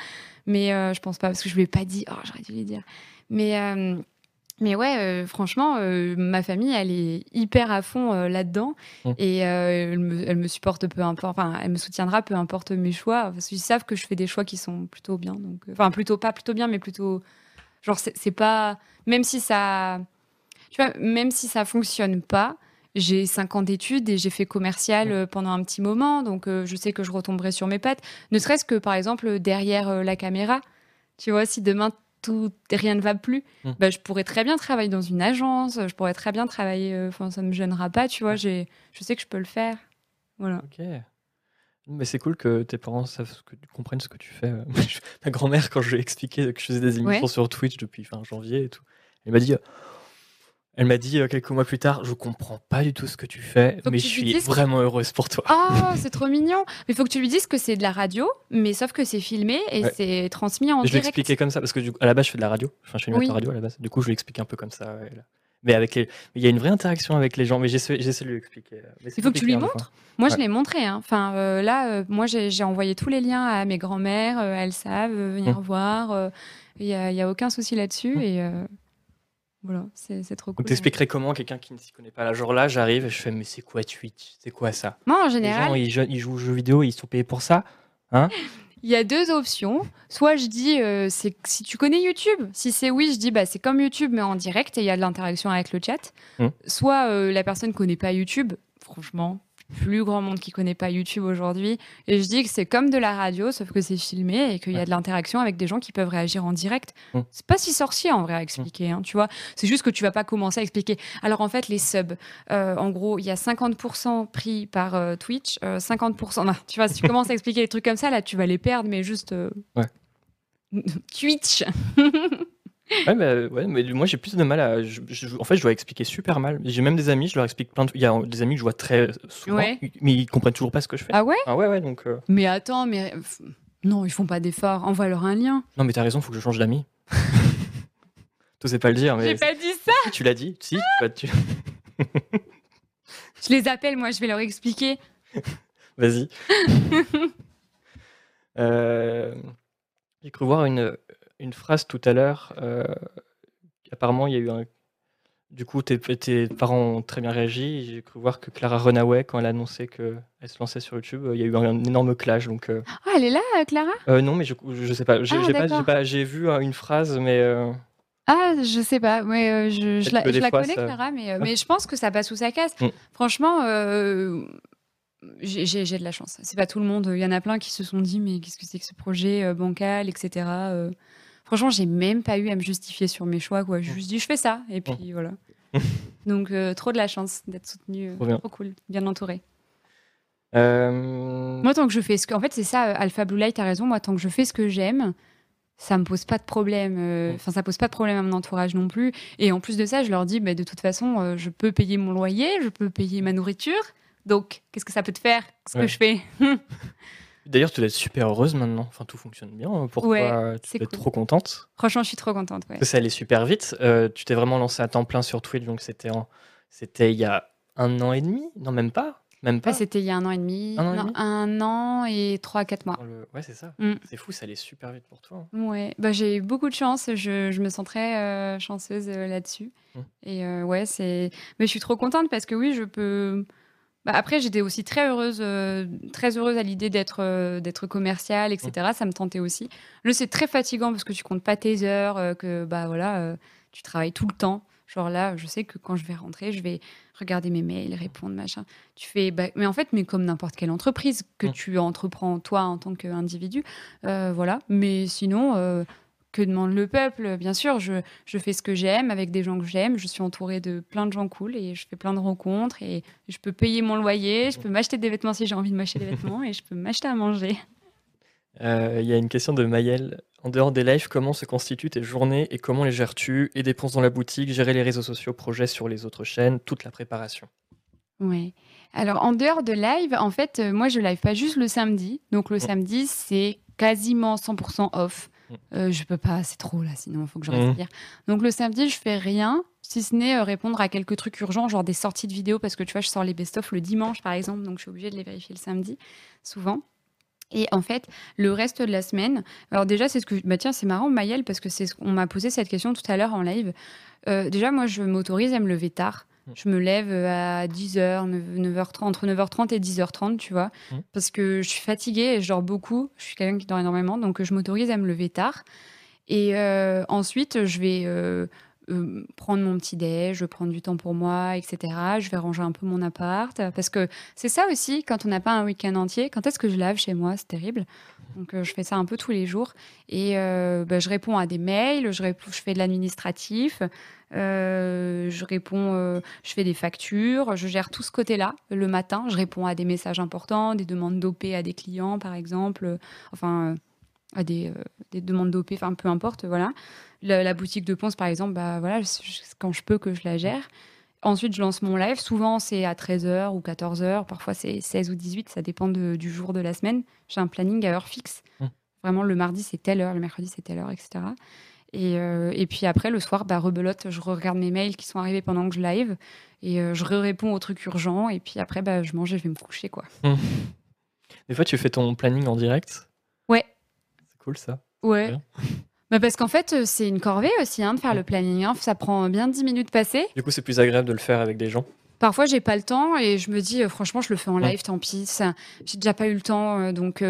Mais je pense pas, parce que je lui ai pas dit, oh, j'aurais dû lui dire. Mais mais ouais, euh, franchement, euh, ma famille, elle est hyper à fond euh, là-dedans mmh. et elle me, supporte peu importe, enfin, elle me soutiendra peu importe mes choix. Parce qu'ils savent que je fais des choix qui sont plutôt bien, donc, enfin, plutôt pas plutôt bien, mais plutôt, genre, c'est pas, même si ça, tu vois, même si ça fonctionne pas, j'ai 5 ans d'études et j'ai fait commercial mmh. pendant un petit moment, donc je sais que je retomberai sur mes pattes. Ne serait-ce que par exemple derrière la caméra, tu vois, si demain tout, rien ne va plus, mmh. bah, je pourrais très bien travailler dans une agence, je pourrais très bien travailler, euh, enfin, ça me gênera pas, tu vois, j'ai, je sais que je peux le faire. Voilà. Ok. Mais c'est cool que tes parents savent que, comprennent ce que tu fais. Ma grand-mère, quand je lui ai expliqué que je faisais des émissions sur Twitch depuis fin janvier et tout, elle m'a dit elle m'a dit euh, quelques mois plus tard, je comprends pas du tout ce que tu fais, mais je suis vraiment heureuse pour toi. Oh, c'est trop mignon. Mais il faut que tu lui dises que c'est de la radio, mais sauf que c'est filmé et c'est transmis en direct. Je lui ai expliqué comme ça parce que à la base je fais de la radio, enfin je suis animateur radio à la base. Du coup je lui explique un peu comme ça. Mais avec il y a une vraie interaction avec les gens, mais j'essaie de lui expliquer. il faut que tu lui montres. Moi, je l'ai montré. Hein. Enfin, euh, là, euh, moi, j'ai envoyé tous les liens à mes grands-mères. elles savent venir hum. voir. Il n'y a, a, aucun souci là-dessus. Hum. Et voilà, c'est trop cool. Donc t'expliquerais comment quelqu'un qui ne s'y connaît pas la jour là, j'arrive et je fais mais c'est quoi Twitch? C'est quoi ça? Moi en général, les gens, ils, jouent aux jeux vidéo, ils sont payés pour ça, hein? Il y a deux options. Soit je dis euh, c'est si tu connais YouTube. Si c'est oui, je dis bah c'est comme YouTube mais en direct et il y a de l'interaction avec le chat. Hum. Soit euh, la personne connaît pas YouTube. Franchement, plus grand monde qui connaît pas YouTube aujourd'hui. Et je dis que c'est comme de la radio, sauf que c'est filmé et qu'il y a de l'interaction avec des gens qui peuvent réagir en direct. Mmh. C'est pas si sorcier en vrai à expliquer, hein, tu vois. C'est juste que tu vas pas commencer à expliquer. Alors en fait, les subs, euh, en gros, il y a 50% pris par euh, Twitch, 50%. Euh, tu vois, si tu commences à expliquer des trucs comme ça, là, tu vas les perdre, mais juste. Ouais. Twitch Ouais, mais, ouais, mais moi j'ai plus de mal à. en fait, je dois expliquer super mal. J'ai même des amis, je leur explique plein de. Il y a des amis que je vois très souvent, mais ils comprennent toujours pas ce que je fais. Ah ouais? Ah ouais, ouais, donc. Euh. Mais attends, mais. Non, ils font pas d'efforts. Envoie-leur un lien. Non, mais t'as raison, faut que je change d'amis. sais pas le dire, mais. J'ai pas dit ça Tu l'as dit Si, tu... Je les appelle, moi, je vais leur expliquer. Vas-y. Euh, j'ai cru voir une, une phrase tout à l'heure. Euh, apparemment, il y a eu un. Du coup, tes, tes parents ont très bien réagi. J'ai cru voir que Clara Runaway, quand elle a annoncé qu'elle se lançait sur YouTube, il y a eu un énorme clash. Donc, Ah, elle est là, Clara? Non, mais je, je sais pas. J'ai ah, pas, j'ai vu une phrase, mais. Ah, je sais pas. Ouais, je, je, la, connais, Clara, mais, mais je pense que ça passe sous sa casse. Mm. Franchement, j'ai de la chance. C'est pas tout le monde. Il y en a plein qui se sont dit, mais qu'est-ce que c'est que ce projet euh, bancal, etc. Euh. franchement, j'ai même pas eu à me justifier sur mes choix. Quoi. Je me suis dit, je fais ça. Et puis voilà. Donc, euh, trop de la chance d'être soutenu. Trop, cool. Bien entouré. Moi, tant que je fais ce que. En fait, c'est ça, Alpha Blue Light, t'as raison. Moi, tant que je fais ce que j'aime, ça me pose pas de problème. Enfin, ça pose pas de problème à mon entourage non plus. Et en plus de ça, je leur dis, bah, de toute façon, je peux payer mon loyer, je peux payer ma nourriture. Donc, qu'est-ce que ça peut te faire Ce que je fais? D'ailleurs, tu dois être super heureuse maintenant. Enfin, tout fonctionne bien. Pourquoi tu es trop contente? Franchement, je suis trop contente. Ça allait super vite. Euh, tu t'es vraiment lancé à temps plein sur Twitch, donc c'était c'était il y a un an et demi? Non, même pas. Même pas. c'était il y a un an et demi. Un an, et, trois à quatre mois. Ouais, c'est ça. Mm. C'est fou, ça allait super vite pour toi. Hein. Ouais, bah, j'ai eu beaucoup de chance. Je, me sens très euh, chanceuse euh, là-dessus. Mm. Et ouais, c'est. Mais je suis trop contente parce que oui, je peux bah, après, j'étais aussi très heureuse, euh, très heureuse à l'idée d'être euh, d'être commerciale, etc. Ça me tentait aussi. Le c'est très fatigant parce que tu comptes pas tes heures, euh, que bah voilà, tu travailles tout le temps. Genre là, je sais que quand je vais rentrer, je vais regarder mes mails, répondre, machin. Tu fais, bah, mais en fait, mais comme n'importe quelle entreprise que tu entreprends toi en tant qu'individu, voilà. Mais sinon que demande le peuple Bien sûr, je, je fais ce que j'aime avec des gens que j'aime. Je suis entourée de plein de gens cool et je fais plein de rencontres et je peux payer mon loyer, je peux m'acheter des vêtements si j'ai envie de m'acheter des vêtements et je peux m'acheter à manger. Euh, il y a une question de Maëlle. En dehors des lives, comment se constituent tes journées et comment les gères-tu? Et dépenses dans la boutique, gérer les réseaux sociaux, projets sur les autres chaînes, toute la préparation. Oui. Alors, en dehors de live, en fait, euh, moi, je live pas juste le samedi. Donc, le samedi, c'est quasiment 100% off. Euh, je peux pas, c'est trop là, sinon il faut que je respire. Mmh. Donc le samedi, je fais rien, si ce n'est euh, répondre à quelques trucs urgents, genre des sorties de vidéos, parce que tu vois, je sors les best-of le dimanche par exemple, donc je suis obligée de les vérifier le samedi, souvent. Et en fait, le reste de la semaine, alors déjà, c'est ce que. Bah tiens, c'est marrant, Mayel, parce que c'est ce qu'on m'a posé cette question tout à l'heure en live. Euh, déjà, moi, je m'autorise à me lever tard. Je me lève euh, à 10h, 9, h 30 entre 9h30 et 10h30, tu vois, mmh. parce que je suis fatiguée et je dors beaucoup. Je suis quelqu'un qui dort énormément, donc je m'autorise à me lever tard. Et euh, ensuite, je vais euh, prendre mon petit déj, je vais prendre du temps pour moi, etc. Je vais ranger un peu mon appart, parce que c'est ça aussi, quand on n'a pas un week-end entier, quand est-ce que je lave chez moi? C'est terrible. Donc je fais ça un peu tous les jours. Et bah, je réponds à des mails, je, fais de l'administratif. Euh, je réponds, euh, je fais des factures, je gère tout ce côté-là le matin. Je réponds à des messages importants, des demandes d'OP à des clients, par exemple, euh, enfin à des, des demandes d'OP, enfin peu importe, voilà. La, boutique de Ponce, par exemple, bah voilà, quand je peux que je la gère. Ensuite, je lance mon live. Souvent, c'est à 13h ou 14h. Parfois, c'est 16 ou 18. Ça dépend du jour de la semaine. J'ai un planning à heure fixe. Mmh. Vraiment, le mardi, c'est telle heure. Le mercredi, c'est telle heure, etc. Euh, et, puis après, le soir, bah, rebelote, je regarde mes mails qui sont arrivés pendant que je live et euh, je réponds aux trucs urgents. Et puis après, bah, je mange et je vais me coucher. quoi. Mmh. Des fois, tu fais ton planning en direct? Ouais. C'est cool ça. Ouais. Bah parce qu'en fait, euh, c'est une corvée aussi hein, de faire le planning. Hein. Ça prend bien 10 minutes passées. Du coup, c'est plus agréable de le faire avec des gens. Parfois, j'ai pas le temps et je me dis, franchement, je le fais en live, tant pis. J'ai déjà pas eu le temps, donc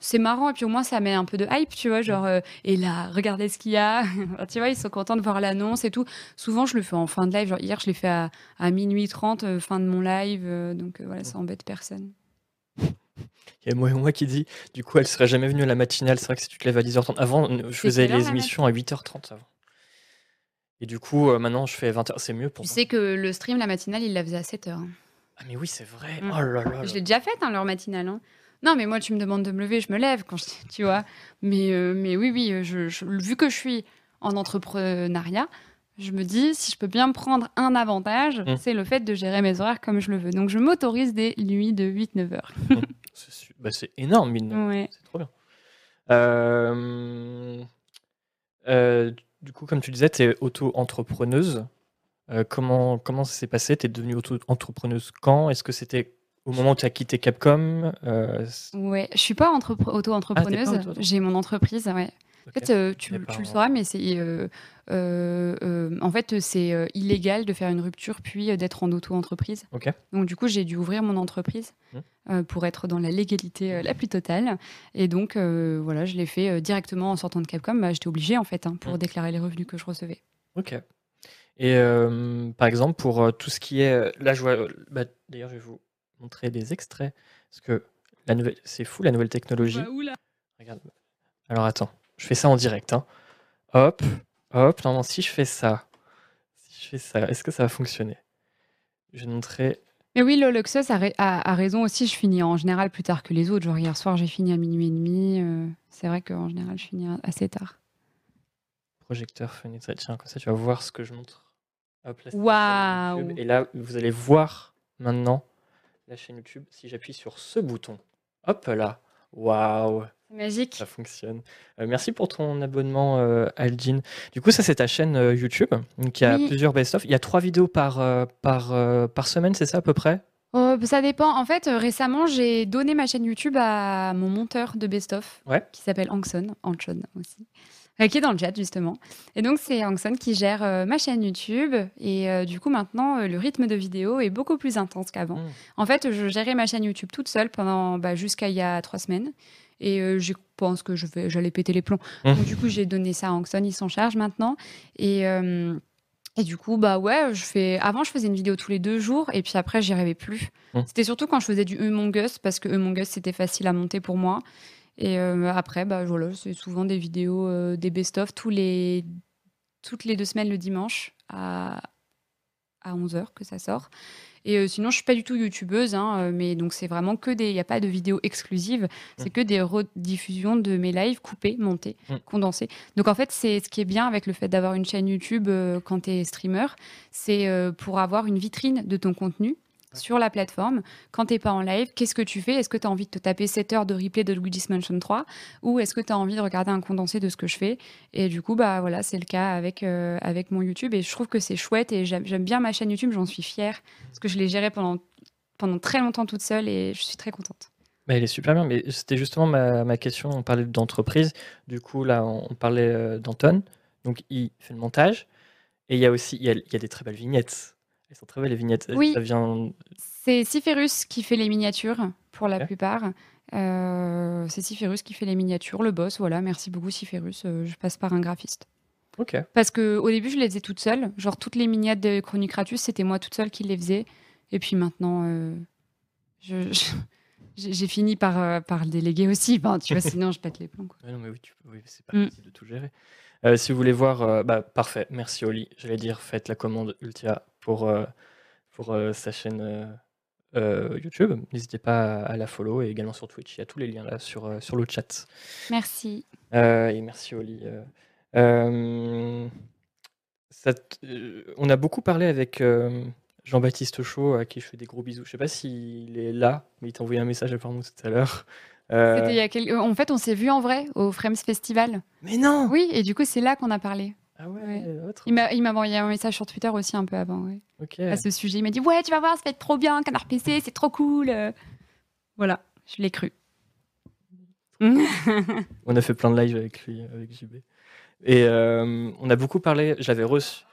c'est marrant. Et puis au moins ça met un peu de hype tu vois genre euh, et là regardez ce qu'il y a. Tu vois ils sont contents de voir l'annonce et tout. Souvent je le fais en fin de live. Genre hier je l'ai fait à, à minuit 30 euh, fin de mon live euh, donc voilà ça embête personne il y a moi, moi qui dit, du coup, elle serait jamais venue à la matinale. C'est vrai que si tu te lèves à 10h30. Avant, je faisais les émissions à 8h30 avant. Et du coup, maintenant, je fais 20h. C'est mieux pour Tu sais que le stream, la matinale, il la faisait à 7h. Ah, mais oui, c'est vrai. Mm. Oh là là Je l'ai déjà faite, hein, leur matinale. Hein. Non, mais moi, tu me demandes de me lever, je me lève, quand tu vois. Mais, euh, mais oui, oui, je, vu que je suis en entrepreneuriat, je me dis, si je peux bien prendre un avantage, mmh. c'est le fait de gérer mes horaires comme je le veux. Donc, je m'autorise des nuits de 8-9 heures. Mmh. Bah, c'est énorme, mine. C'est trop bien. Euh, euh, du coup, comme tu disais, tu es auto-entrepreneuse. comment, comment ça s'est passé? Tu es devenue entrepreneuse quand? Est-ce que c'était au moment où tu as quitté Capcom? Ouais, je suis pas auto-entrepreneuse. Ah, J'ai mon entreprise, ouais. En fait, euh, tu, le sauras, mais c'est euh, euh, en fait c'est illégal de faire une rupture puis d'être en auto-entreprise. Donc du coup, j'ai dû ouvrir mon entreprise mmh. pour être dans la légalité la plus totale. Et donc voilà, je l'ai fait directement en sortant de Capcom. Bah, j'étais obligée en fait hein, pour mmh. déclarer les revenus que je recevais. Ok. Et par exemple, pour tout ce qui est, là, je vois, bah, d'ailleurs, je vais vous montrer des extraits parce que la nouvelle, c'est fou la nouvelle technologie. Bah, Regarde. Alors attends. Je fais ça en direct. Hein. Hop, hop. Normalement, si je fais ça, si je fais ça, est-ce que ça va fonctionner? Je vais montrer. Mais oui, Loluxus a, a, raison aussi. Je finis en général plus tard que les autres. Genre hier soir, j'ai fini à minuit et demi. Euh, c'est vrai qu'en général, je finis assez tard. Projecteur, fenêtre. Tiens, comme ça, tu vas voir ce que je montre. Hop, là, Waouh Et là, vous allez voir maintenant la chaîne YouTube si j'appuie sur ce bouton. Hop là. Waouh magique. Ça fonctionne. Euh, merci pour ton abonnement, euh, Aldine. Du coup, ça, c'est ta chaîne euh, YouTube. Y a plusieurs best-of. Il y a trois vidéos par, par, par semaine, c'est ça à peu près? Oh, Ça dépend. En fait, récemment, j'ai donné ma chaîne YouTube à mon monteur de best-of, qui s'appelle Angson, Anchon aussi, qui est dans le chat, justement. Et donc, c'est Angson qui gère ma chaîne YouTube. Et du coup, maintenant, le rythme de vidéo est beaucoup plus intense qu'avant. Hmm. En fait, je gérais ma chaîne YouTube toute seule pendant bah, jusqu'à il y a trois semaines. Et euh, je pense que je vais, j'allais péter les plombs. Mmh. Donc, du coup, j'ai donné ça à Angson, il s'en charge maintenant. Et. Euh, et du coup, bah ouais, je fais. Avant, je faisais une vidéo tous les deux jours, et puis après, j'y arrivais plus. Mmh. C'était surtout quand je faisais du Among Us, parce que Among Us, c'était facile à monter pour moi. Et euh, après, bah voilà, c'est souvent des vidéos, des best-of tous les... toutes les deux semaines le dimanche à, à 11h que ça sort. Et euh, sinon, je suis pas du tout youtubeuse, hein, euh, mais donc c'est vraiment que des. Il n'y a pas de vidéos exclusives, c'est mmh. que des rediffusions de mes lives coupées, montées, mmh. condensées. Donc en fait, c'est ce qui est bien avec le fait d'avoir une chaîne YouTube euh, quand tu es streamer, c'est pour avoir une vitrine de ton contenu sur la plateforme. Quand tu n'es pas en live, qu'est-ce que tu fais? Est-ce que tu as envie de te taper 7 heures de replay de Luigi's Mansion 3 ou est-ce que tu as envie de regarder un condensé de ce que je fais? Et du coup, bah voilà, c'est le cas avec, euh, avec mon YouTube et je trouve que c'est chouette et j'aime bien ma chaîne YouTube, j'en suis fière parce que je l'ai gérée pendant, pendant très longtemps toute seule et je suis très contente. Bah, elle est super bien, mais c'était justement ma, ma, question. On parlait d'entreprise, du coup, là, on parlait euh, d'Anton, donc il fait le montage et il y a aussi il y a, il y a des très belles vignettes. Elles sont très belles les vignettes. Oui. vient... C'est Cyphérus qui fait les miniatures pour la plupart. Euh, c'est Cyphérus qui fait les miniatures, le boss. Voilà, merci beaucoup Cyphérus. Euh, je passe par un graphiste. Ok. Parce que au début, je les faisais toute seule. Genre toutes les miniatures de Chronicratus, c'était moi toute seule qui les faisais. Et puis maintenant, euh, j'ai fini par, par le déléguer aussi. tu vois, sinon je pète les plombs. non, mais oui, oui c'est pas mm. de tout gérer. si vous voulez voir, bah, parfait, merci Oli. J'allais dire, faites la commande Ultia pour, euh, pour euh, sa chaîne euh, YouTube. N'hésitez pas à, la follow et également sur Twitch. Il y a tous les liens là sur, sur le chat. Merci. et merci Oli. Ça on a beaucoup parlé avec Jean-Baptiste Chaud, à qui je fais des gros bisous. Je sais pas s'il est là, mais il t'a envoyé un message nous tout à l'heure. En fait, on s'est vu en vrai au Frames Festival. Mais non Oui, et du coup, c'est là qu'on a parlé. Ah ouais, Il m'a envoyé un message sur Twitter aussi un peu avant, ouais. À ce sujet, il m'a dit Ouais, tu vas voir, ça va être trop bien, Canard PC, c'est trop cool. Voilà, je l'ai cru. on a fait plein de lives avec lui, avec JB. Et euh, on a beaucoup parlé, j'avais reçu.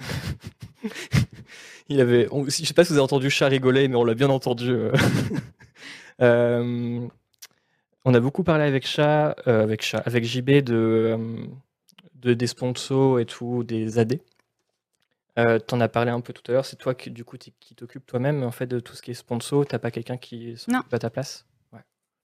il avait, je sais pas si vous avez entendu chat rigoler, mais on l'a bien entendu. Euh. Euh, on a beaucoup parlé avec chat, avec chat, avec JB de de, des sponsors et tout, des AD. Euh, tu en as parlé un peu tout à l'heure, c'est toi qui, du coup, qui t'occupe toi-même en fait de tout ce qui est sponsor. T'as pas quelqu'un qui s'occupe à ta place? Ouais.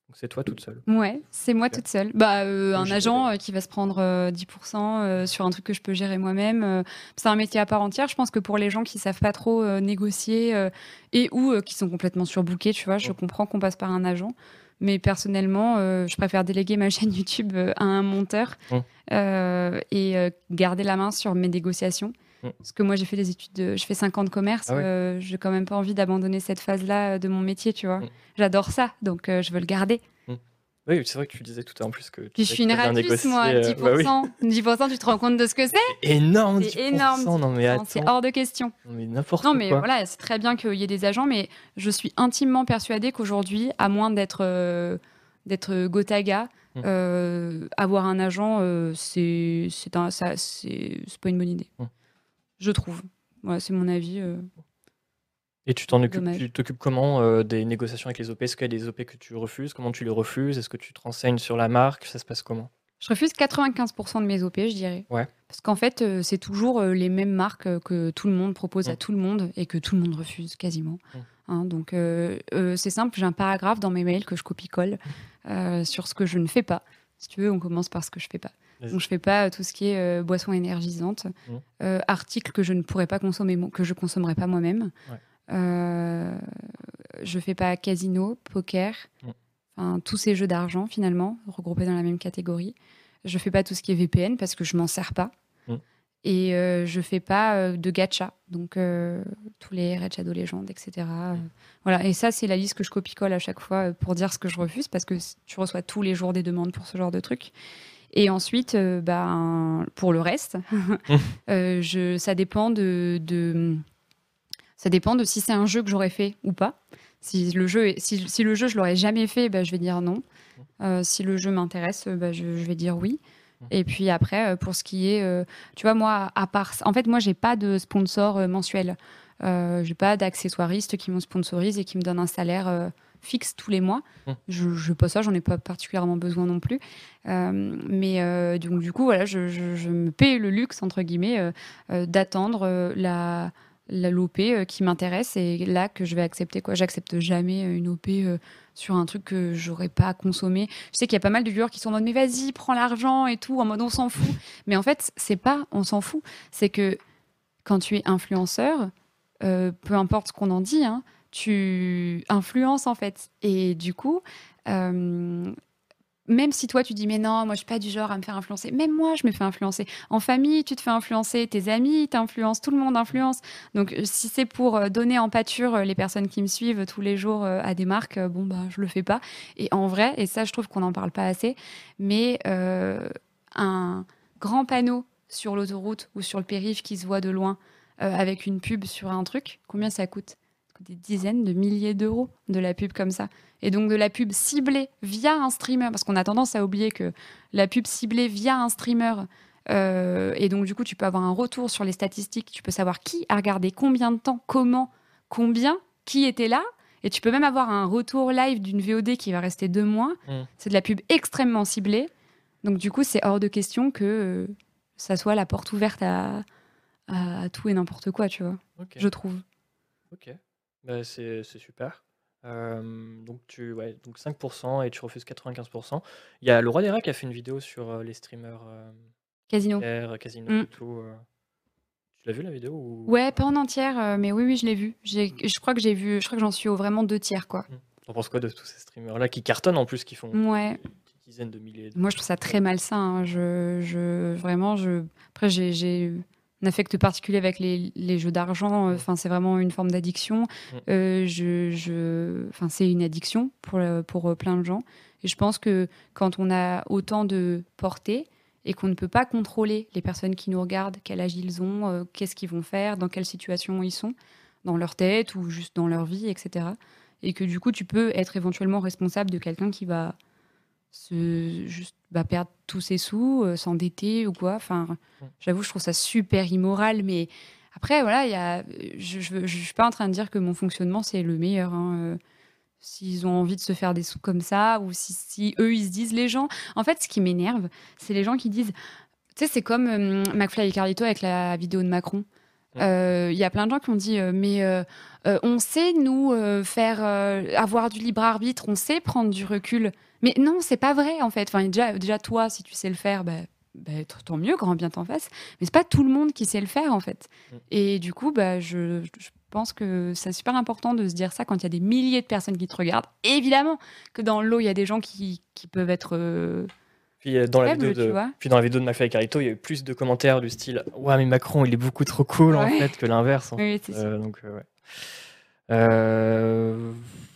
Donc c'est toi toute seule. Ouais, c'est moi toute seule. Bah, euh, un agent euh, qui va se prendre 10% sur un truc que je peux gérer moi-même. c'est un métier à part entière. Je pense que pour les gens qui savent pas trop négocier et ou qui sont complètement surbookés, tu vois, je comprends qu'on passe par un agent. Mais personnellement, euh, je préfère déléguer ma chaîne YouTube euh, à un monteur mmh. euh, et garder la main sur mes négociations. Mmh. Parce que moi, j'ai fait des études, de, je fais 5 ans de commerce. Ah je n'ai quand même pas envie d'abandonner cette phase-là de mon métier, tu vois. Mmh. J'adore ça, donc je veux le garder. Oui, c'est vrai que tu disais tout à l'heure en plus que Puis je suis une ratus, moi, 10%. 10%, tu te rends compte de ce que c'est? Énorme, C'est énorme. Non, mais C'est hors de question. Non, mais n'importe quoi. Non, mais voilà, c'est très bien qu'il y ait des agents, mais je suis intimement persuadée qu'aujourd'hui, à moins d'être d'être Gotaga, mmh. euh, avoir un agent, euh, c'est c'est pas une bonne idée. Mmh. Je trouve. Voilà, c'est mon avis. Euh. Et tu t'en occupes, tu t'occupes comment des négociations avec les OP Est-ce qu'il y a des OP que tu refuses? Comment tu les refuses? Est-ce que tu te renseignes sur la marque? Ça se passe comment? Je refuse 95% de mes OP, je dirais. Ouais. Parce qu'en fait, c'est toujours les mêmes marques que tout le monde propose à mmh. tout le monde et que tout le monde refuse quasiment. Hein, donc euh, euh, c'est simple, j'ai un paragraphe dans mes mails que je copie-colle euh, sur ce que je ne fais pas. Si tu veux, on commence par ce que je fais pas. Donc je fais pas tout ce qui est boisson énergisante, mmh. articles que je ne pourrais pas consommer, que je consommerais pas moi-même. Ouais. Je fais pas casino, poker, mmh. enfin tous ces jeux d'argent finalement regroupés dans la même catégorie. Je fais pas tout ce qui est VPN parce que je m'en sers pas. Et euh, je fais pas euh, de gacha, donc euh, tous les Red Shadow Legends, etc. voilà, et ça, c'est la liste que je copie-colle à chaque fois pour dire ce que je refuse, parce que tu reçois tous les jours des demandes pour ce genre de trucs. Et ensuite, ben, pour le reste, je, ça, dépend de, de, ça dépend de si c'est un jeu que j'aurais fait ou pas. Si le jeu, si, si, le jeu je l'aurais jamais fait, ben, je vais dire non. si le jeu m'intéresse, ben, je, je, vais dire oui. Et puis après, euh, pour ce qui est, euh, tu vois, moi, à part, en fait, moi, j'ai pas de sponsor euh, mensuel. Euh, j'ai pas d'accessoiriste qui me sponsorise et qui me donne un salaire fixe tous les mois. Mmh. Je, je pas ça, j'en ai pas particulièrement besoin non plus. mais donc du coup, voilà, je, je, me paye le luxe entre guillemets d'attendre la l'OP qui m'intéresse et là que je vais accepter quoi. J'accepte jamais une OP sur un truc que j'aurais pas consommé. Je sais qu'il y a pas mal de viewers qui sont en mode mais vas-y, prends l'argent et tout, en mode on s'en fout. Mais en fait, c'est pas on s'en fout. C'est que quand tu es influenceur, euh, peu importe ce qu'on en dit, hein, tu influences en fait. Et du coup, euh, même si toi tu dis mais non, moi je suis pas du genre à me faire influencer, même moi je me fais influencer. En famille, tu te fais influencer, tes amis t'influencent, tout le monde influence. Donc euh, si c'est pour euh, donner en pâture euh, les personnes qui me suivent tous les jours à des marques, bon bah je le fais pas. Et en vrai, et ça je trouve qu'on n'en parle pas assez, mais un grand panneau sur l'autoroute ou sur le périph qui se voit de loin avec une pub sur un truc, combien ça coûte? Des dizaines de milliers d'euros de la pub comme ça et donc de la pub ciblée via un streamer, parce qu'on a tendance à oublier que la pub ciblée via un streamer, euh, et donc du coup tu peux avoir un retour sur les statistiques, tu peux savoir qui a regardé combien de temps, comment, combien, qui était là, et tu peux même avoir un retour live d'une VOD qui va rester deux mois. Mm. C'est de la pub extrêmement ciblée, donc du coup c'est hors de question que euh, ça soit la porte ouverte à, à, tout et n'importe quoi, tu vois, je trouve. Ok, bah, c'est super. Euh, donc tu ouais, donc 5% et tu refuses 95%. Il y a le roi des rats qui a fait une vidéo sur, euh, les streamers, euh, Casino. Casino et tout, Tu l'as vu la vidéo ou? Ouais, pas en entière, mais oui, oui, je l'ai vu. je crois que j'ai vu je crois que j'en suis au vraiment deux tiers, quoi. Mmh. penses quoi de tous ces streamers-là qui cartonnent en plus, qui font Ouais. des dizaines de milliers Moi, je trouve ça très malsain, hein. Je je vraiment, je après j'ai j'ai un affect particulier avec les, les jeux d'argent. Euh, enfin, c'est vraiment une forme d'addiction. Euh, je, je, enfin, c'est une addiction pour, pour euh, plein de gens. Et je pense que quand on a autant de portée et qu'on ne peut pas contrôler les personnes qui nous regardent, quel âge ils ont, qu'est-ce qu'ils vont faire, dans quelle situation ils sont, dans leur tête ou juste dans leur vie, etc. Et que du coup, tu peux être éventuellement responsable de quelqu'un qui va se juste bah, perdre tous ses sous, euh, s'endetter ou quoi. Enfin, j'avoue, je trouve ça super immoral, mais après, voilà, y a, je, je, suis pas en train de dire que mon fonctionnement c'est le meilleur. Hein, euh. S'ils ont envie de se faire des sous comme ça, ou si, si eux ils se disent les gens. En fait, ce qui m'énerve, c'est les gens qui disent. Tu sais, c'est comme euh, McFly et Carlito avec la vidéo de Macron. Il y a plein de gens qui ont dit mais on sait nous faire avoir du libre arbitre, on sait prendre du recul. Mais non, c'est pas vrai en fait. Enfin, déjà, déjà toi, si tu sais le faire, bah, bah, tant mieux, grand bien t'en face. Mais c'est pas tout le monde qui sait le faire en fait. Mm. Et du coup, bah, je, pense que c'est super important de se dire ça quand il y a des milliers de personnes qui te regardent. évidemment que dans l'eau, il y a des gens qui, qui peuvent être. Euh, puis, euh, dans la vidéo de, puis dans la vidéo de McFly et Carito, il y a eu plus de commentaires du style Ouais, mais Macron, il est beaucoup trop cool en fait que l'inverse. Oui, c'est euh, donc, ouais.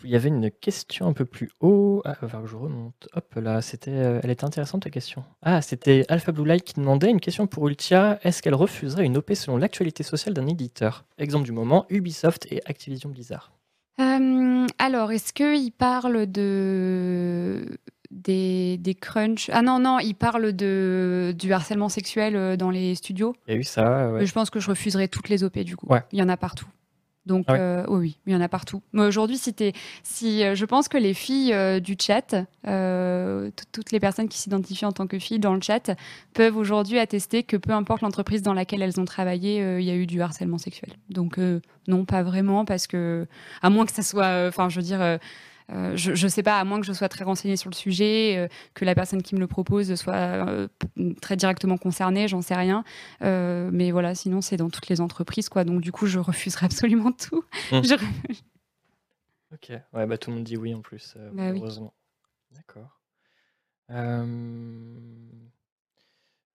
Il y avait une question un peu plus haut. Ah, que je remonte. Hop là, c'était, euh, elle était intéressante ta question. Ah, c'était Alpha Blue Light qui demandait une question pour Ultia. Est-ce qu'elle refuserait une OP selon l'actualité sociale d'un éditeur? Exemple du moment, Ubisoft et Activision Blizzard. Euh, alors, est-ce qu'il parle de des, des crunchs? Ah non, non, il parle de, du harcèlement sexuel euh, dans les studios? Il y a eu ça, ouais. Je pense que je refuserais toutes les OP du coup. Ouais. Il y en a partout. Donc Ah euh, oui, oui, il y en a partout. Mais aujourd'hui, si, si euh, je pense que les filles euh, du chat, euh, toutes les personnes qui s'identifient en tant que filles dans le chat, peuvent aujourd'hui attester que peu importe l'entreprise dans laquelle elles ont travaillé, il y a eu du harcèlement sexuel. Donc euh, non, pas vraiment, parce que à moins que ça soit, euh, enfin, je veux dire. Euh, je, je sais pas, à moins que je sois très renseignée sur le sujet, euh, que la personne qui me le propose soit euh, très directement concernée, j'en sais rien. Mais voilà, sinon c'est dans toutes les entreprises, quoi. Donc du coup, je refuserai absolument tout. Mm. Je- Ok, ouais, bah tout le monde dit oui en plus, Bah oui. heureusement. D'accord. Euh,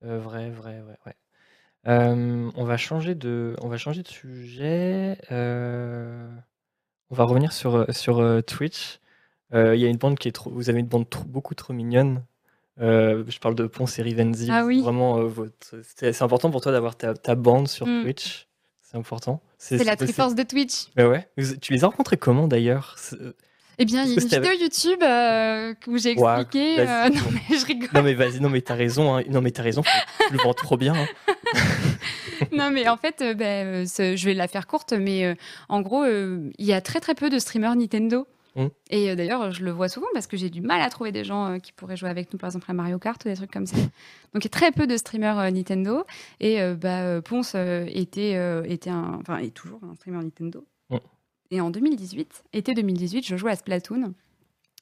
euh, vrai, vrai, ouais, on va changer de, on va changer de sujet. On va revenir sur, euh, sur euh, Twitch. Euh, Il y a une bande qui est trop, vous avez une bande trop- beaucoup trop mignonne. Euh, je parle de Ponce et Rivenzi. Ah oui. Vraiment, euh, c'est important pour toi d'avoir ta, ta bande sur Mm. Twitch. C'est important. C'est la Triforce de Twitch. Mais ouais. Vous- Tu les as rencontrés comment d'ailleurs? Eh bien, il y a une vidéo YouTube euh, où j'ai Ouais, expliqué. euh, non, mais je rigole. Non mais vas-y, non mais t'as raison, hein. non mais t'as raison, tu le vends trop bien. hein. non, mais en fait, euh, ben, euh, je vais la faire courte, mais euh, en gros, il y a très très peu de streamers Nintendo. Mm. Et d'ailleurs, je le vois souvent parce que j'ai du mal à trouver des gens qui pourraient jouer avec nous, par exemple à Mario Kart ou des trucs comme ça. Donc il y a très peu de streamers Nintendo. Et bah, Ponce était, était un, enfin, est toujours un streamer Nintendo. Mm. Et en 2018, été 2018, je jouais à Splatoon.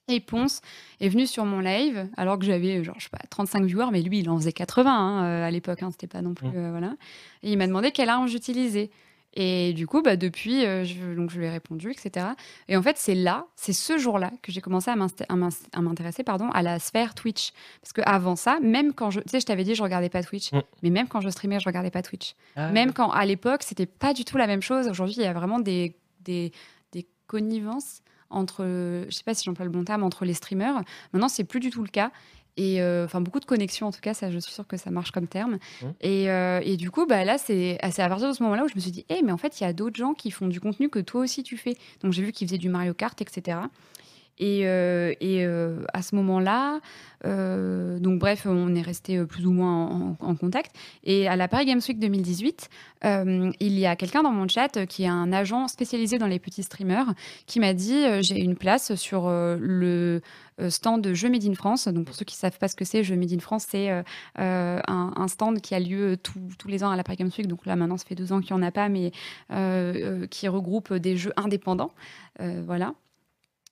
Et Ponce est venu sur mon live, alors que j'avais, genre, je sais pas, 35 viewers, mais lui, il en faisait 80 hein, euh, à l'époque, hein, c'était pas non plus. Mm. euh, voilà. Et il m'a demandé quelle arme j'utilisais. Et du coup, bah, depuis, euh, je, donc je lui ai répondu, etc. Et en fait, c'est là, c'est ce jour-là que j'ai commencé à m'intéresser pardon, à la sphère Twitch. Parce que avant ça, même quand je. Tu sais, je t'avais dit, je regardais pas Twitch. Mm. Mais même quand je streamais, je regardais pas Twitch. Ah, Même quand à l'époque, c'était pas du tout la même chose. Aujourd'hui, il y a vraiment des, des, des connivences entre, je sais pas si j'emploie le bon terme, entre les streamers. Maintenant, c'est plus du tout le cas. Et euh, enfin, beaucoup de connexions, en tout cas, ça, je suis sûre que ça marche comme terme. Mhm. Et, euh, et du coup, bah, là, c'est c'est à partir de ce moment-là où je me suis dit, eh, mais en fait, il y a d'autres gens qui font du contenu que toi aussi tu fais. Donc, j'ai vu qu'ils faisaient du Mario Kart, etc. Et, euh, euh, à ce moment-là, euh, donc bref, on est resté plus ou moins en, contact. Et à la Paris Games Week 2018, euh, il y a quelqu'un dans mon chat qui est un agent spécialisé dans les petits streamers qui m'a dit j'ai une place sur le stand de Jeux Made in France. Donc pour ceux qui ne savent pas ce que c'est, Jeux Made in France, c'est un, stand qui a lieu tous- les ans à la Paris Games Week. Donc là maintenant, ça fait deux ans qu'il n'y en a pas, mais qui regroupe des jeux indépendants. Voilà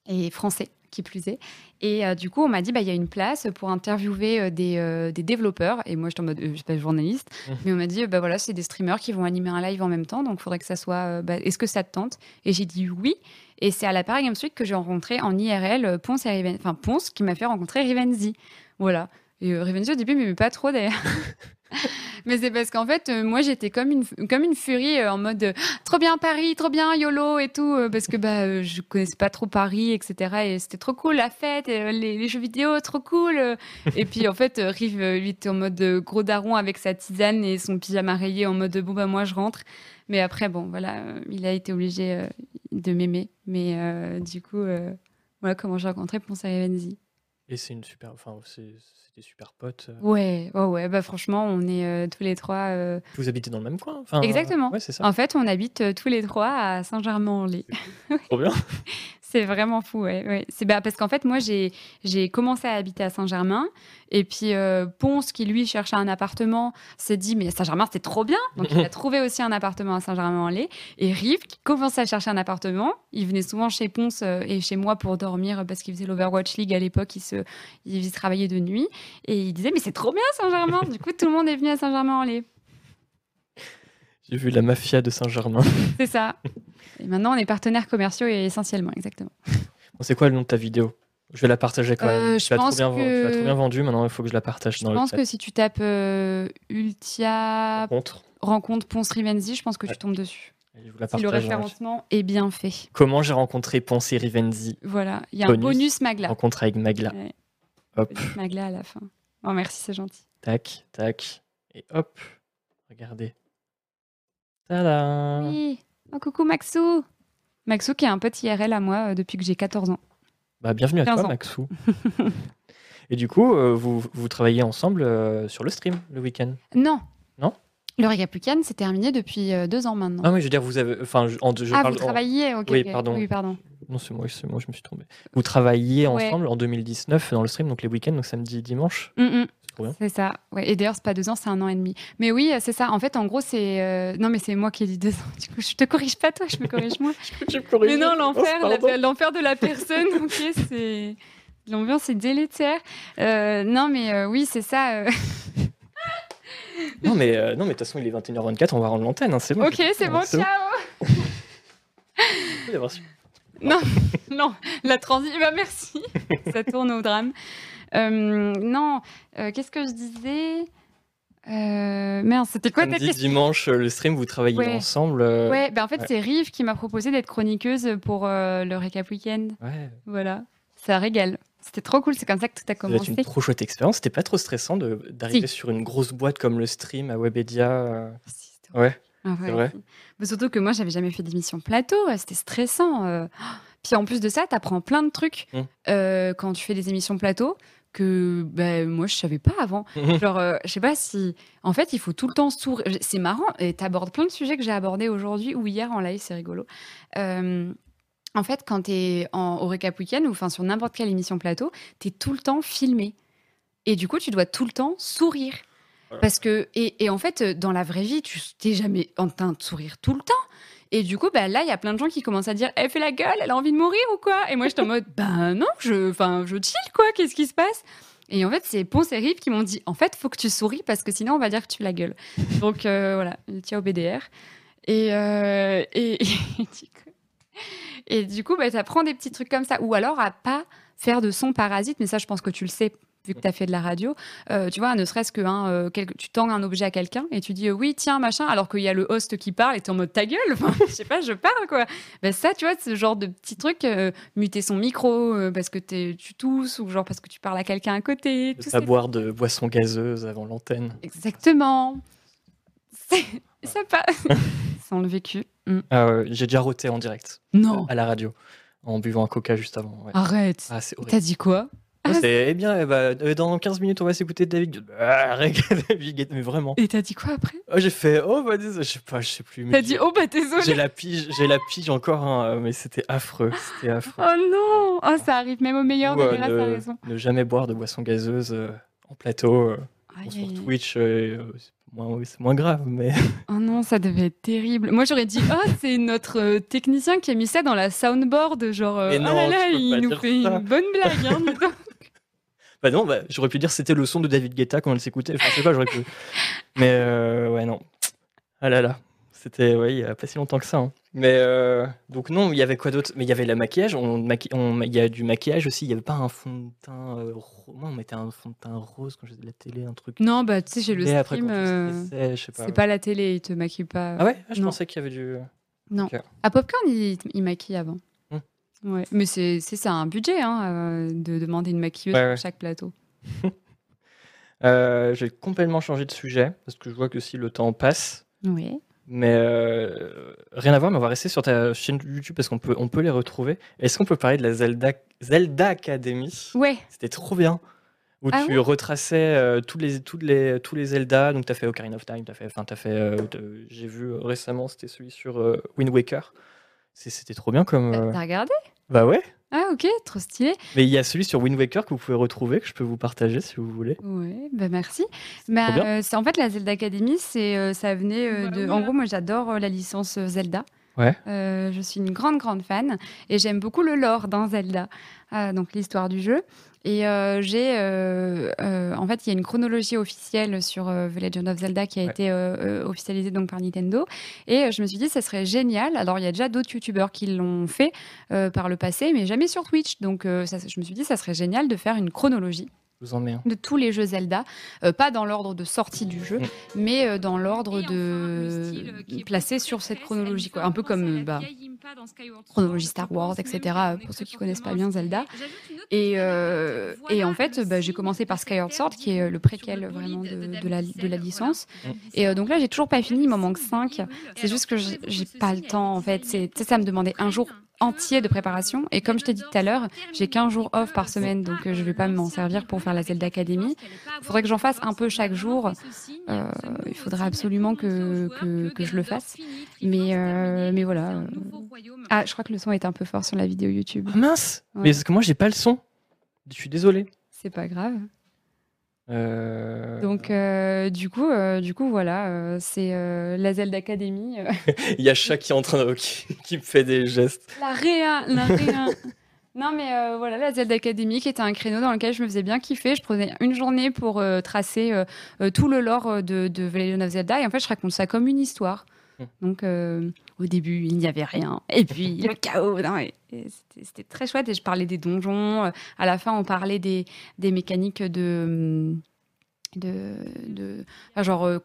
et français qui plus est. Et euh, du coup, on m'a dit, bah, il y a une place pour interviewer euh, des, euh, des développeurs. Et moi, j'étais en mode, je suis pas journaliste, Mhm. mais on m'a dit, bah voilà, c'est des streamers qui vont animer un live en même temps, donc il faudrait que ça soit, bah, est-ce que ça te tente? Et j'ai dit oui. Et c'est à la Paris Games Week que j'ai rencontré en IRL Ponce et Riven... enfin Ponce qui m'a fait rencontrer Rivenzi. Voilà. Et Rivenzi au début, mais pas trop d'ailleurs. Mais c'est parce qu'en fait, euh, moi, j'étais comme une, comme une furie euh, en mode trop bien Paris, trop bien YOLO et tout, euh, parce que bah, je connaissais pas trop Paris, etc. Et c'était trop cool la fête, et, les, jeux vidéo, trop cool. et puis en fait, Rive, lui, était en mode gros daron avec sa tisane et son pyjama rayé en mode bon, bah moi, je rentre. Mais après, bon, voilà, il a été obligé de m'aimer. Mais du coup, voilà comment j'ai rencontré Ponce et Rivenzi. Et c'est une super, enfin c'est c'est des super potes. euh. Ouais, ouais, ouais, bah franchement, on est euh, tous les trois. euh, Vous habitez dans le même coin enfin, Exactement. Ouais, c'est ça. En fait, on habite euh, tous les trois à Saint-Germain-en-Laye. Trop bien. C'est vraiment fou, ouais. ouais. C'est bah, parce qu'en fait, moi, j'ai commencé à habiter à Saint-Germain. Et puis, euh, Ponce, qui lui cherchait un appartement, s'est dit, mais Saint-Germain, c'était trop bien. Donc, il a trouvé aussi un appartement à Saint-Germain-en-Laye. Et Rive, qui commençait à chercher un appartement, il venait souvent chez Ponce euh, et chez moi pour dormir parce qu'il faisait l'Overwatch League à l'époque. Il, se, il travaillait de nuit. Et il disait, mais c'est trop bien Saint-Germain. du coup, tout le monde est venu à Saint-Germain-en-Laye. J'ai vu la mafia de Saint-Germain. C'est ça. Et maintenant, on est partenaires commerciaux et essentiellement, exactement. Bon, c'est quoi le nom de ta vidéo? Je vais la partager quand même. Euh, tu je l'as trop pense bien, ven- tu l'as que- trop bien vendu, maintenant il faut que je la partage Je dans pense le que chat. si tu tapes euh, Ultia Contre. rencontre Ponce Rivenzi, je pense que Ouais. tu tombes dessus. si le référencement est bien fait. Comment j'ai rencontré Ponce et Rivenzi? Voilà, il y a un bonus Magla. Rencontre avec Magla. Hop. Magla à la fin. Oh, merci, c'est gentil. Tac, tac. Et hop, regardez. Tada Oui. Oh, coucou Maxou. Maxou qui est un petit IRL à moi euh, depuis que j'ai 14 ans. Bah, bienvenue à toi, Maxou. Et du coup, euh, vous, vous travaillez ensemble euh, sur le stream le week-end? Non. Non? Le Récapucan, c'est terminé depuis euh, deux ans maintenant. Ah oui, je veux dire, vous avez. Enfin, je, je ah, vous travaillez ok. Oui, pardon. Oui, pardon. Non, c'est moi, moi, je me suis trompé. Vous travailliez ensemble en 2019 dans le stream, donc les week-ends, donc samedi, dimanche? Mm, mm. C'est ça. Ouais. Et d'ailleurs, c'est pas deux ans, c'est un an et demi. Mais oui, c'est ça. En fait, en gros, c'est. Euh, non, mais c'est moi qui ai dit deux ans. Du coup, je te corrige pas, toi, je me corrige moi. je corrige mais non, l'enfer, l'enfer de la personne, ok, c'est. L'ambiance est délétère. Euh, non, mais oui, c'est ça. non, mais euh, non, mais de toute façon, il est 21h24, on va rendre l'antenne, hein, c'est bon. Ok, c'est bon, ciao Non, non, la transition, bah, merci, ça tourne au drame. Euh, non, euh, qu'est-ce que je disais? Merde, c'était quoi ta question? dimanche, le stream, vous travaillez ensemble. Ouais, bah en fait, c'est Rive qui m'a proposé d'être chroniqueuse pour le récap week-end. Ouais. Voilà, ça régale. C'était trop cool, c'est comme ça que tout a commencé. C'était une trop chouette expérience. C'était pas trop stressant d'arriver sur une grosse boîte comme le stream à Webedia. Euh? Ah, ouais. c'est vrai. Mais surtout que moi, j'avais jamais fait d'émission plateau. C'était stressant. Euh. Puis en plus de ça, tu apprends plein de trucs mmh. euh, quand tu fais des émissions plateau que ben, moi je savais pas avant. Mmh. Genre, je sais pas si. En fait, il faut tout le temps sourire. C'est marrant. Et tu abordes plein de sujets que j'ai abordés aujourd'hui ou hier en live, c'est rigolo. En fait, quand tu es au Recap Weekend ou enfin, sur n'importe quelle émission plateau, tu es tout le temps filmé. Et du coup, tu dois tout le temps sourire. Parce que, et, en fait, dans la vraie vie, tu n'es jamais en train de sourire tout le temps. Et du coup, bah, là, il y a plein de gens qui commencent à dire Elle fait la gueule, elle a envie de mourir ou quoi? Et moi, j'étais en mode Ben non, je, je chill, quoi, qu'est-ce qui se passe? Et en fait, c'est Ponce et Rive qui m'ont dit En fait, faut que tu souris parce que sinon, on va dire que tu la gueule. Donc euh, voilà, tiens au BDR. Et, euh, et, et du coup, bah, ça prend des petits trucs comme ça. Ou alors à pas faire de son parasite, mais ça, je pense que tu le sais vu que tu as fait de la radio, euh, tu vois, ne serait-ce que hein, euh, tu tends un objet à quelqu'un et tu dis euh, oui, tiens, machin, alors qu'il y a le host qui parle et tu es en mode ta gueule, je sais pas, je parle quoi. Ben, ça, tu vois, ce genre de petits trucs, muter son micro parce que tu tousses ou genre parce que tu parles à quelqu'un à côté. Tout ça boire de boissons gazeuses avant l'antenne. Exactement. Ça passe. Sans le vécu. Mm. Ah j'ai déjà roté en direct. Non. À la radio, en buvant un coca juste avant. Arrête. Ah, T'as dit quoi? Ah, eh bien, eh ben, euh, dans 15 minutes, on va s'écouter David. Ah, mais vraiment. Et t'as dit quoi après? Oh, J'ai fait, oh, bah, désolé, je sais pas, je sais plus. T'as dit, oh, bah, désolé. J'ai la pige, j'ai la pige encore, hein, mais c'était affreux. C'était affreux. Oh non Oh, ça arrive même au meilleur de ne, raison. Ne jamais boire de boissons gazeuses euh, en plateau. Euh, sur Twitch, c'est moins grave, mais. Oh non, ça devait être terrible. Moi, j'aurais dit, oh, c'est notre euh, technicien qui a mis ça dans la soundboard. Genre, euh, oh là là, il nous fait une bonne blague. Hein, bah non, bah, j'aurais pu dire c'était le son de David Guetta quand elle s'écoutait. Enfin, je sais pas, j'aurais pu. Mais euh, ouais, non. Ah là là. C'était, ouais, il n'y a pas si longtemps que ça. Hein. Mais euh, donc non, il y avait quoi d'autre? Mais il y avait le maquillage. On, on, il y a du maquillage aussi. Il n'y avait pas un fond de teint. Euh, moi, on mettait un fond de teint rose quand j'étais de la télé, un truc. Non, bah tu sais, j'ai le stream. Euh, c'est pas la télé, il te maquille pas. Ah ouais? Ah, Je pensais qu'il y avait du. Non. À Popcorn, il, il maquille avant. Ouais. Mais c'est ça un budget hein, de demander une maquilleuse pour chaque plateau. J'ai complètement changé de sujet parce que je vois que si le temps passe. Oui. Mais euh, rien à voir, mais on va rester sur ta chaîne YouTube parce qu'on peut, on peut les retrouver. Est-ce qu'on peut parler de la Zelda, Zelda Academy? Ouais. C'était trop bien. Où ah tu retraçais euh, tous, les, tous, les, tous les Zelda. Donc, tu as fait Ocarina of Time, as fait, as fait, euh, j'ai vu récemment, c'était celui sur Wind Waker. C'était trop bien comme. T'as regardé? Bah ouais. Ah ok, trop stylé. Mais il y a celui sur Wind Waker que vous pouvez retrouver, que je peux vous partager si vous voulez. Oui, bah merci. Bah, euh, c'est en fait la Zelda Academy, c'est euh, ça venait euh, de. En gros, moi j'adore la licence Zelda. Ouais. je suis une grande grande fan et j'aime beaucoup le lore dans Zelda, donc l'histoire du jeu. Et euh, j'ai, euh, euh, en fait, il y a une chronologie officielle sur The Legend of Zelda qui a été officialisée donc par Nintendo. Et je me suis dit, ça serait génial. Alors, il y a déjà d'autres youtubeurs qui l'ont fait par le passé, mais jamais sur Twitch. Donc, ça, je me suis dit, ça serait génial de faire une chronologie. De tous les jeux Zelda, euh, pas dans l'ordre de sortie du jeu, mm. mais euh, dans l'ordre de placer sur cette chronologie, quoi. un peu comme bah, chronologie Star Wars, etc. Pour ceux qui connaissent pas bien Zelda. Et, euh, et en fait, bah, j'ai commencé par Skyward Sword, qui est le préquel vraiment de, de, la, de la licence. Mm. Et donc là, j'ai toujours pas fini, il m'en manque 5. C'est juste que j'ai pas le temps, en fait. Ça me demandait un jour entier de préparation. Et comme je t'ai dit tout à l'heure, j'ai 15 jours off par semaine, donc euh, je vais pas m'en servir pour faire la Zelda Academy. Il faudrait que j'en fasse un peu chaque jour. Euh, il faudrait absolument que, que, je le fasse. Mais, euh, mais voilà. Ah, je crois que le son est un peu fort sur la vidéo YouTube. Ah, mince Mais parce que moi, j'ai pas le son. Je suis désolé. C'est pas grave. Euh, Donc, euh, du, coup, euh, du coup, voilà, c'est la Zelda Academy. Il y a Chat qui est en train de. qui, me fait des gestes. La réa, la réa. non, mais voilà, la Zelda Academy qui était un créneau dans lequel je me faisais bien kiffer. Je prenais une journée pour tracer tout le lore de, de Legend of Zelda et en fait, je raconte ça comme une histoire. Donc, au début, il n'y avait rien. Et puis, le chaos. C'était très chouette. Et je parlais des donjons. À la fin, on parlait des, des mécaniques de. De, de genre euh,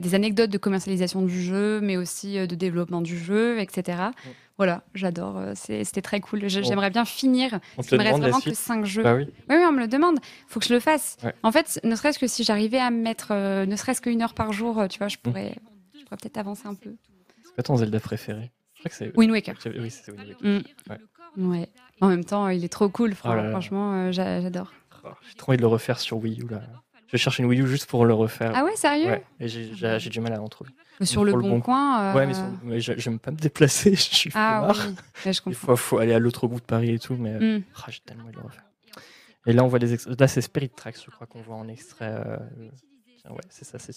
des anecdotes de commercialisation du jeu, mais aussi euh, de développement du jeu, etc. Voilà, j'adore. Euh, c'était très cool. J'aimerais bien finir. Il me reste vraiment que 5 jeux. Bah oui. oui. on me le demande. Il faut que je le fasse. En fait, ne serait-ce que si j'arrivais à me mettre ne serait-ce qu'une heure par jour, tu vois, je pourrais, je peut-être avancer un peu quoi ton Zelda préféré Wind Waker. Oui, c'est Wind Waker. Mm. Ouais. En même temps, il est trop cool, oh franchement, euh, j'adore. Oh, j'ai trop envie de le refaire sur Wii U là. Je cherche une Wii U juste pour le refaire. Ah ouais, sérieux ouais. Et j'ai du mal à en trouver. sur le, bon, coin. Euh, ouais, mais, j'aime pas me déplacer. je suis ah, oui. je Il faut, aller à l'autre bout de Paris et tout, mais mm. ah, j'ai tellement envie de le refaire. Et là, on voit des Là, c'est Spirit Tracks, je crois qu'on voit en extrait. Euh, ouais, c'est ça, c'est.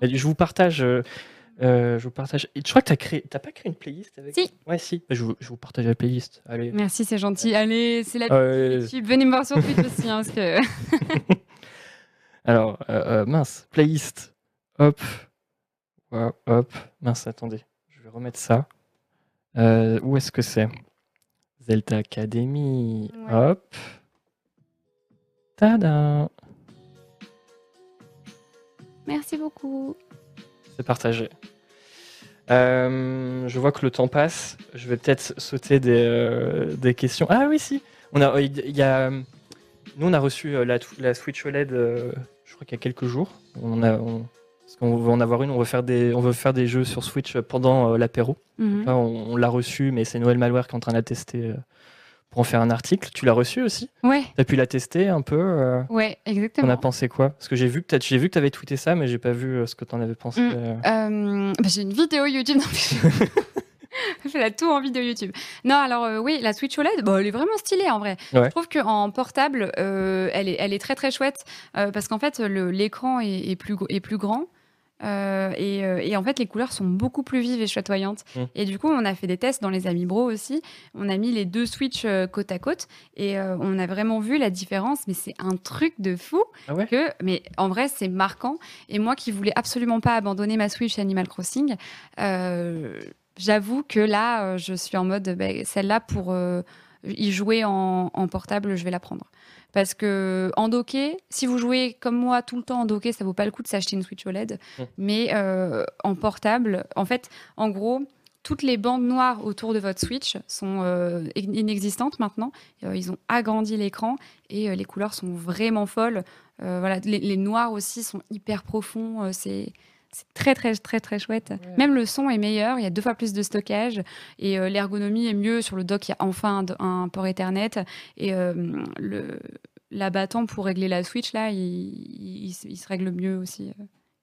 Mais je vous partage. Euh, je vous partage. je crois que tu créé. T'as pas créé une playlist avec Si. Ouais, si. Je vous, je vous partage la playlist. Allez. Merci, c'est gentil. Allez, c'est la playlist. Venez me voir sur Twitter aussi. Hein, parce que... Alors, euh, euh, mince, playlist. Hop. hop. Mince, attendez. Je vais remettre ça. où est-ce que c'est? Zelda Academy. Hop. Tada. Merci beaucoup. C'est partagé. Euh, je vois que le temps passe. Je vais peut-être sauter des, euh, des, questions. Ah oui, si. On a, il y a, nous, on a reçu euh, la, la Switch OLED, je crois qu'il y a quelques jours. On a, parce qu'on veut en avoir une, on veut faire des, on veut faire des jeux sur Switch pendant l'apéro. Mhm. On, l'a reçu, mais c'est Noël Malware qui est en train de la tester pour en faire un article. Tu l'as reçu aussi? Ouais. Tu as pu la tester un peu euh... Ouais, exactement. On a pensé quoi? Parce que j'ai vu peut-être j'ai vu que tu avais tweeté ça mais j'ai pas vu euh, ce que tu en avais pensé. Mm. Euh. Euh, bah, j'ai une vidéo YouTube Je fais la tour en vidéo YouTube. Non, alors oui, la Switch OLED, bon, elle est vraiment stylée en vrai. Je trouve qu'en portable, elle, est, elle est très très chouette parce qu'en fait, l'écran est, est, plus, est plus grand. Euh, euh, et, en fait, les couleurs sont beaucoup plus vives et chatoyantes. Mmh. Et du coup, on a fait des tests dans les Amis Bro aussi. On a mis les deux Switch euh, côte à côte et on a vraiment vu la différence. Mais c'est un truc de fou. Ah que, mais en vrai, c'est marquant. Et moi qui voulais absolument pas abandonner ma Switch Animal Crossing, j'avoue que là, je suis en mode, bah, celle-là pour y jouer en, en portable, je vais la prendre. Parce que en docké, si vous jouez comme moi tout le temps en docké, ça vaut pas le coup de s'acheter une Switch OLED. Mmh. Mais euh, en portable, en fait, en gros, toutes les bandes noires autour de votre Switch sont euh, inexistantes maintenant. Euh, ils ont agrandi l'écran et les couleurs sont vraiment folles. voilà, les, noirs aussi sont hyper profonds. c'est très très très très chouette. Même le son est meilleur, il y a deux fois plus de stockage et l'ergonomie est mieux sur le dock. Il y a enfin un, port Ethernet et le l'abattant pour régler la Switch, là, il, se règle mieux aussi.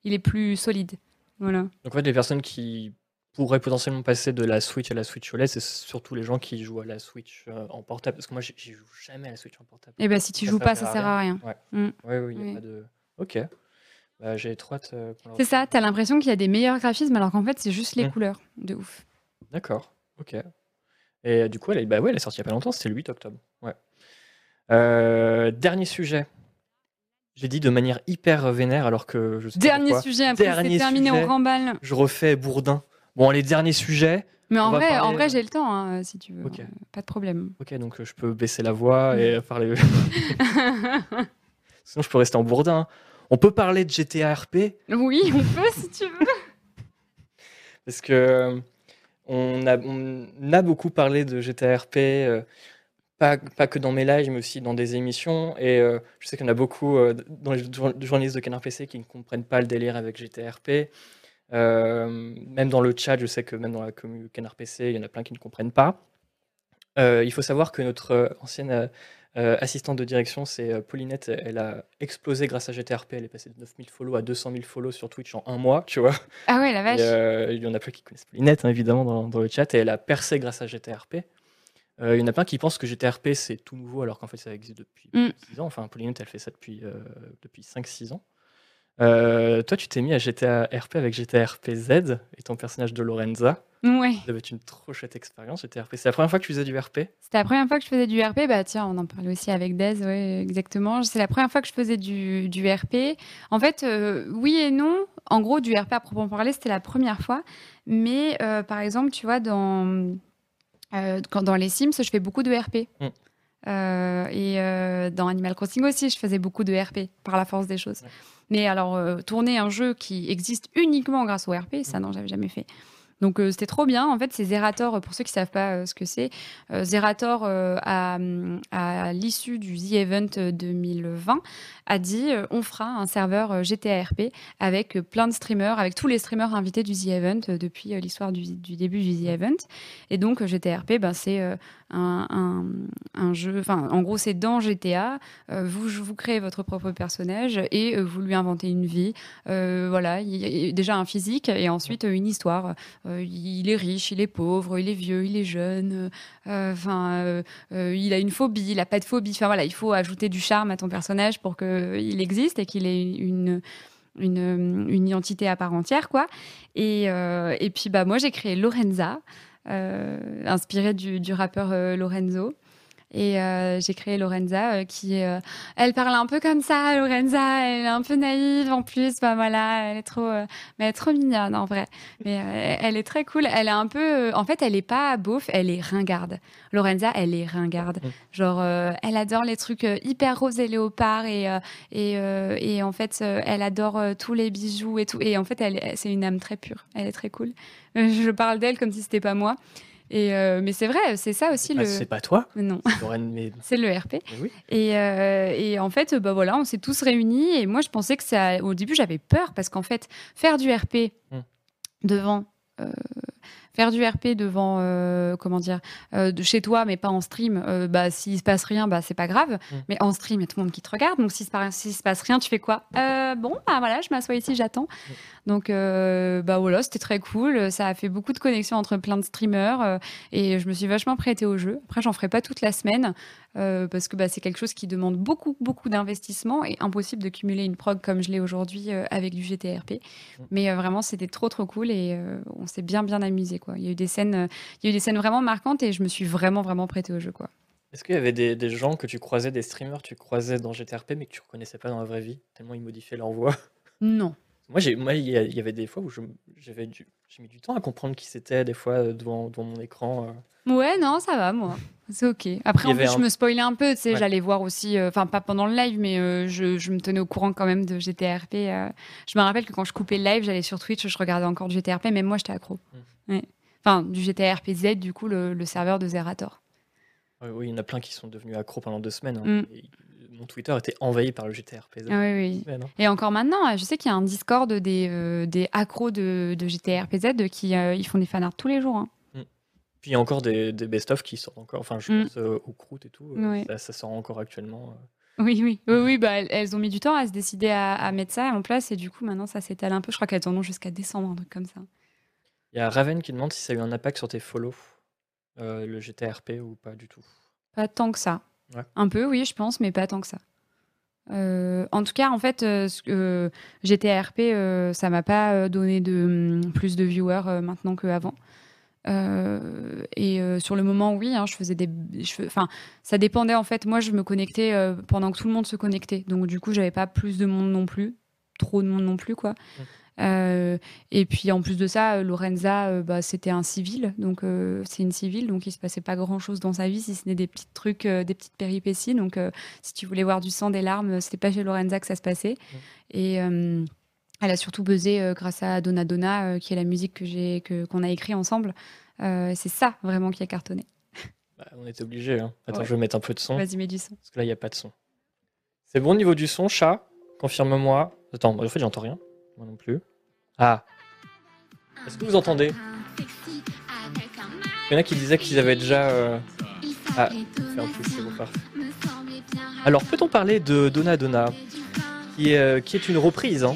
Il est plus solide. Voilà. Donc, en fait, les personnes qui pourraient potentiellement passer de la Switch à la Switch OLED, c'est surtout les gens qui jouent à la Switch euh, en portable. Parce que moi, je joue jamais à la Switch en portable. Et eh ben, si tu joues pas, ça sert à rien. Ouais, mm. oui, il n'y a pas de. Ok. Bah, J'ai trop hâte. Euh, c'est ça, tu as l'impression qu'il y a des meilleurs graphismes, alors qu'en fait, c'est juste les couleurs. De ouf. D'accord. Ok. Et du coup, elle est, bah ouais, elle est sortie il n'y a pas longtemps, c'était le 8 octobre. Ouais. Euh, dernier sujet. J'ai dit de manière hyper vénère alors que je sais Dernier sujet, après c'est terminé au remballe. Je refais Bourdin. Bon, les derniers sujets. Mais en vrai, en vrai j'ai le temps, hein, si tu veux. Pas de problème. Ok, donc je peux baisser la voix et parler. Sinon, je peux rester en bourdin. On peut parler de GTA RP Oui, on peut si tu veux. Parce que on a, on a beaucoup parlé de GTA RP, euh, pas, pas, que dans mes lives, mais aussi dans des émissions. Et euh, je sais qu'il y en a beaucoup euh, dans les journalistes de Canard PC qui ne comprennent pas le délire avec GTA RP. même dans le chat, je sais que même dans la communauté Canard PC, il y en a plein qui ne comprennent pas. il faut savoir que notre ancienne euh, assistante de direction, c'est euh, Paulinette. Elle a explosé grâce à GTRP. Elle est passée de 9000 follow à 200 000 follow sur Twitch en un mois, tu vois. Ah ouais, la vache. Euh, il y en a plein qui connaissent Paulinette, hein, évidemment, dans, le chat. Et elle a percé grâce à GTRP. il y en a plein qui pensent que GTRP, c'est tout nouveau, alors qu'en fait, ça existe depuis 6 mm. ans. Enfin, Paulinette, elle fait ça depuis, depuis 5-6 ans. Toi, tu t'es mis à GTA RP avec GTA RP Z et ton personnage de Lorenza. Ouais. Ça avait une trop chouette expérience, RP. C'est la première fois que tu faisais du RP C'était la première fois que je faisais du RP. Bah tiens, on en parlait aussi avec Dez, ouais, exactement. C'est la première fois que je faisais du, du RP. En fait, euh, oui et non. En gros, du RP à proprement parler, c'était la première fois. Mais euh, par exemple, tu vois, dans, euh, quand, dans les Sims, je fais beaucoup de RP. Mm. et dans Animal Crossing aussi, je faisais beaucoup de RP par la force des choses. Mais alors, tourner un jeu qui existe uniquement grâce au RP, ça, mm. non, j'avais jamais fait. Donc euh, c'était trop bien. En fait, c'est Zerator, pour ceux qui ne savent pas euh, ce que c'est, euh, Zerator, à, à l'issue du The Event 2020, a dit on fera un serveur GTARP avec plein de streamers, avec tous les streamers invités du The Event depuis l'histoire du, début du The Event. Et donc GTARP, ben, c'est un, jeu, enfin en gros c'est dans GTA, vous, vous créez votre propre personnage et vous lui inventez une vie. voilà, il y déjà un physique et ensuite une histoire. Euh, il est riche, il est pauvre, il est vieux, il est jeune, euh, enfin, euh, il a une phobie, il a pas de phobie. Enfin voilà, il faut ajouter du charme à ton personnage pour qu'il existe et qu'il ait une identité à part entière, quoi. Et, et puis, bah, moi, j'ai créé Lorenza, inspirée du, du rappeur Lorenzo. Et euh, j'ai créé Lorenza euh, qui, euh, elle parle un peu comme ça. Lorenza, elle est un peu naïve en plus. Bah voilà, elle est trop, mais elle est trop mignonne en vrai. Mais elle est très cool. Elle est un peu, en fait, elle est pas beauf, elle est ringarde. Lorenza, elle est ringarde. Genre, elle adore les trucs hyper roses et léopard et et, et en fait, elle adore tous les bijoux et tout. Et en fait, elle, c'est une âme très pure. Elle est très cool. Je parle d'elle comme si c'était pas moi. Et euh, mais c'est vrai, c'est ça aussi bah, le. C'est pas toi. Non. c'est le RP. Et, euh, et, en fait, bah voilà, on s'est tous réunis et moi je pensais que ça. Au début, j'avais peur parce qu'en fait, faire du RP hmm. devant. Euh, faire du RP devant, euh, comment dire, euh, de chez toi, mais pas en stream, euh, bah, s'il se passe rien, bah, c'est pas grave. Mm. Mais en stream, il y a tout le monde qui te regarde. Donc, s'il se, passe, se passe rien, tu fais quoi? Bon, bah voilà, je m'assois ici, j'attends. Mm. Donc, bah voilà, c'était très cool. Ça a fait beaucoup de connexions entre plein de streamers et je me suis vachement prêtée au jeu. Après, j'en ferai pas toute la semaine parce que bah, c'est quelque chose qui demande beaucoup, beaucoup d'investissement et impossible de cumuler une prog comme je l'ai aujourd'hui avec du GTRP. Mm. Mais vraiment, c'était trop, trop cool et on s'est bien, bien amusé. Quoi. Il y a eu des scènes, euh, il y a eu des scènes vraiment marquantes et je me suis vraiment, vraiment prêtée au jeu, quoi. Est-ce qu'il y avait des, des, gens que tu croisais, des streamers, tu croisais dans GTRP, mais que tu reconnaissais pas dans la vraie vie, tellement ils modifiaient leur voix? Non. Moi, j'ai, moi, il y, avait des fois où j'avais j'ai mis du temps à comprendre qui c'était, des fois, euh, devant, devant mon écran. Euh. Ouais, non, ça va, moi. C'est ok. Après, en plus, je me spoilais un peu, tu sais, j'allais voir aussi, enfin, pas pendant le live, mais je, je, me tenais au courant quand même de GTRP. Je me rappelle que quand je coupais le live, j'allais sur Twitch, je regardais encore du GTRP, même moi, j'étais accro. Mmh. Ouais. Enfin, du GTA RPZ, du coup, le, serveur de Zerator. Oui, il y en a plein qui sont devenus accros pendant deux semaines. Hein. Mm. mon Twitter était envahi par le GTA RPZ. Ah oui, oui. Hein. Et encore maintenant, je sais qu'il y a un Discord des, euh, des accros de, de, GTA RPZ qui euh, ils font des fanarts tous les jours. Hein. Mm. Puis il y a encore des, des best-of qui sortent encore. Enfin, je mm. pense euh, au Croûte et tout. Ça, sort encore actuellement. Oui, oui, oui, oui bah, elles, ont mis du temps à se décider à, à, mettre ça en place et du coup maintenant ça s'étale un peu. Je crois qu'elles en ont jusqu'à décembre, un truc comme ça. Il y a Raven qui demande si ça a eu un impact sur tes follows, euh, le GTRP ou pas du tout. Pas tant que ça. Un peu, oui, je pense, mais pas tant que ça. Euh, en tout cas, en fait, euh, GTRP, euh, ça m'a pas donné de mm, plus de viewers maintenant qu'avant. et sur le moment, oui, hein, je faisais des. Enfin, ça dépendait en fait. Moi, je me connectais pendant que tout le monde se connectait. Donc, du coup, j'avais pas plus de monde non plus, trop de monde non plus, quoi. Et puis en plus de ça, Lorenza, bah, c'était un civil, donc c'est une civile, donc il se passait pas grand chose dans sa vie, si ce n'est des petits trucs, des petites péripéties. Donc si tu voulais voir du sang, des larmes, c'était pas chez Lorenza que ça se passait. Et elle a surtout buzzé grâce à Donna Donna, qui est la musique que j'ai qu'on a écrit ensemble. c'est ça vraiment qui a cartonné. Bah, on était obligé. Hein. Attends, je vais mettre un peu de son. Vas-y, mets du son. Parce que là, il n'y a pas de son. C'est bon au niveau du son, chat? Confirme-moi. Attends, en fait, j'entends rien. Moi non plus. Ah. Est-ce que vous entendez Il y en a qui disaient qu'ils avaient déjà. Euh, ah, un peu, c'est bon, Alors, peut-on parler de Donna Donna qui est, euh, qui est une reprise hein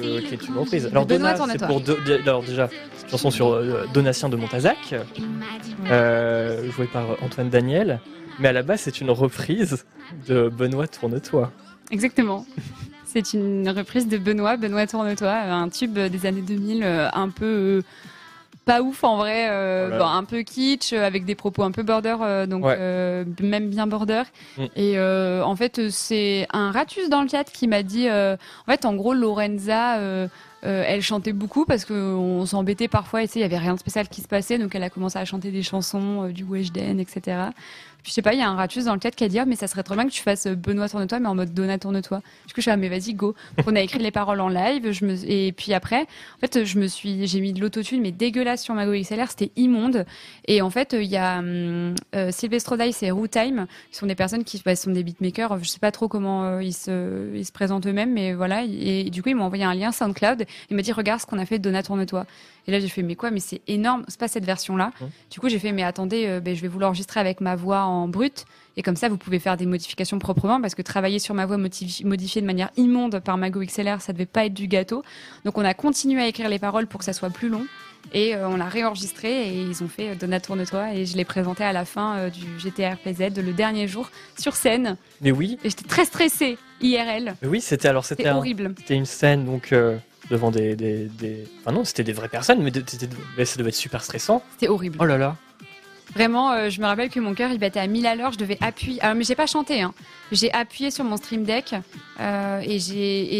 qui est une reprise. Alors, Donna, c'est pour. Alors, déjà, chanson sur euh, Donatien de Montazac, euh, jouée par Antoine Daniel. Mais à la base, c'est une reprise de Benoît Tourne-toi. Exactement. C'est une reprise de Benoît, Benoît Tourne-toi, un tube des années 2000, euh, un peu pas ouf en vrai, un peu kitsch, avec des propos un peu border, donc même bien border. Mm. Et en fait, c'est un ratus dans le chat qui m'a dit, en fait, en gros, Lorenza euh, elle chantait beaucoup parce qu'on s'embêtait parfois et il y avait rien de spécial qui se passait. Donc elle a commencé à chanter des chansons euh, du Weshden, etc. Puis je sais pas, il y a un ratus dans le chat qui a dit ah, mais ça serait trop bien que tu fasses euh, Benoît tourne-toi, mais en mode Donna tourne-toi. Du coup, je suis ah, mais vas-y, go. Donc on a écrit les paroles en live. Je me... Et puis après, en fait, je me suis, j'ai mis de l'autotune, mais dégueulasse sur ma Go c'était immonde. Et en fait, il y a hum, euh, Sylvester Dice et Rootime, qui sont des personnes qui bah, sont des beatmakers. Je sais pas trop comment euh, ils, se, ils se présentent eux-mêmes, mais voilà. Et, du coup, ils m'ont envoyé un lien SoundCloud. Il m'a dit regarde ce qu'on a fait de Donna tourne-toi. Et là, j'ai fait, mais quoi, mais c'est énorme, c'est pas cette version-là. Du coup, j'ai fait, mais attendez, euh, ben, je vais vous l'enregistrer avec ma voix en brut. Et comme ça, vous pouvez faire des modifications proprement parce que travailler sur ma voix modifiée de manière immonde par Mago XLR, ça devait pas être du gâteau. Donc, on a continué à écrire les paroles pour que ça soit plus long. Et euh, on l'a réenregistré et ils ont fait euh, Donna tourne-toi et je l'ai présenté à la fin du GTRPZ le dernier jour sur scène. Mais oui. Et j'étais très stressée IRL. Mais oui, c'était alors c'était horrible. C'était une scène donc devant des, des, Enfin non, c'était des vraies personnes, mais, ça devait être super stressant. C'était horrible. Oh là là. Vraiment, euh, je me rappelle que mon cœur il battait à 1000 à l'heure. Je devais appuyer. Alors, mais j'ai pas chanté. Hein. J'ai appuyé sur mon stream deck euh, et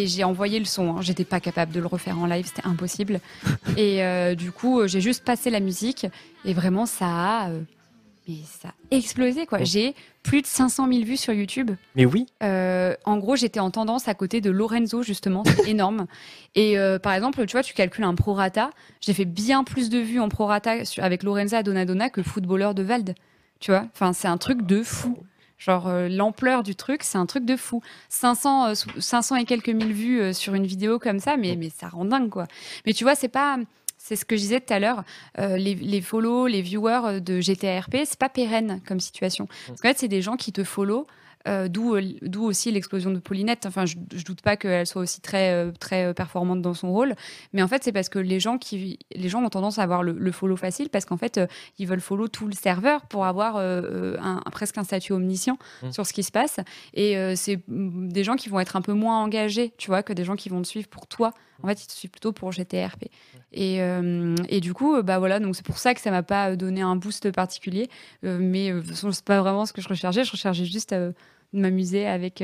j'ai envoyé le son. Hein. J'étais pas capable de le refaire en live, c'était impossible. et euh, du coup, j'ai juste passé la musique et vraiment ça a mais ça a explosé quoi. J'ai plus de 500 000 vues sur YouTube. Mais oui. Euh, en gros, j'étais en tendance à côté de Lorenzo justement, c'est énorme. Et euh, par exemple, tu vois, tu calcules un prorata. J'ai fait bien plus de vues en prorata avec Lorenza Donadona que footballeur de Vald. Tu vois, enfin c'est un truc de fou. Genre euh, l'ampleur du truc, c'est un truc de fou. 500, 500 et quelques mille vues sur une vidéo comme ça, mais, mais ça rend dingue quoi. Mais tu vois, c'est pas c'est ce que je disais tout à l'heure. Euh, les, les follow, les viewers de GTRP, c'est pas pérenne comme situation. Mm. Parce qu'en fait, c'est des gens qui te follow. Euh, d'où, d'où aussi l'explosion de Paulinette. Enfin, je, je doute pas qu'elle soit aussi très, euh, très performante dans son rôle, mais en fait, c'est parce que les gens qui, les gens ont tendance à avoir le, follow facile parce qu'en fait, ils veulent follow tout le serveur pour avoir un, presque un statut omniscient mm. sur ce qui se passe. Et c'est des gens qui vont être un peu moins engagés, tu vois, que des gens qui vont te suivre pour toi en fait, il te suit plutôt pour GTRP. Et, euh, et du coup, bah voilà, donc c'est pour ça que ça m'a pas donné un boost particulier. Euh, mais euh, façon, c'est pas vraiment ce que je recherchais. Je recherchais juste à m'amuser avec,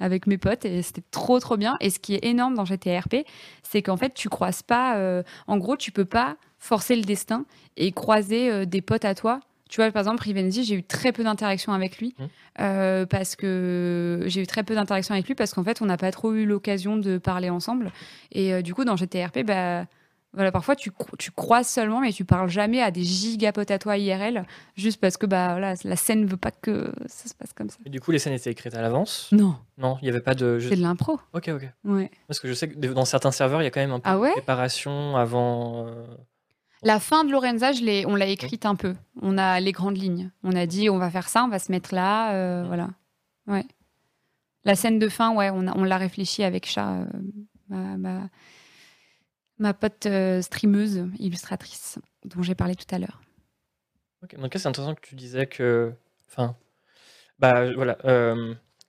avec mes potes et c'était trop trop bien. Et ce qui est énorme dans GTRP, c'est qu'en fait, tu croises pas. en gros, tu peux pas forcer le destin et croiser des potes à toi tu vois, par exemple, Rivenzi, j'ai eu très peu d'interactions avec lui mmh. euh, parce que j'ai eu très peu d'interactions avec lui parce qu'en fait, on n'a pas trop eu l'occasion de parler ensemble. Et euh, du coup, dans GTRP, bah, voilà, parfois tu, tu croises seulement, mais tu parles jamais à des gigapotes à toi IRL, juste parce que bah, voilà, la scène ne veut pas que ça se passe comme ça. Et du coup, les scènes étaient écrites à l'avance? Non. Non, il n'y avait pas de. C'est de l'impro. Ok, ok. Ouais. Parce que je sais que dans certains serveurs, il y a quand même un peu ah de préparation avant. Euh, la fin de Lorenza, on l'a écrite un peu. On a les grandes lignes. On a dit on va faire ça, on va se mettre là, euh, voilà. Ouais. La scène de fin, ouais, on, l'a réfléchi avec Chat, euh, ma, pote euh, streameuse, illustratrice, dont j'ai parlé tout à l'heure. Donc c'est intéressant que tu disais que, enfin, bah voilà,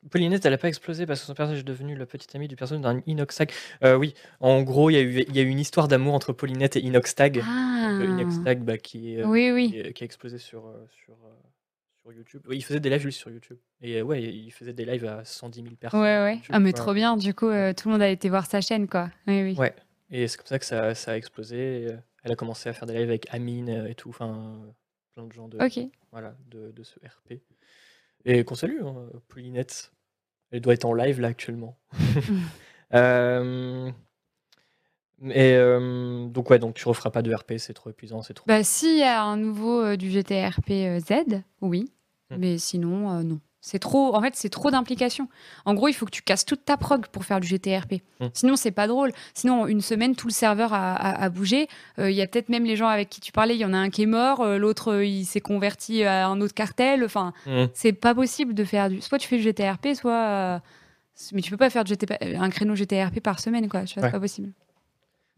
Paulinette, elle n'a pas explosé parce que son personnage est devenu le petit ami du personnage d'un Inoxtag. Euh, oui, en gros, il y, a eu, y a eu une histoire d'amour entre Paulinette et Inoxtag. Ah. Euh, Inoxtag, bah, qui, euh, oui, oui. Qui, a explosé sur, sur, sur YouTube. il faisait des lives juste sur YouTube. Et ouais, il faisait des lives à 110 000 personnes. Ouais, ouais. ah, mais trop bien. Du coup, tout le monde a été voir sa chaîne, quoi. Oui, oui. Ouais. Et c'est comme ça que ça, ça a explosé. Elle a commencé à faire des lives avec Amine et tout, enfin, plein de gens de, Ok. voilà, de, de ce RP. Et qu'on salue, hein, Paulinette. Elle doit être en live là actuellement. Euh, et euh, donc ouais, donc tu referas pas de RP, c'est trop épuisant, c'est trop. Bah, s'il y a un nouveau euh, du GTRP euh, Z, oui. Hmm. Mais sinon, euh, non. C'est trop. En fait, c'est trop d'implications. En gros, il faut que tu casses toute ta prog pour faire du GTRP. Hmm. Sinon, c'est pas drôle. Sinon, une semaine, tout le serveur a, a- a bougé. Euh, Il y a peut-être même les gens avec qui tu parlais. Il y en a un qui est mort, euh, l'autre euh, il s'est converti à un autre cartel. Enfin, Mm. c'est pas possible de faire du. Soit tu fais du GTRP, soit. Mais tu peux pas faire du un créneau GTRP par semaine, quoi. Ouais. C'est pas possible.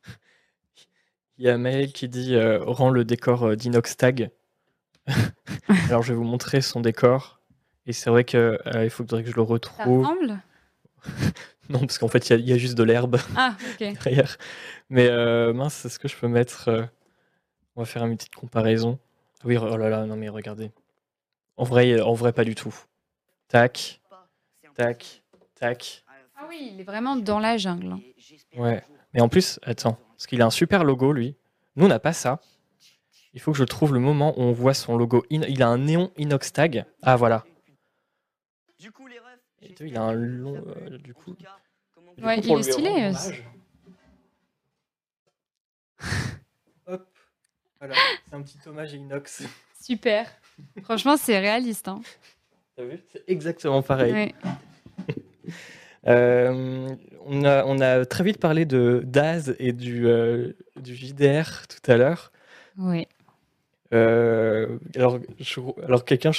Il y a Maël qui dit rend le décor euh, d'Inoxtag. Alors je vais vous montrer son décor. Et c'est vrai que euh, il faudrait que je le Ça retrouve. ressemble? Non, parce qu'en fait, il y a- il y, a juste de l'herbe Ah, ok. derrière. Mais euh, mince, est-ce que je peux mettre. euh, On va faire une petite comparaison. Ah Oui, oh là là, non mais regardez. En vrai, en vrai, pas du tout. Tac, tac, tac. Ah oui, il est vraiment dans la jungle. hein. Ouais. Mais en plus, attends, parce qu'il a un super logo, lui. Nous, on n'a pas ça. Il faut que je trouve le moment où on voit son logo. In- Il a un néon inox tag. Ah, voilà. Et tu vois, il a un long. euh, du coup. du Ouais, coup, il pour est lui stylé, rendre euh, hommage- Hop. Voilà, c'est un petit hommage à Inox. Super. Franchement, c'est réaliste. Hein. T'as vu? C'est exactement pareil. Ouais. Euh, on, a, on a très vite parlé de Daz et du, euh, du JDR tout à l'heure. Ouais. Euh, alors, quelqu'un,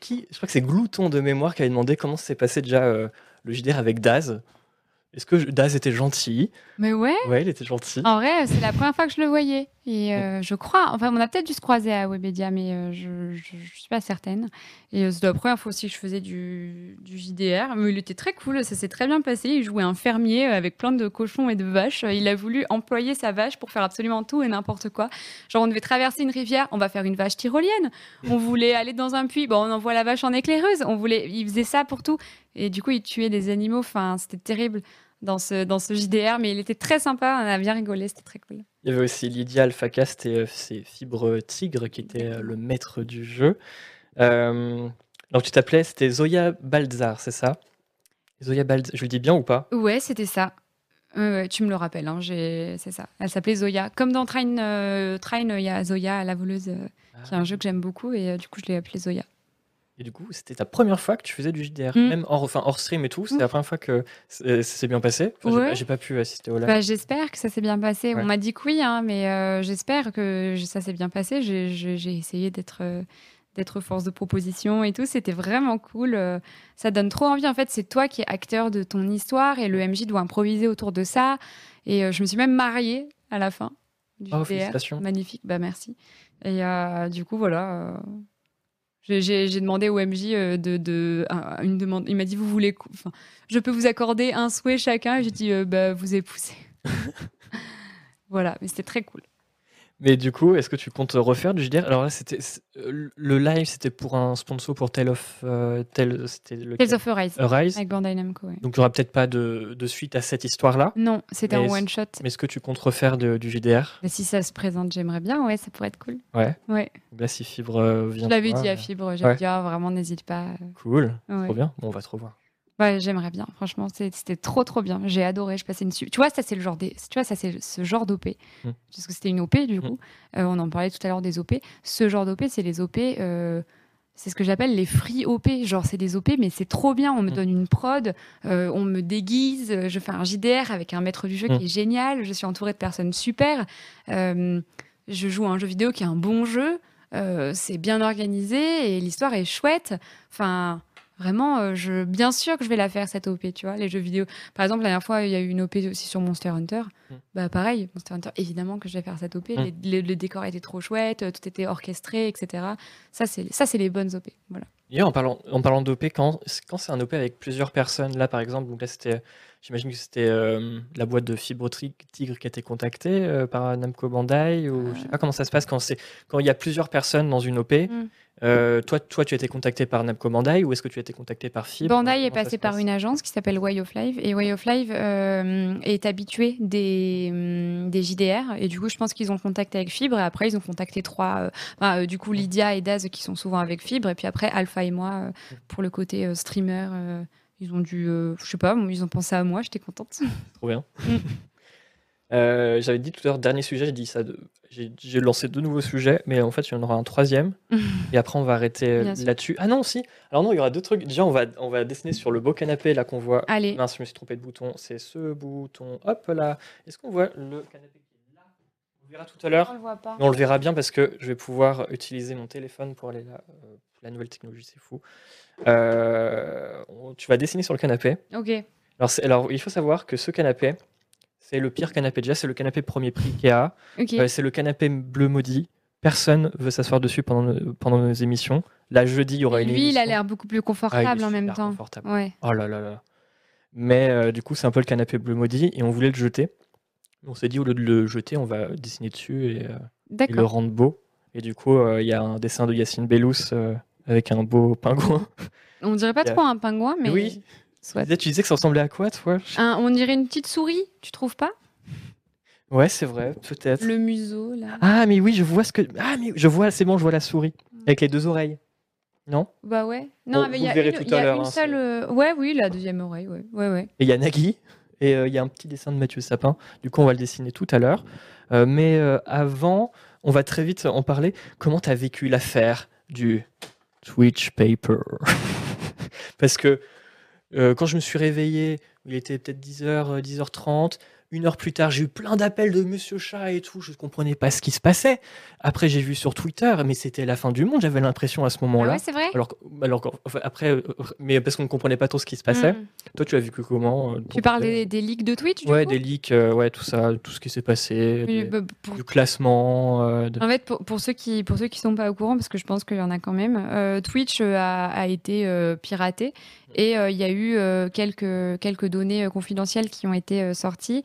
qui, je crois que c'est Glouton de mémoire qui avait demandé comment s'est passé déjà euh, le JDR avec Daz. Est-ce que Daz était gentil? Mais ouais, Ouais, il était gentil. en vrai, c'est la première fois que je le voyais. Et euh, je crois, enfin, on a peut-être dû se croiser à Webedia, mais euh, je, je suis pas certaine. Et euh, c'est la première fois aussi que je faisais du, du JDR. Mais il était très cool, ça s'est très bien passé. Il jouait un fermier avec plein de cochons et de vaches. Il a voulu employer sa vache pour faire absolument tout et n'importe quoi. Genre, on devait traverser une rivière, on va faire une vache tyrolienne. On voulait aller dans un puits, bon, on envoie la vache en éclaireuse. On voulait, il faisait ça pour tout. Et du coup, il tuait des animaux. Enfin, c'était terrible dans ce, dans ce JDR, mais il était très sympa. On a bien rigolé, c'était très cool. Il y avait aussi Lydia Alphacast et euh, ses fibres tigres qui était euh, le maître du jeu. Euh, donc tu t'appelais, c'était Zoya Baldzar, c'est ça? Zoya Baldzar, je le dis bien ou pas? Ouais, c'était ça. Euh, tu me le rappelles, hein, c'est ça. Elle s'appelait Zoya. Comme dans Train, euh, Train, il y a Zoya, la voleuse, euh, qui est un jeu que j'aime beaucoup, et euh, du coup, je l'ai appelée Zoya. Et du coup, c'était ta première fois que tu faisais du JDR, Mm. même hors, enfin, hors stream et tout, c'était la première fois que euh, ça s'est bien passé? Enfin, j'ai Ouais. pas- J'ai pas pu assister au live. Bah, j'espère que ça s'est bien passé. Ouais. On m'a dit que oui, hein, mais euh, j'espère que ça s'est bien passé. J'ai essayé d'être euh, d'être force de proposition et tout. C'était vraiment cool. euh, ça donne trop envie. En fait, c'est toi qui es acteur de ton histoire et le MJ doit improviser autour de ça. Et je me suis même mariée à la fin du Oh, JDR. félicitations. Magnifique, bah merci. Et du coup, voilà. J'ai- demandé au MJ euh, de, de un- une demande. Il m'a dit vous voulez, je peux vous accorder un souhait chacun? J'ai dit euh, bah vous épousez. voilà, mais c'était très cool. Mais du coup, est-ce que tu comptes refaire du JDR Alors là, c'était euh, le live, c'était pour un sponsor pour Tale of euh, Tale, lequel? Tales of Arise Arise. avec Bandai Namco. ouais. Donc il n'y aura peut-être pas de, de suite à cette histoire-là. Non, c'était un one shot. Mais est-ce que tu comptes refaire de- du JDR Mais si ça se présente, j'aimerais bien. Ouais, ça pourrait être cool. Ouais. Ouais. Là, si Fibre euh, vient. Je l'avais dit à voir, Fibre. J'ai Ouais. dit ah, vraiment n'hésite pas. Cool. Ouais. Trop bien. Bon, on va te revoir. Ouais, j'aimerais bien. Franchement, c'était trop trop bien. J'ai adoré. Je passais une Tu vois, ça c'est le genre des. Tu vois, ça c'est ce genre d'OP. Mm. Parce que c'était une OP du Mm. coup. Euh, on en parlait tout à l'heure des OP. Ce genre d'OP, c'est les OP. euh, C'est ce que j'appelle les free OP. Genre, c'est des OP, mais c'est trop bien. On me Mm. donne une prod, euh, on me déguise, je fais un JDR avec un maître du jeu Mm. qui est génial. Je suis entourée de personnes super. Je joue à un jeu vidéo qui est un bon jeu. C'est bien organisé et l'histoire est chouette. Enfin, vraiment, euh, je, bien sûr que je vais la faire cette OP, tu vois, les jeux vidéo. Par exemple, la dernière fois, il y a eu une OP aussi sur Monster Hunter. Mm. Bah pareil, Monster Hunter, évidemment que je vais faire cette OP. Mm. Les- les- le décor était trop chouette, euh, tout était orchestré, etc. Ça, c'est ça, c'est les bonnes OP. Voilà. D'ailleurs, en parlant, en parlant d'OP, quand, quand c'est un OP avec plusieurs personnes, là par exemple, donc là c'était, j'imagine que c'était euh, la boîte de Fibre Tigre qui a été contactée euh, par Namco Bandai, ou je sais pas comment ça se passe quand c'est quand il y a plusieurs personnes dans une OP. Mm. Euh, toi, toi, tu as été contacté par Namco Bandai ou est-ce que tu as été contacté par Fibre? Bandai est passé par une agence qui s'appelle Way of Life et Way of Life euh, est habitué des, hum, des JDR et du coup, je pense qu'ils ont contact avec Fibre et après, ils ont contacté trois, euh, du coup, Lydia et Daz qui sont souvent avec Fibre et puis après, Alpha et moi pour le côté streamer. ils ont dû, je sais pas, ils ont pensé à moi, j'étais contente. Trop bien. Euh, j'avais dit tout à l'heure, dernier sujet, j'ai dit ça. J'ai lancé deux nouveaux sujets, mais en fait, il y en aura un troisième. et après, on va arrêter là-dessus. Ah non, si. Alors non, il y aura deux trucs. Déjà, on va, on va dessiner sur le beau canapé là qu'on voit. Allez. Mince, je me suis trompé de bouton. C'est ce bouton. Hop là. Est-ce qu'on voit le canapé qui est là? On le verra tout à l'heure. On le voit pas. on le verra bien parce que je vais pouvoir utiliser mon téléphone pour aller là. Euh, la nouvelle technologie, c'est fou. Euh, tu vas dessiner sur le canapé. Ok. Alors, alors, il faut savoir que ce canapé, c'est le pire canapé déjà, c'est le canapé premier prix Ikea. Euh, c'est le canapé bleu maudit. Personne veut s'asseoir dessus pendant, pendant nos émissions. Là, jeudi, il y aura une Lui, il a l'air beaucoup plus confortable ah, en même temps. Ouais. Oh là là là. Mais euh, du coup, c'est un peu le canapé bleu maudit et on voulait le jeter. On s'est dit, au lieu de le jeter, on va dessiner dessus et, euh, le rendre beau. Et du coup, il y a un dessin de Yacine Bellous avec un beau pingouin. On dirait pas trop un pingouin, mais. Oui, tu disais que ça ressemblait à quoi, toi? On dirait une petite souris, tu trouves pas? Ouais, c'est vrai, peut-être. Le museau, là. Ah, mais oui, je vois ce que. Ah, mais je vois, c'est bon, je vois la souris. Avec les deux oreilles. Non? Bah ouais. Non, mais il y a, une, y a une hein, seule. Euh, ouais, oui, la deuxième oreille, ouais. ouais, ouais. Et il y a Nagui, et euh, il y a un petit dessin de Mathieu Sapin. Du coup, on va le dessiner tout à l'heure. Euh, mais avant, on va très vite en parler. Comment tu as vécu l'affaire du Twitch Paper? Parce que euh, quand je me suis réveillé, il était peut-être 10h, 10h30. Une heure plus tard, j'ai eu plein d'appels de Monsieur Chat et tout. Je ne comprenais pas ce qui se passait. Après, j'ai vu sur Twitter, mais c'était la fin du monde. J'avais l'impression à ce moment-là. Ah ouais, c'est vrai? Alors, alors après, euh, mais parce qu'on ne comprenait pas trop ce qui se passait. Mm. Toi, tu as vu que comment euh, Tu parles des, leaks de Twitch Ouais, des leaks, ouais, tout ça, tout ce qui s'est passé, bah, du classement. En fait, pour, ceux qui pour ceux qui sont pas au courant, parce que je pense qu'il y en a quand même, Twitch a, a été piraté et euh, il y a eu euh, quelques, quelques données euh, confidentielles qui ont été sorties,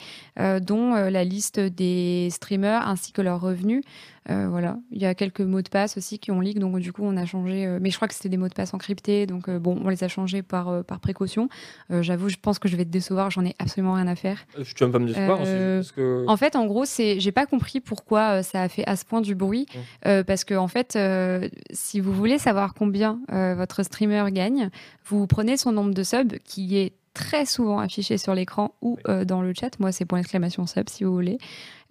dont la liste des streamers ainsi que leurs revenus. Voilà, il y a quelques mots de passe aussi qui ont leak, donc du coup on a changé. mais je crois que c'était des mots de passe encryptés, donc bon, on les a changés par, par précaution. J'avoue, je pense que je vais te décevoir, j'en ai absolument rien à faire. Tu vas pas me décevoir parce que... En fait, en gros, c'est, j'ai pas compris pourquoi ça a fait à ce point du bruit, mmh. parce que en fait, si vous voulez savoir combien votre streamer gagne, vous prenez son nombre de subs qui est très souvent affiché sur l'écran ou euh, dans le chat. Moi, c'est point d'exclamation sub si vous voulez.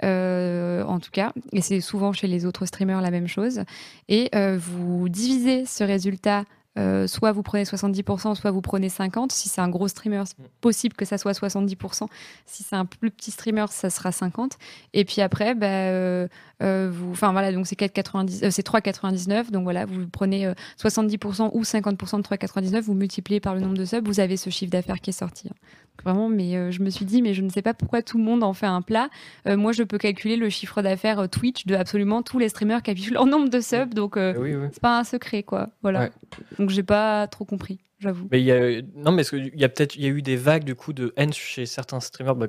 Euh, en tout cas, et c'est souvent chez les autres streamers la même chose. Et euh, vous divisez ce résultat euh, soit vous prenez 70%, soit vous prenez 50%. Si c'est un gros streamer, c'est mm. possible que ça soit 70%. Si c'est un plus petit streamer, ça sera 50%. Et puis après, bah, euh, euh, vous, enfin voilà, donc c'est 4,90, c'est 3,99. Donc voilà, vous prenez 70% ou 50% de 3,99%, vous multipliez par le nombre de subs, vous avez ce chiffre d'affaires qui est sorti. Hein. Vraiment, mais je me suis dit, mais je ne sais pas pourquoi tout le monde en fait un plat. moi, je peux calculer le chiffre d'affaires Twitch de absolument tous les streamers qui affichent leur nombre de subs, donc c'est pas un secret, quoi. Voilà. Donc j'ai pas trop compris, j'avoue. Mais il y a, non, mais il y a peut-être il y a eu des vagues du coup de haine chez certains streamers. Bah,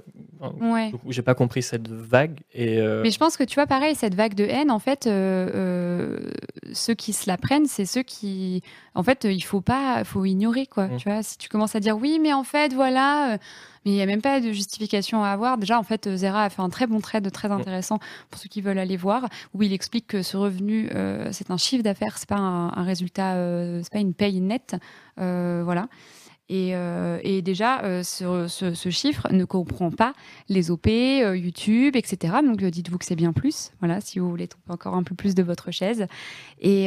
ouais. J'ai pas compris cette vague. Et euh, Mais je pense que tu vois, pareil, cette vague de haine, en fait, euh, euh, ceux qui se la prennent, c'est ceux qui, en fait, il faut pas, faut ignorer quoi. Mm. Tu vois, si tu commences à dire oui, mais en fait, voilà mais il n'y a même pas de justification à avoir. Déjà, en fait, Zera a fait un très bon trade, très intéressant pour ceux qui veulent aller voir, où il explique que ce revenu, euh, c'est un chiffre d'affaires, c'est pas un, résultat, euh, c'est pas une paye nette, euh, voilà. Et, et, déjà, ce, ce, chiffre ne comprend pas les OP, YouTube, etc. Donc, dites-vous que c'est bien plus. Voilà, si vous voulez tomber encore un peu plus de votre chaise. Et,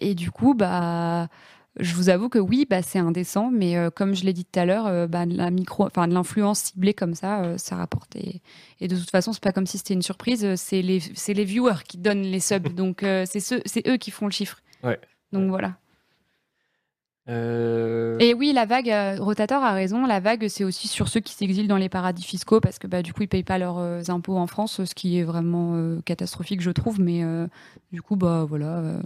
et du coup, bah je vous avoue que oui, bah, c'est indécent, mais euh, comme je l'ai dit tout à l'heure, euh, bah, la micro, enfin de l'influence ciblée comme ça, euh, ça rapporte. Et, de toute façon, c'est pas comme si c'était une surprise. C'est les, les viewers qui donnent les subs, donc c'est c'est eux qui font le chiffre. Ouais. Donc voilà. Et oui, la vague, Rotator a raison, la vague, c'est aussi sur ceux qui s'exilent dans les paradis fiscaux parce que bah, du coup, ils payent pas leurs impôts en France, ce qui est vraiment catastrophique, je trouve. Mais du coup, bah voilà,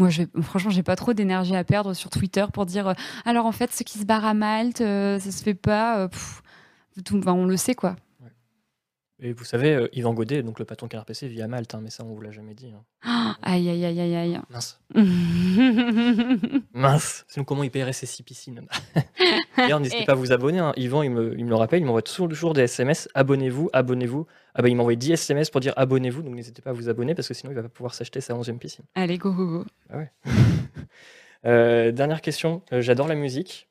moi, je, franchement, j'ai pas trop d'énergie à perdre sur Twitter pour dire euh, alors en fait, ceux qui se barrent à Malte, euh, ça se fait pas. Euh, on le sait quoi. Et vous savez, euh, Yvan Godet, donc le patron Canard PC, vit à Malte, hein, mais ça, on vous l'a jamais dit. hein. aïe, aïe, aïe, aïe, aïe. Mince. Mince. Sinon, comment il paierait ses six piscines D'ailleurs, n'hésitez Et- pas à vous abonner. hein. Yvan, il me, il me le rappelle, il m'envoie toujours des SMS. Abonnez-vous, abonnez-vous. Ah bah, il m'a envoyé 10 SMS pour dire abonnez-vous, donc n'hésitez pas à vous abonner parce que sinon, il va pas pouvoir s'acheter sa 11e piscine. Allez, go, go, go. Euh, dernière question. Euh, J'adore la musique.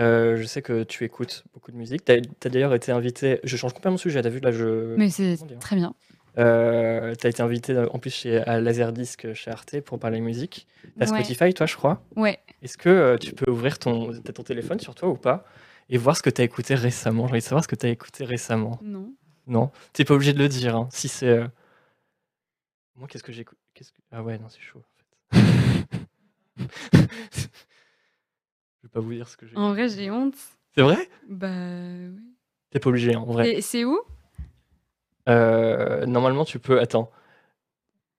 Euh, je sais que tu écoutes beaucoup de musique. Tu as, d'ailleurs été invité. Je change complètement de sujet. Tu as vu là, je. Mais c'est très bien. Euh, tu as été invité euh, en plus chez, à Laserdisc chez Arte pour parler musique. Tu as Ouais. Spotify, toi, je crois. Ouais. Est-ce que euh, tu peux ouvrir ton, t'as ton téléphone sur toi ou pas et voir ce que tu as écouté récemment? J'ai envie de savoir ce que tu as écouté récemment. Non. Non, tu pas obligé de le dire. hein. Si c'est. euh, Moi, qu'est-ce que j'écoute? Qu'est-ce que... Ah ouais, non, c'est chaud en fait. je vais pas vous dire ce que j'ai. En vrai, j'ai honte. C'est vrai? Bah, ouais. T'es pas obligé, en vrai. Et c'est où? Euh, normalement, tu peux. Attends.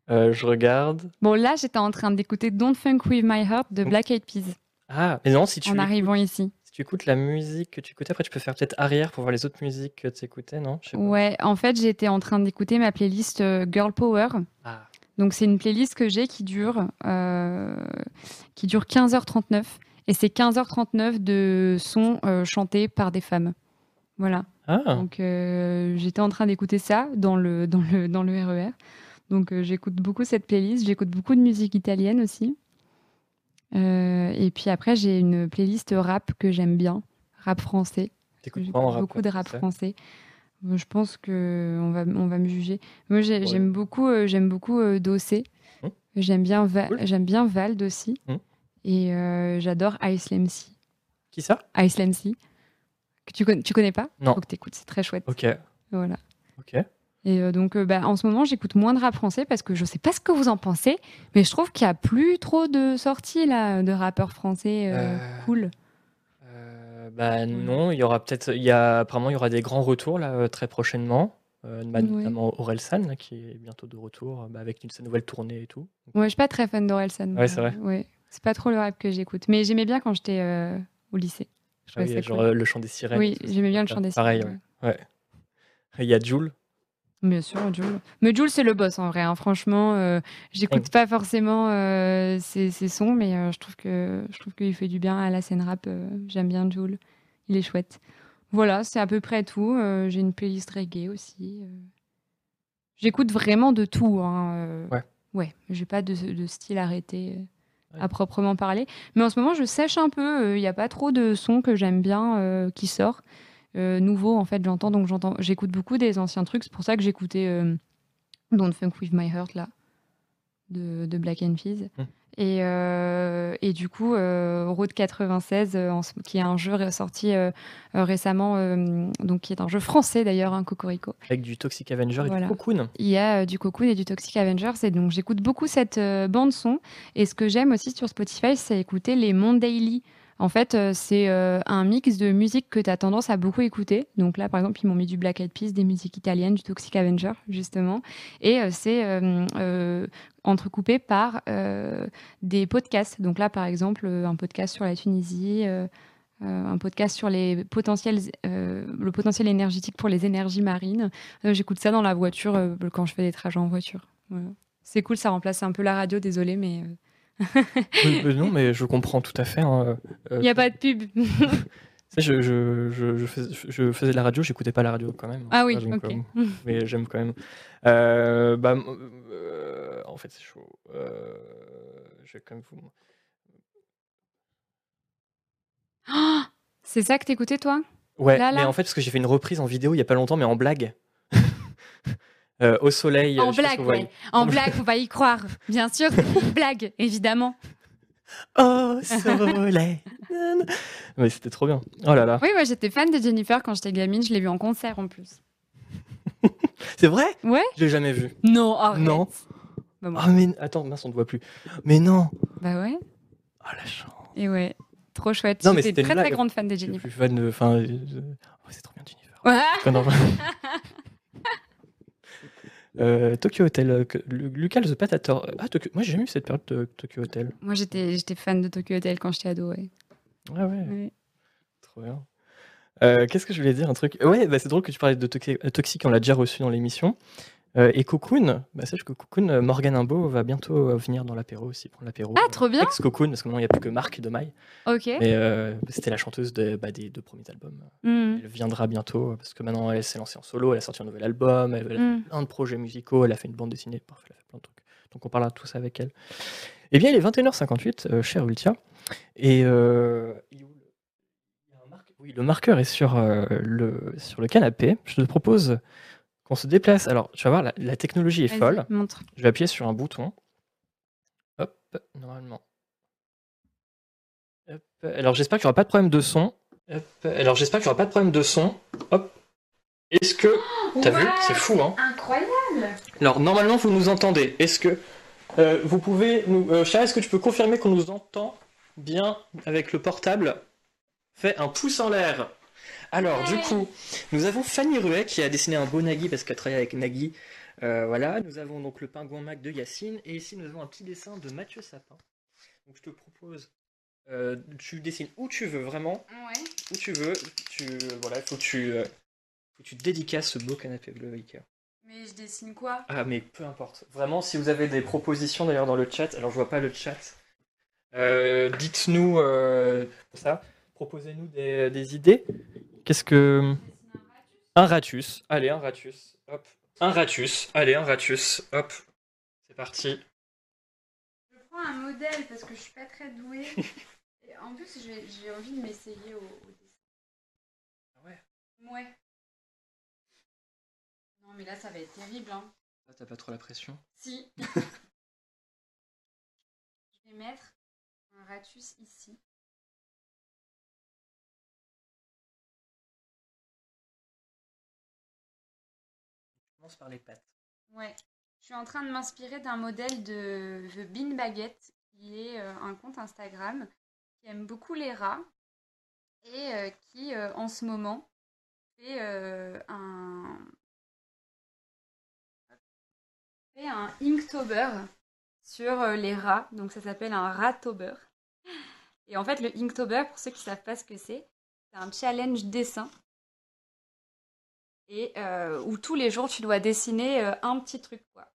Euh, je regarde. Bon, là, j'étais en train d'écouter Don't Funk With My Heart de Black Eyed Peas Ah, mais non, si tu, en arrivant ici. si tu écoutes la musique que tu écoutais, après tu peux faire peut-être arrière pour voir les autres musiques que tu écoutais, non? Ouais, en fait, j'étais en train d'écouter ma playlist euh, Girl Power. Ah, Donc, c'est une playlist que j'ai qui dure, euh, qui dure 15h39. Et c'est 15h39 de sons euh, chantés par des femmes. Voilà. Ah, Donc, euh, j'étais en train d'écouter ça dans le, dans le, dans le RER. Donc, euh, j'écoute beaucoup cette playlist. J'écoute beaucoup de musique italienne aussi. Et puis après, j'ai une playlist rap que j'aime bien, rap français. t'écoutes J'écoute en rap beaucoup de rap français Je pense que on va, on va me juger. Moi, Ouais. j'aime beaucoup, j'aime beaucoup Dossé. Hmm. J'aime bien, Va- Cool. j'aime bien Vald aussi. Hmm. Et euh, j'adore Ice MC. Qui ça? Ice MC. Que tu, connais, tu connais pas? Non. Faut que t'écoutes, c'est très chouette. Ok, Voilà. ok. Et euh, donc, euh, bah, en ce moment, j'écoute moins de rap français parce que je sais pas ce que vous en pensez, mais je trouve qu'il y a plus trop de sorties là de rappeurs français euh, Euh, cool. Euh, bah non, il y aura peut-être, il y a apparemment il y aura des grands retours là très prochainement, notamment Orelsan là, qui est bientôt de retour, bah, avec une sa nouvelle tournée et tout. Ouais, je suis pas très fan d'Orelsan. Ouais, c'est vrai. Ouais, c'est pas trop le rap que j'écoute, mais j'aimais bien quand j'étais euh, au lycée. Je Ah oui, trouvais ça genre cool. euh, le chant des sirènes. Oui, j'aimais bien le chant des Pareil, sirènes, ouais. ouais. Il y a Jules. Bien sûr, Jules. Mais Jules, c'est le boss en vrai. hein. Franchement, euh, j'écoute pas forcément euh, ses, ses sons, mais euh, je trouve que je trouve qu'il fait du bien à la scène rap. J'aime bien Jules. Il est chouette. Voilà, c'est à peu près tout. J'ai une playlist reggae aussi. J'écoute vraiment de tout. Hein. Ouais. Ouais, j'ai pas de, de style arrêté. À proprement parler. Mais en ce moment, je sèche un peu. Il n'y a pas trop de sons que j'aime bien euh, qui sortent. Euh, nouveau en fait j'entends donc j'entends j'écoute beaucoup des anciens trucs c'est pour ça que j'écoutais euh, Don't Funk With My Heart là de, Black and Hmm. Et, euh, et du coup euh, Road 96 euh, en qui est un jeu sorti récemment donc qui est un jeu français d'ailleurs un Cocorico Avec du Toxic Avenger et Voilà. du Cocoon. il y a du Cocoon et du Toxic Avengers et donc j'écoute beaucoup cette bande son et ce que j'aime aussi sur Spotify c'est écouter les Mondaily en fait euh, c'est euh, un mix de musique que tu as tendance à beaucoup écouter donc là par exemple ils m'ont mis du Black Eyed Peas des musiques italiennes du Toxic Avenger justement et euh, c'est entrecoupé par des podcasts donc là par exemple un podcast sur la Tunisie un podcast sur le potentiel énergétique pour les énergies marines. J'écoute ça dans la voiture quand je fais des trajets en voiture. C'est cool, ça remplace un peu la radio, désolé, mais non, mais je comprends tout à fait. hein, il euh, n'y a pas de pub. Je, je, je, je faisais, je faisais de la radio, j'écoutais pas la radio quand même. ah oui, Donc, ok. euh, mais j'aime quand même. Euh, bah, euh, en fait, c'est chaud. Euh, je vais quand même vous. Ah, c'est ça que t'écoutais, toi? Ouais, Là, mais en fait, parce que j'ai fait une reprise en vidéo il y a pas longtemps, mais en blague. Euh, au soleil. En pas blague, ouais. En blague, faut pas y croire. Bien sûr, blague, évidemment. Au soleil. Mais c'était trop bien. Oh là là. Oui, moi j'étais fan de Jennifer quand j'étais gamine, je l'ai vue en concert en plus. C'est vrai? Ouais Je l'ai jamais vu. Non, arrête. Non. Bah, Ah mais attends, mince, on ne voit plus. Mais non. bah ouais, Oh la chance. et ouais. Trop chouette. Non, mais J'étais c'était très très grande fan de Je suis Jennifer. fan de. Enfin, euh, oh, c'est trop bien Jennifer. Ouais. Euh, Tokyo Hotel, euh, Lucas the Patator. Ah, Tokyo- moi j'ai jamais eu cette période de Tokyo Hotel. Moi j'étais fan de Tokyo Hotel quand j'étais ado, ouais. Ah ouais, Ouais. trop bien. Qu'est-ce que je voulais dire Un truc? Ouais, bah, c'est drôle que tu parlais de Toxic, on l'a déjà reçu dans l'émission. Euh, et Cocoon, bah, sache que Cocoon, euh, Morgan Imbo va bientôt euh, venir dans l'apéro aussi, prendre l'apéro. Ah, trop bien Ex-Cocoon, parce que maintenant il n'y a plus que Marc de Maille. Ok. Mais c'était la chanteuse bah, des deux premiers albums. Hmm. Elle viendra bientôt, parce que maintenant elle s'est lancée en solo, elle a sorti un nouvel album, elle a hmm. plein de projets musicaux, elle a fait une bande dessinée, elle a fait plein de trucs. Donc on parlera de tout ça avec elle. Eh bien, il est 21h58, cher Ultia. Et oui, le marqueur est sur, le, sur le canapé. Je te propose on se déplace. Alors, tu vas voir, la, technologie est folle. Je vais appuyer sur un bouton. Hop, normalement. Alors, j'espère qu'il n'y aura pas de problème de son. Alors, j'espère qu'il n'y aura pas de problème de son. Hop. Est-ce que. T'as vu? C'est fou, hein? Incroyable Alors, normalement, vous nous entendez. Est-ce que. Euh, vous pouvez. Nous... Euh, est-ce que tu peux confirmer qu'on nous entend bien avec le portable? Fais un pouce en l'air. Alors, du coup, nous avons Fanny Ruet qui a dessiné un beau Nagui parce qu'elle travaille avec Nagui. Euh, voilà, nous avons donc le pingouin Mac de Yacine et ici nous avons un petit dessin de Mathieu Sapin. Donc je te propose, euh, tu dessines où tu veux vraiment, ouais. où tu veux. Tu voilà, il faut que tu, euh, faut que tu dédicaces ce beau canapé bleu Ikea. Mais je dessine quoi? Ah mais peu importe. Vraiment, si vous avez des propositions d'ailleurs dans le chat, alors je vois pas le chat. Dites-nous ça. Proposez-nous des, des idées. Qu'est-ce que. Un ratus. Allez, un ratus. Hop. Un ratus. Allez, un ratus. Hop. C'est parti. Je prends un modèle parce que je suis pas très douée. Et en plus, j'ai envie de m'essayer au, dessin. Ah ouais Ouais. Non, mais là, ça va être terrible. Hein. Là, t'as pas trop la pression Si. je vais mettre un ratus ici. Par les pattes. Ouais. Je suis en train de m'inspirer d'un modèle de The Bean Baguette, qui est euh, un compte Instagram qui aime beaucoup les rats et euh, qui, euh, en ce moment, fait un fait un Inktober sur les rats. Donc ça s'appelle un Ratober. Et en fait, le Inktober, pour ceux qui ne savent pas ce que c'est, c'est un challenge dessin et euh, où tous les jours tu dois dessiner euh, un petit truc quoi.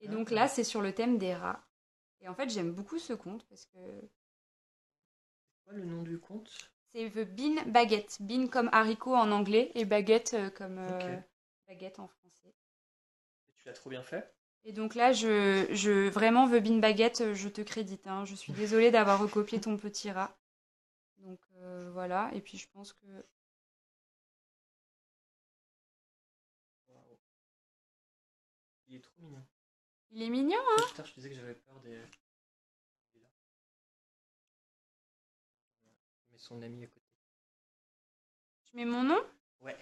Et donc là c'est sur le thème des rats. Et en fait j'aime beaucoup ce conte parce que. Quoi le nom du conte? C'est The Bean Baguette. Bean comme haricot en anglais et baguette euh, comme baguette en français. tu l'as trop bien fait? Et donc là, je, je vraiment The Bean Baguette, je te crédite. Hein. Je suis désolée d'avoir recopié ton petit rat. Donc voilà. Et puis je pense que Il est mignon, hein Putain, je disais que j'avais peur des. Je mets son ami à côté. Tu mets mon nom? Ouais.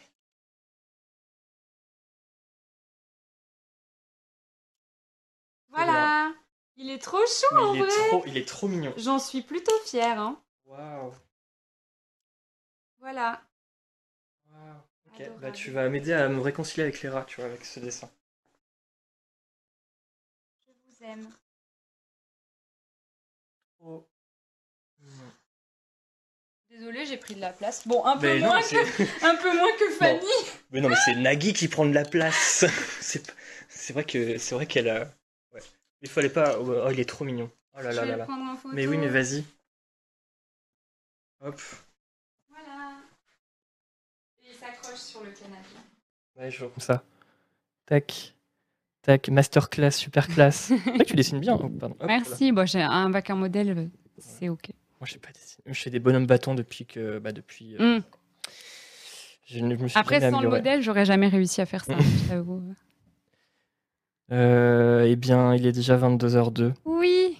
Voilà Il est trop chou en il vrai est trop, Il est trop mignon. J'en suis plutôt fière, hein Waouh Voilà. Waouh Ok, bah tu vas m'aider à me réconcilier avec les rats, tu vois, avec ce dessin. Oh. Désolée, j'ai pris de la place. Bon, un peu, moins, que, un peu moins que Fanny. Mais non, mais c'est Nagui qui prend de la place. c'est vrai que c'est vrai qu'elle a. Ouais. Il fallait pas. Oh, il est trop mignon. Oh là là là là. Mais oui, mais vas-y. Hop. Voilà. Et il s'accroche sur le canapé. Ouais, je vois comme ça. Tac. Tac, masterclass, super classe. tu dessines bien. Merci. Bon, j'ai un bac en modèle, c'est ok. Moi, je sais pas dessiner. Je fais des bonhommes bâtons depuis que, bah, depuis. Euh, hmm. je, me suis Après, sans le modèle, j'aurais jamais réussi à faire ça. euh, eh bien, il est déjà 22h02. Oui.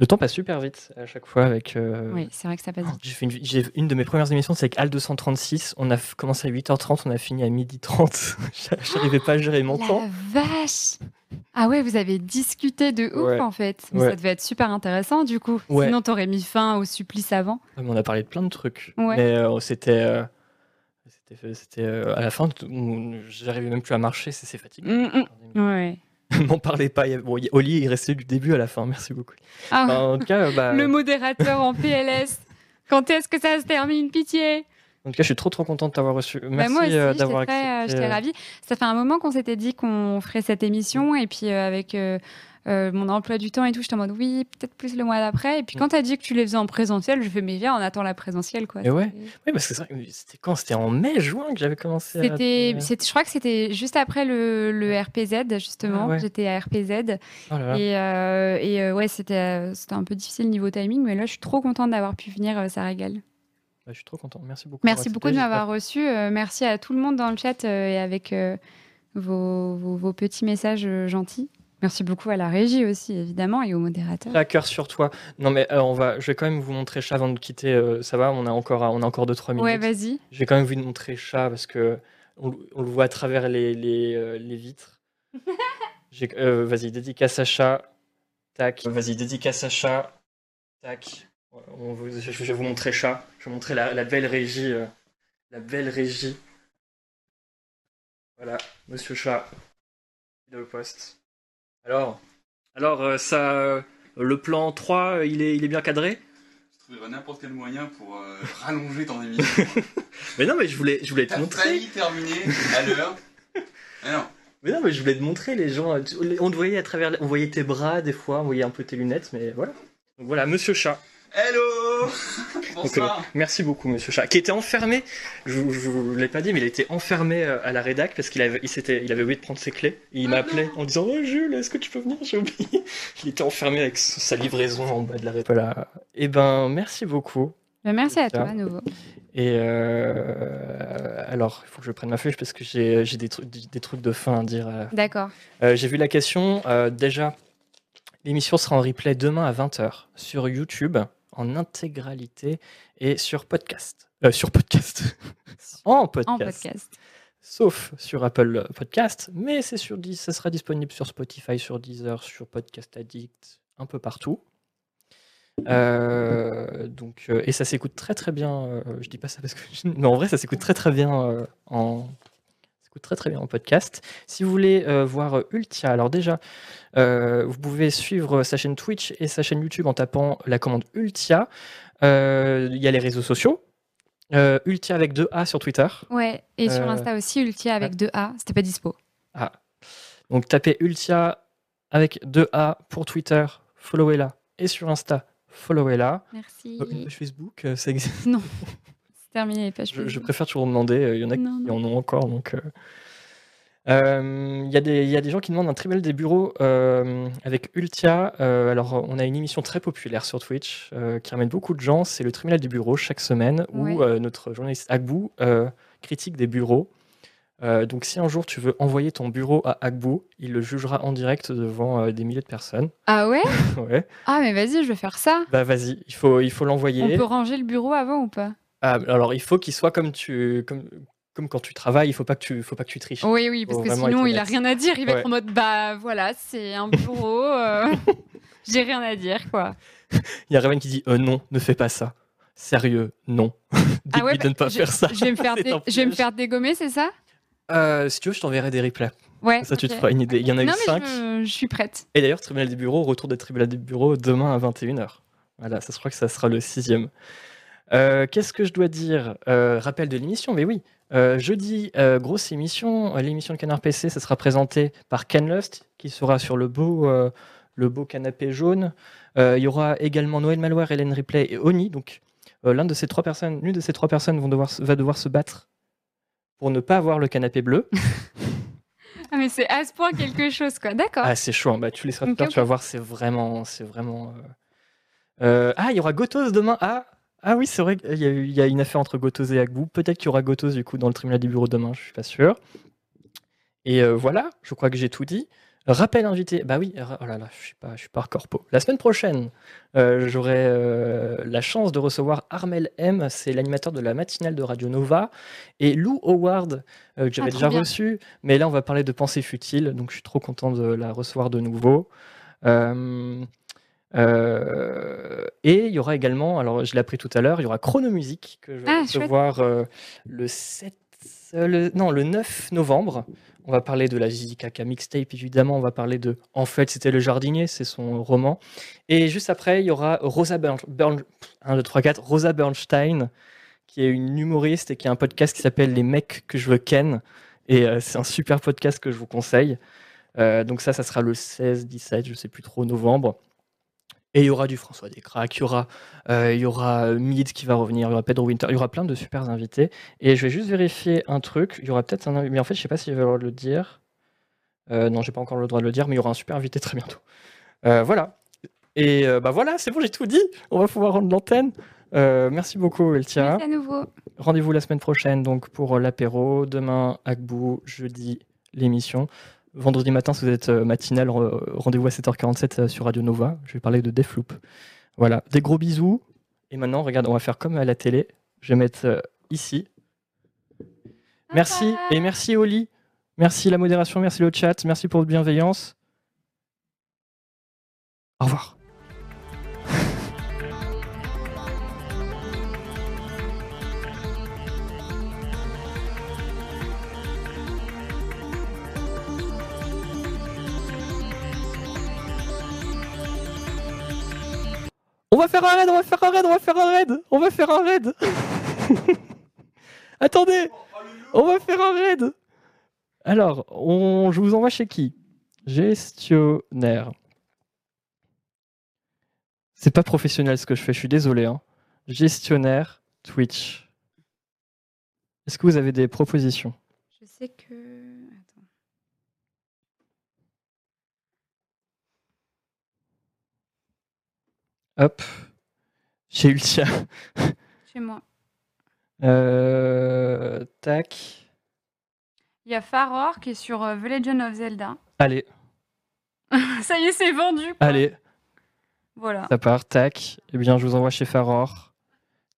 Le temps passe super vite à chaque fois avec. Euh, oui, c'est vrai que ça passe vite. J'ai fait une, une, de mes premières émissions, c'est avec Al 236. On a commencé à 8h30, on a fini à 12h30. J'arrivais pas à gérer mon temps. La vache Ah ouais, vous avez discuté de ouf en fait. Ça devait être super intéressant du coup. Sinon, t'aurais mis fin au supplice avant. on a parlé de plein de trucs. Mais euh, c'était. Euh, c'était à la fin, j'arrivais même plus à marcher, c'est fatigant. Mm, mm. Ouais. M'en parlez pas. Bon, Oli est resté du début à la fin. Merci beaucoup. Ah, en tout cas, bah... Le modérateur en PLS. Quand est-ce que ça se termine, pitié? En tout cas, je suis trop trop contente de t'avoir reçu. Bah, Merci moi aussi, d'avoir accepté. J'étais ravie. Ça fait un moment qu'on s'était dit qu'on ferait cette émission et puis avec euh, mon emploi du temps et tout, j'étais en mode oui, peut-être plus le mois d'après. Et puis mm. quand tu as dit que tu les faisais en présentiel, je fais mais viens, on attend la présentielle quoi. Et ouais. Oui, parce que c'était quand? C'était en mai, juin que j'avais commencé. C'était, je crois que c'était juste après le, le RPZ justement. Ah j'étais à RPZ oh et, euh, et euh, ouais, c'était c'était un peu difficile niveau timing, mais là je suis trop contente d'avoir pu venir, ça régale. Bah, je suis trop contente. Merci beaucoup. Merci beaucoup de m'avoir reçu. merci à tout le monde dans le chat et avec vos, vos, petits messages gentils. Merci beaucoup à la régie aussi, évidemment, et au modérateur. À cœur sur toi. Non, mais euh, on va, je vais quand même vous montrer chat avant de quitter. Euh, ça va, on a encore, on a encore 2-3 minutes. Ouais, vas-y. Je vais quand même vous montrer chat parce que on, le voit à travers les, les, euh, les vitres. vas-y, dédicace à chat. Tac. Vas-y, dédicace à chat. Tac. On, je, vais vous montrer chat. Je vais vous montrer la, la belle régie. la belle régie. Voilà, monsieur chat. Il est au poste. Alors, alors euh, ça, euh, le plan 3, il est, il est bien cadré? Je trouverai n'importe quel moyen pour euh, rallonger ton émission. mais non, mais je voulais, je voulais te montrer. failli terminer à l'heure. Mais non. Mais non, mais je voulais te montrer les gens. On te voyait à travers, on voyait tes bras des fois, on voyait un peu tes lunettes, mais voilà. Donc voilà, Monsieur Chat. Hello Bonsoir. merci beaucoup, monsieur Chat. Qui était enfermé, je ne vous l'ai pas dit, mais il était enfermé euh, à la rédac parce qu'il avait, il, il avait oublié de prendre ses clés. il m'a ah en disant oh, Jules, est-ce que tu peux venir? J'ai oublié. Il était enfermé avec sa livraison en bas de la rédac. Voilà. Eh ben, merci beaucoup. Ben, merci à toi à nouveau. Et euh, alors, il faut que je prenne ma feuille parce que j'ai des, trucs, des trucs de fin à dire. Euh. D'accord. j'ai vu la question. déjà, l'émission sera en replay demain à 20h sur YouTube en intégralité et sur podcast. Euh, sur podcast. en podcast. Sauf sur Apple Podcast, mais c'est sur ça sera disponible sur Spotify, sur Deezer, sur Podcast Addict, un peu partout. Euh, donc, euh, et ça s'écoute très très bien. je dis pas ça parce que. Mais en vrai, ça s'écoute très très bien en, très très bien en podcast. Si vous voulez euh, voir euh, Ultia, alors déjà, euh, vous pouvez suivre sa chaîne Twitch et sa chaîne YouTube en tapant la commande Ultia. Il y a les réseaux sociaux. Ultia avec deux A sur Twitter. Ouais, et sur Insta aussi, Ultia avec deux A. C'était pas dispo. Ah. Donc tapez Ultia avec deux A pour Twitter, followez-la. Et sur Insta, followez-la. Merci. Facebook, ça existe? Non. terminé Je, préfère toujours demander. Euh, il y en a qui en ont encore. Donc, euh. Euh, il y, y, a des gens qui demandent un tribunal des bureaux avec Ultia. alors, on a une émission très populaire sur Twitch qui ramène beaucoup de gens. C'est le tribunal des bureaux chaque semaine où notre journaliste Agbou critique des bureaux. donc, si un jour tu veux envoyer ton bureau à Agbou, il le jugera en direct devant des milliers de personnes. Ah ouais? Ouais. Ah, mais vas-y, je vais faire ça. Bah, vas-y, il faut il faut l'envoyer. On peut ranger le bureau avant ou pas? Ah, alors il faut qu'il soit comme tu comme, comme quand tu travailles, il faut pas que tu faut pas que tu triches. Oui oui, parce que sinon il a rien à dire, il va être en mode bah voilà, c'est un bureau euh, j'ai rien à dire quoi. Il y a Raven qui dit euh, non, ne fais pas ça. Sérieux, non. ah ouais, de ne pas faire ça. Je vais me faire, je vais me faire dégommer, c'est ça? Euh, Si tu veux, je t'enverrai des replays. Ouais. Ça, tu te feras une idée. Il y en a eu 5. Je, je, suis prête. Et d'ailleurs, tribunal des bureaux, retour des tribunal des bureaux demain à 21h. Voilà, ça se croit que ça sera le sixième. Euh, qu'est-ce que je dois dire? Euh, Rappel de l'émission, mais oui. Euh, jeudi, grosse émission. L'émission de Canard PC, ça sera présenté par Ken Lust, qui sera sur le beau, le beau canapé jaune. Il y aura également Noël Malware, Hélène Ripley et Oni. Donc, l'un de ces trois personnes, l'une de ces trois personnes vont devoir, va devoir se battre pour ne pas avoir le canapé bleu. ah mais c'est à ce point quelque chose, quoi. D'accord. Ah, c'est chaud. Hein. Bah, tu laisseras okay, tu vas voir, c'est vraiment, c'est vraiment. ah, il y aura Gotos demain. Ah, ah oui, c'est vrai qu'il y, a une affaire entre Gotos et Agbou. Peut-être qu'il y aura Gotos du coup dans le tribunal des bureaux demain, je suis pas sûr. Et euh, voilà, je crois que j'ai tout dit. Rappel invité, bah oui, oh là là, je suis pas, je suis pas corpo. La semaine prochaine, euh, j'aurai euh, la chance de recevoir Armel M, c'est l'animateur de la matinale de Radio Nova, et Lou Howard, que j'avais ah, déjà reçu, mais là on va parler de pensée futile, donc je suis trop content de la recevoir de nouveau. Euh, et il y aura également, alors je l'ai appris tout à l'heure, il y aura Chronomusique que je vais ah, recevoir euh, le 7, euh, non, le 9 novembre. On va parler de la Kaka mixtape, évidemment. On va parler de En fait, c'était le jardinier, c'est son roman. Et juste après, il y aura Rosa, Bern, 1, 2, 3, 4, Rosa Bernstein, qui est une humoriste et qui a un podcast qui s'appelle Les mecs que je veux ken. Et c'est un super podcast que je vous conseille. donc ça, ça sera le 16, 17, je sais plus trop, novembre. Et il y aura du François Descraques, il y aura, euh, il y aura Mid qui va revenir, il y aura Pedro Winter, il y aura plein de super invités. Et je vais juste vérifier un truc. Il y aura peut-être un. Mais en fait, je sais pas si je vais le dire. Euh, non, j'ai pas encore le droit de le dire, mais il y aura un super invité très bientôt. Euh, voilà. Et euh, bah voilà, c'est bon, j'ai tout dit. On va pouvoir rendre l'antenne. merci beaucoup, Eltia. Merci à nouveau. Rendez-vous la semaine prochaine donc pour l'apéro. Demain, Agbou, jeudi, l'émission. Vendredi matin, si vous êtes euh, matinal, rendez-vous à 7h47 euh, sur Radio Nova. Je vais parler de Defloop. Voilà, des gros bisous. Et maintenant, regarde, on va faire comme à la télé. Je vais mettre euh, ici. Merci et merci Oli. Merci la modération, merci le chat, merci pour votre bienveillance. Au revoir. On va faire un raid, on va faire un raid, on va faire un raid, on va faire un raid. Attendez, on va faire un raid. Alors, on, je vous envoie chez qui? Gestionnaire. C'est pas professionnel ce que je fais, je suis désolé. Hein. Gestionnaire Twitch. Est-ce que vous avez des propositions? Je sais que. Hop. Le tien. Chez moi. Euh, tac. Il y a Faror qui est sur euh, The Legend of Zelda. Allez. ça y est, c'est vendu. Allez. Voilà. Ça part. Tac. Eh bien, je vous envoie chez Faror.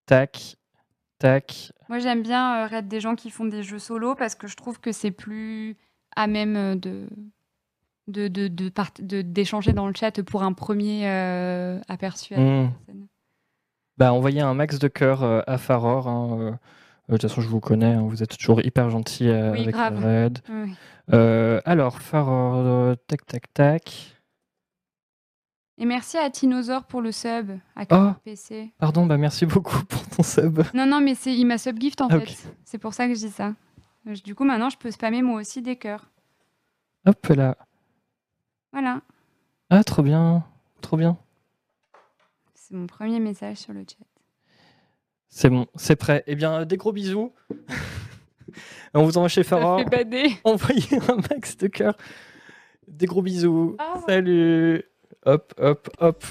Tac. Tac. Moi, j'aime bien euh, des gens qui font des jeux solo parce que je trouve que c'est plus à même euh, de de, de, d'échanger dans le chat pour un premier euh, aperçu. Hmm. Bah, envoyez un max de cœur euh, à Faror. Hein, euh. de toute façon, je vous connais, hein, vous êtes toujours hyper gentil avec grave. Red. alors, Faror, tac, tac, tac. Et merci à Tinosaur pour le sub à oh, PC. Pardon, bah merci beaucoup pour ton sub. Non, non, mais c'est, il m'a sub gift en ah, fait. C'est pour ça que je dis ça. Du coup, maintenant, je peux spammer moi aussi des cœurs. Hop là. Voilà. Ah, trop bien. Trop bien. C'est mon premier message sur le chat. C'est bon, c'est prêt. Eh bien, des gros bisous. On vous envoie chez Farah. Envoyez un max de cœur. Des gros bisous. Salut. Hop, hop, hop.